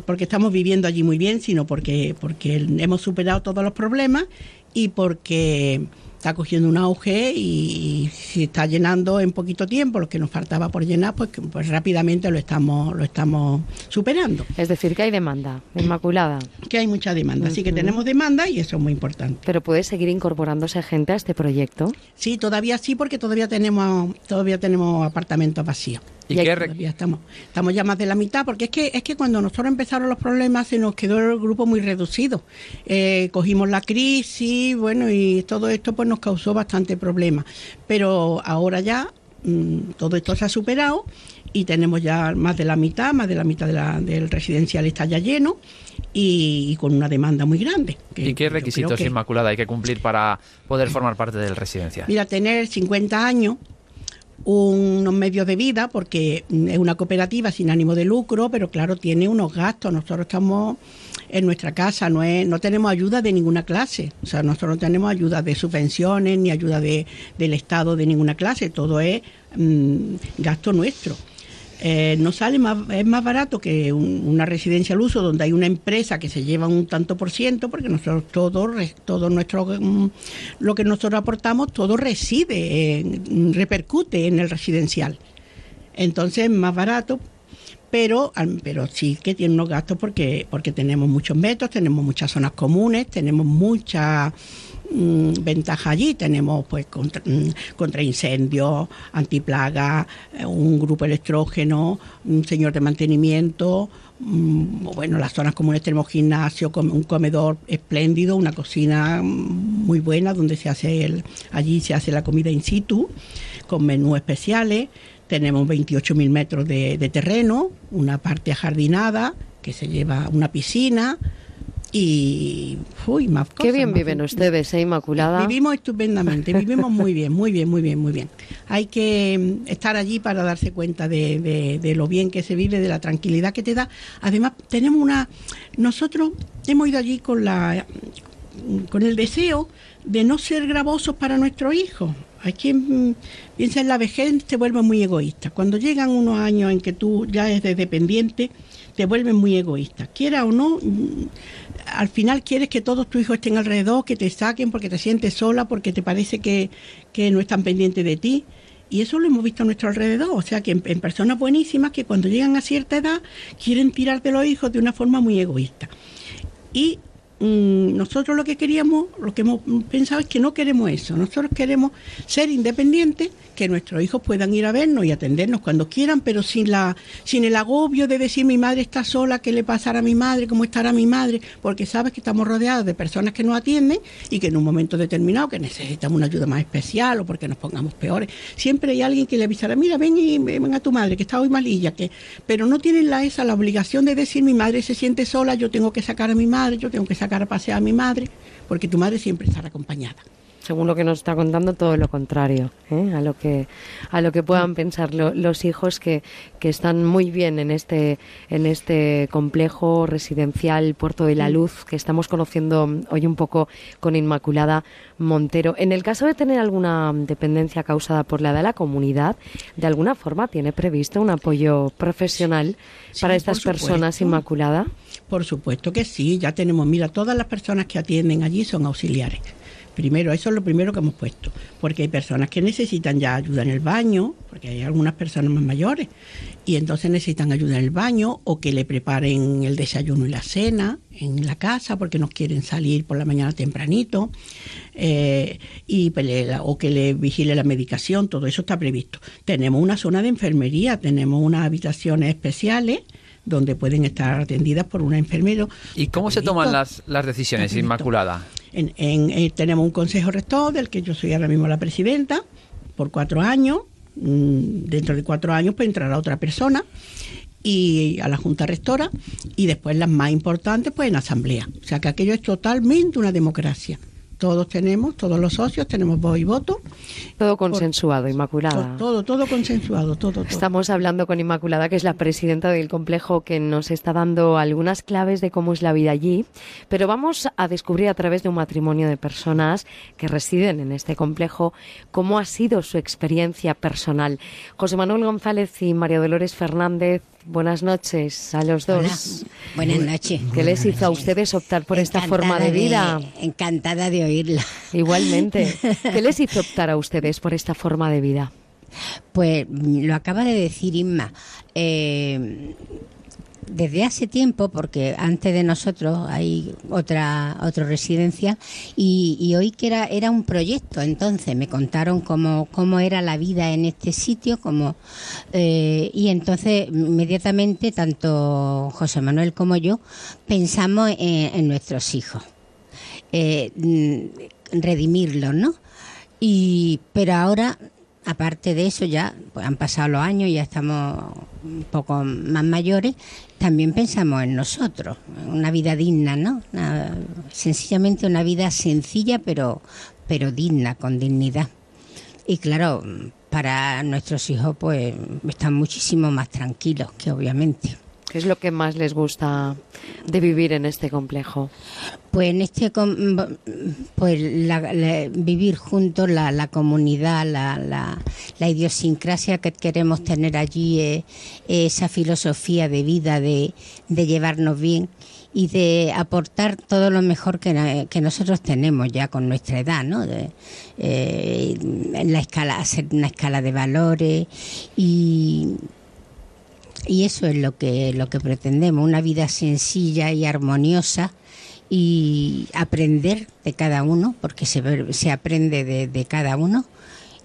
porque estamos viviendo allí muy bien, sino porque, porque hemos superado todos los problemas y porque está cogiendo un auge y, si está llenando en poquito tiempo, lo que nos faltaba por llenar, pues, pues rápidamente lo estamos, lo estamos superando. Es decir, que hay demanda, Inmaculada. Que hay mucha demanda, así que tenemos demanda y eso es muy importante. ¿Pero puede seguir incorporándose gente a este proyecto? Sí, todavía sí, porque todavía tenemos, todavía tenemos apartamentos vacíos. ¿Y, qué estamos, estamos ya más de la mitad, porque es que, es que cuando nosotros empezaron los problemas se nos quedó el grupo muy reducido. Eh, cogimos la crisis, bueno, y todo esto pues nos causó bastante problema. Pero ahora ya mm, todo esto se ha superado y tenemos ya más de la mitad, más de la mitad del residencial está ya lleno y, con una demanda muy grande. ¿Y qué requisitos, Inmaculada, hay que cumplir para poder formar parte del residencial? Mira, tener 50 años, unos medios de vida, porque es una cooperativa sin ánimo de lucro, pero claro, tiene unos gastos. Nosotros estamos en nuestra casa, no, es, no tenemos ayuda de ninguna clase. O sea, nosotros no tenemos ayuda de subvenciones ni ayuda de, del Estado de ninguna clase. Todo es mm, gasto nuestro. Eh, no sale más, es más barato que una residencia al uso donde hay una empresa que se lleva un tanto por ciento, porque nosotros todo, todo nuestro, mm, lo que nosotros aportamos, todo reside, repercute en el residencial. Entonces es más barato, pero, pero sí que tiene unos gastos porque, porque tenemos muchos metros, tenemos muchas zonas comunes, tenemos muchas Mm, ventaja allí. Tenemos pues contra, mm, incendios, antiplaga, eh, un grupo electrógeno, un señor de mantenimiento. Mm, bueno, las zonas comunes tenemos gimnasio, un comedor espléndido, una cocina muy buena donde se hace el, allí se hace la comida in situ con menús especiales. Tenemos 28.000 metros de, de terreno, una parte ajardinada que se lleva una piscina, y uy, más Qué bien viven ustedes, ¿eh, Inmaculada? Vivimos estupendamente, vivimos muy bien, muy bien, muy bien, muy bien. Hay que mm, estar allí para darse cuenta de, de, lo bien que se vive, de la tranquilidad que te da. Además, tenemos una... Nosotros hemos ido allí con la con el deseo de no ser gravosos para nuestros hijos. Hay quien mm, piensa en la vejez, se vuelve muy egoísta. Cuando llegan unos años en que tú ya eres dependiente, te vuelves muy egoísta. Quiera o no, mm, al final quieres que todos tus hijos estén alrededor, que te saquen porque te sientes sola, porque te parece que, no están pendientes de ti. Y eso lo hemos visto a nuestro alrededor, o sea que en, personas buenísimas que cuando llegan a cierta edad quieren tirar de los hijos de una forma muy egoísta. Y Mm, nosotros lo que queríamos, lo que hemos pensado es que no queremos eso. Nosotros queremos ser independientes, que nuestros hijos puedan ir a vernos y atendernos cuando quieran, pero sin la, sin el agobio de decir mi madre está sola, qué le pasará a mi madre, cómo estará mi madre, porque sabes que estamos rodeados de personas que nos atienden y que en un momento determinado que necesitamos una ayuda más especial o porque nos pongamos peores, siempre hay alguien que le avisará, mira, ven y ven a tu madre, que está hoy malilla, que, pero no tienen la esa la obligación de decir mi madre se siente sola, yo tengo que sacar a mi madre, yo tengo que sacar a pasear a mi madre, porque tu madre siempre estará acompañada según lo que nos está contando, todo lo contrario ¿eh? a lo que a lo que puedan pensar los hijos que, que, están muy bien en este en este complejo residencial Puerto de la Luz que estamos conociendo hoy un poco con Inmaculada Montero. En el caso de tener alguna dependencia causada por la edad de la comunidad, de alguna forma tiene previsto un apoyo profesional para estas personas Inmaculada. Por supuesto que sí, ya tenemos, mira, todas las personas que atienden allí son auxiliares. Primero, eso es lo primero que hemos puesto, porque hay personas que necesitan ya ayuda en el baño, porque hay algunas personas más mayores, y entonces necesitan ayuda en el baño o que le preparen el desayuno y la cena en la casa porque no quieren salir por la mañana tempranito, eh, y pues o que le vigile la medicación, todo eso está previsto. Tenemos una zona de enfermería, tenemos unas habitaciones especiales donde pueden estar atendidas por un enfermero. ¿Y cómo se toman las, las decisiones, Inmaculada? En, eh, tenemos un consejo rector del que yo soy ahora mismo la presidenta por cuatro años. Mm, dentro de cuatro años pues entrará otra persona y a la Junta Rectora y después las más importantes pues en asamblea. O sea que aquello es totalmente una democracia. Todos tenemos, todos los socios tenemos voz y voto. Todo consensuado, Inmaculada. Todo, todo, consensuado, todo, todo. Estamos hablando con Inmaculada, que es la presidenta del complejo, que nos está dando algunas claves de cómo es la vida allí. Pero vamos a descubrir a través de un matrimonio de personas que residen en este complejo cómo ha sido su experiencia personal. José Manuel González y María Dolores Fernández Buenas noches a los dos. Buenas noches. ¿Qué les hizo a ustedes optar por esta forma de vida? encantada de oírla. Igualmente. [laughs] ¿Qué les hizo optar a ustedes por esta forma de vida? Pues lo acaba de decir Inma. Eh, desde hace tiempo, porque antes de nosotros hay otra, otra residencia, y, hoy que era, era un proyecto, entonces me contaron cómo, cómo era la vida en este sitio, como eh, y entonces inmediatamente tanto José Manuel como yo pensamos en, nuestros hijos, eh, mm, redimirlos, ¿no? Y, pero ahora aparte de eso ya pues han pasado los años, ya estamos un poco más mayores, también pensamos en nosotros, una vida digna, ¿no? sencillamente una vida sencilla pero, pero digna, con dignidad. Y claro, para nuestros hijos pues están muchísimo más tranquilos que obviamente. ¿Qué es lo que más les gusta de vivir en este complejo? Pues en este pues vivir juntos la, comunidad, la, idiosincrasia que queremos tener allí, eh, esa filosofía de vida, de, llevarnos bien y de aportar todo lo mejor que, nosotros tenemos ya con nuestra edad, ¿no? De, eh, la escala, hacer una escala de valores y y eso es lo que, lo que pretendemos, una vida sencilla y armoniosa y aprender de cada uno, porque se, se aprende de, cada uno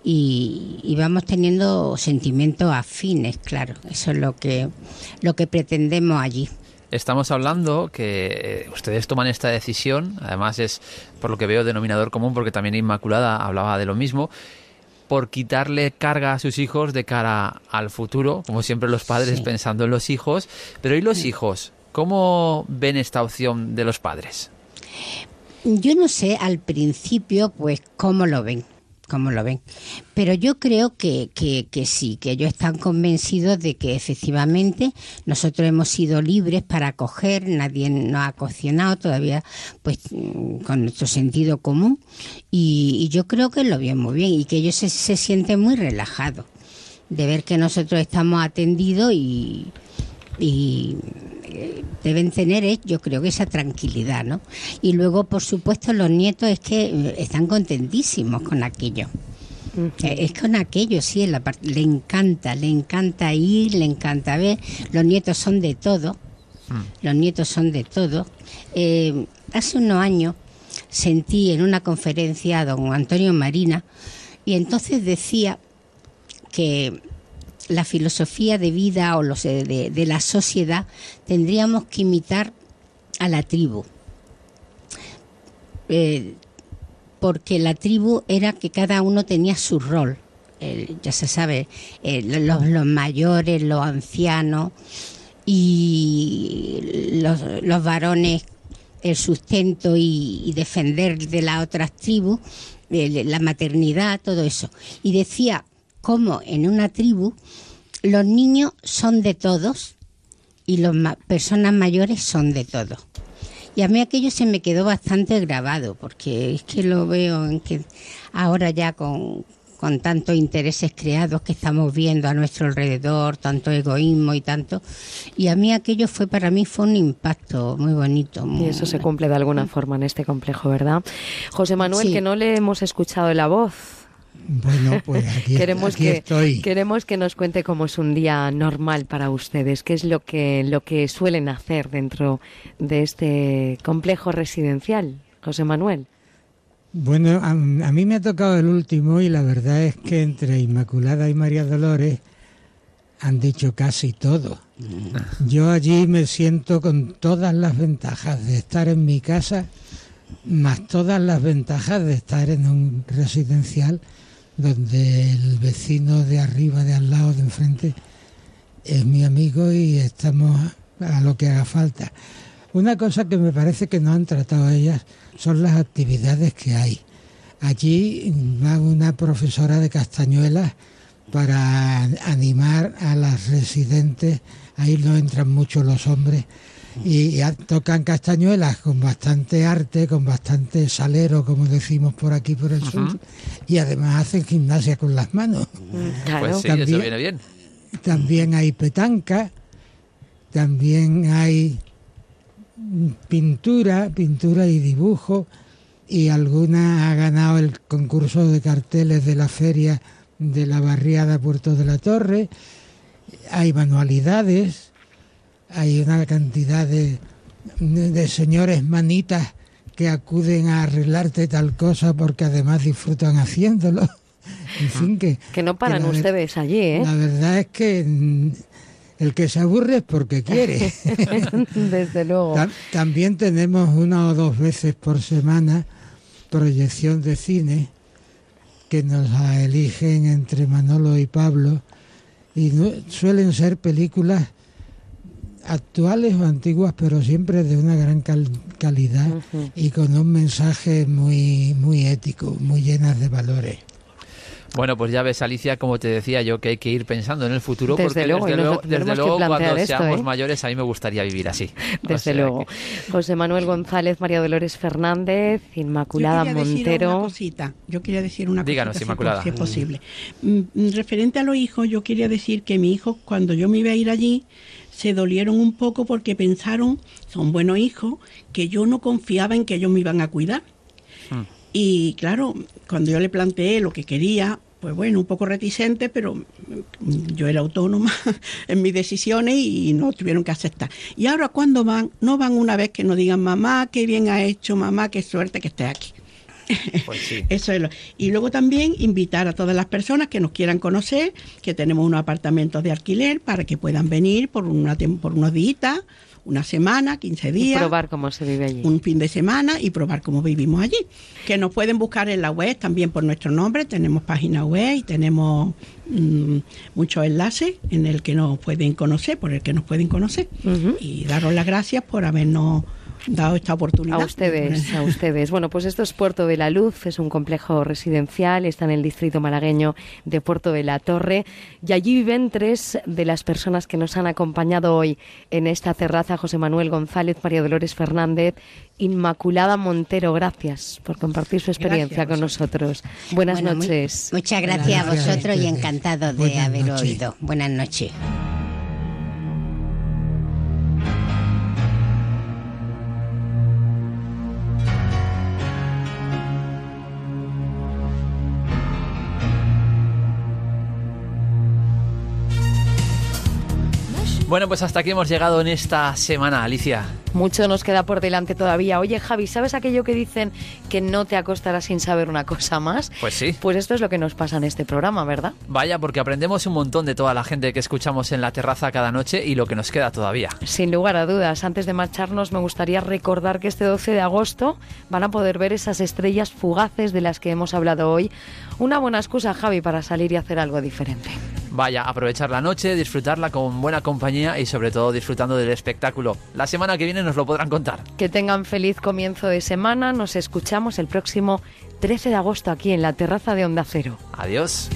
y, vamos teniendo sentimientos afines, claro, eso es lo que, lo que pretendemos allí. Estamos hablando que eh, ustedes toman esta decisión, además es por lo que veo denominador común, porque también Inmaculada hablaba de lo mismo, por quitarle carga a sus hijos de cara al futuro, como siempre los padres pensando en los hijos. Pero ¿y los hijos? ¿Cómo ven esta opción de los padres? Yo no sé al principio, pues, cómo lo ven cómo lo ven. Pero yo creo que, que, sí, que ellos están convencidos de que efectivamente nosotros hemos sido libres para acoger, nadie nos ha cocinado todavía, pues mm, con nuestro sentido común. Y, yo creo que lo ven muy bien y que ellos se, se sienten muy relajados de ver que nosotros estamos atendidos y, y eh, deben tener, eh, yo creo que esa tranquilidad, ¿no? Y luego, por supuesto, los nietos es que eh, están contentísimos con aquello. Es con aquello, sí, la le encanta, le encanta ir, le encanta ver. Los nietos son de todo, mm. los nietos son de todo. hace unos años sentí en una conferencia a don Antonio Marina y entonces decía que la filosofía de vida o los de, la sociedad, tendríamos que imitar a la tribu. Eh, porque la tribu era que cada uno tenía su rol. ya se sabe, los, mayores, los ancianos y los, varones el sustento y, defender de las otras tribus, la maternidad, todo eso. Y decía como en una tribu los niños son de todos y las personas mayores son de todos. Y a mí aquello se me quedó bastante grabado, porque es que lo veo en que ahora ya con, con tantos intereses creados que estamos viendo a nuestro alrededor, tanto egoísmo y tanto. Y a mí aquello fue para mí fue un impacto muy bonito. y eso se cumple de alguna forma en este complejo, ¿verdad? José Manuel, que no le hemos escuchado la voz. Bueno, pues [laughs] aquí, queremos que, estoy. Queremos que nos cuente cómo es un día normal para ustedes, qué es lo que, lo que suelen hacer dentro de este complejo residencial, José Manuel. Bueno, a, mí me ha tocado el último y la verdad es que entre Inmaculada y María Dolores han dicho casi todo. Yo allí me siento con todas las ventajas de estar en mi casa, más todas las ventajas de estar en un residencial donde el vecino de arriba, de al lado, de enfrente, es mi amigo y estamos a lo que haga falta. Una cosa que me parece que no han tratado ellas son las actividades que hay. Allí va una profesora de Castañuelas para animar a las residentes, ahí no entran mucho los hombres, y, tocan castañuelas con bastante arte, con bastante salero, como decimos por aquí por el sur, y además hacen gimnasia con las manos. Pues sí, también, eso viene bien. También hay petanca, también hay pintura, pintura y dibujo, y alguna ha ganado el concurso de carteles de la feria de la barriada Puerto de la Torre, hay manualidades, hay una cantidad de, de señores manitas que acuden a arreglarte tal cosa porque además disfrutan haciéndolo. [laughs] En fin, que... Que no paran ustedes allí, ¿eh? La verdad es que mm, el que se aburre es porque quiere. [laughs] Desde luego. también tenemos una o dos veces por semana proyección de cine que nos eligen entre Manolo y Pablo y suelen ser películas actuales o antiguas, pero siempre de una gran calidad y con un mensaje muy, muy ético, muy llenas de valores. Bueno, pues ya ves, Alicia, como te decía yo, que hay que ir pensando en el futuro, desde porque luego, desde luego, cuando seamos ¿eh? mayores, a mí me gustaría vivir así. [laughs] Desde luego. José Manuel González, María Dolores Fernández, Inmaculada yo Montero. Una cosita. Yo quería decir una Díganos, Inmaculada. Si es posible. Mm, mm, referente a los hijos, yo quería decir que mi hijo, cuando yo me iba a ir allí, se dolieron un poco porque pensaron, son buenos hijos, que yo no confiaba en que ellos me iban a cuidar. Hmm. Y claro, cuando yo le planteé lo que quería, pues bueno, un poco reticente, pero yo era autónoma [laughs] en mis decisiones y no tuvieron que aceptar. Y ahora cuando van, no van una vez que nos digan, mamá, qué bien ha hecho, mamá, qué suerte que esté aquí. [laughs] Pues Eso es Y luego también invitar a todas las personas que nos quieran conocer, que tenemos unos apartamentos de alquiler para que puedan venir por, una, por unos días, una semana, 15 días. Y probar cómo se vive allí. Un fin de semana y probar cómo vivimos allí. Que nos pueden buscar en la web también por nuestro nombre. Tenemos página web y tenemos mm, muchos enlaces en el que nos pueden conocer, por el que nos pueden conocer. Y daros las gracias por habernos dado esta oportunidad. A ustedes, a ustedes. Bueno, pues esto es Puerto de la Luz, es un complejo residencial, está en el distrito malagueño de Puerto de la Torre y allí viven tres de las personas que nos han acompañado hoy en esta terraza, José Manuel González, María Dolores Fernández, Inmaculada Montero. Gracias por compartir su experiencia con nosotros. Buenas noches. muchas gracias, a vosotros y encantado de haber oído. Buenas noches. Bueno, pues hasta aquí hemos llegado en esta semana, Alicia. Mucho nos queda por delante todavía. Oye, Javi, ¿sabes aquello que dicen que no te acostarás sin saber una cosa más? Pues sí. Pues esto es lo que nos pasa en este programa, ¿verdad? Vaya, porque aprendemos un montón de toda la gente que escuchamos en la terraza cada noche y lo que nos queda todavía. Sin lugar a dudas. Antes de marcharnos, me gustaría recordar que este 12 de agosto van a poder ver esas estrellas fugaces de las que hemos hablado hoy. Una buena excusa, Javi, para salir y hacer algo diferente. Vaya, aprovechar la noche, disfrutarla con buena compañía y sobre todo disfrutando del espectáculo. La semana que viene nos lo podrán contar. Que tengan feliz comienzo de semana. Nos escuchamos el próximo 13 de agosto aquí en la terraza de Onda Cero. Adiós.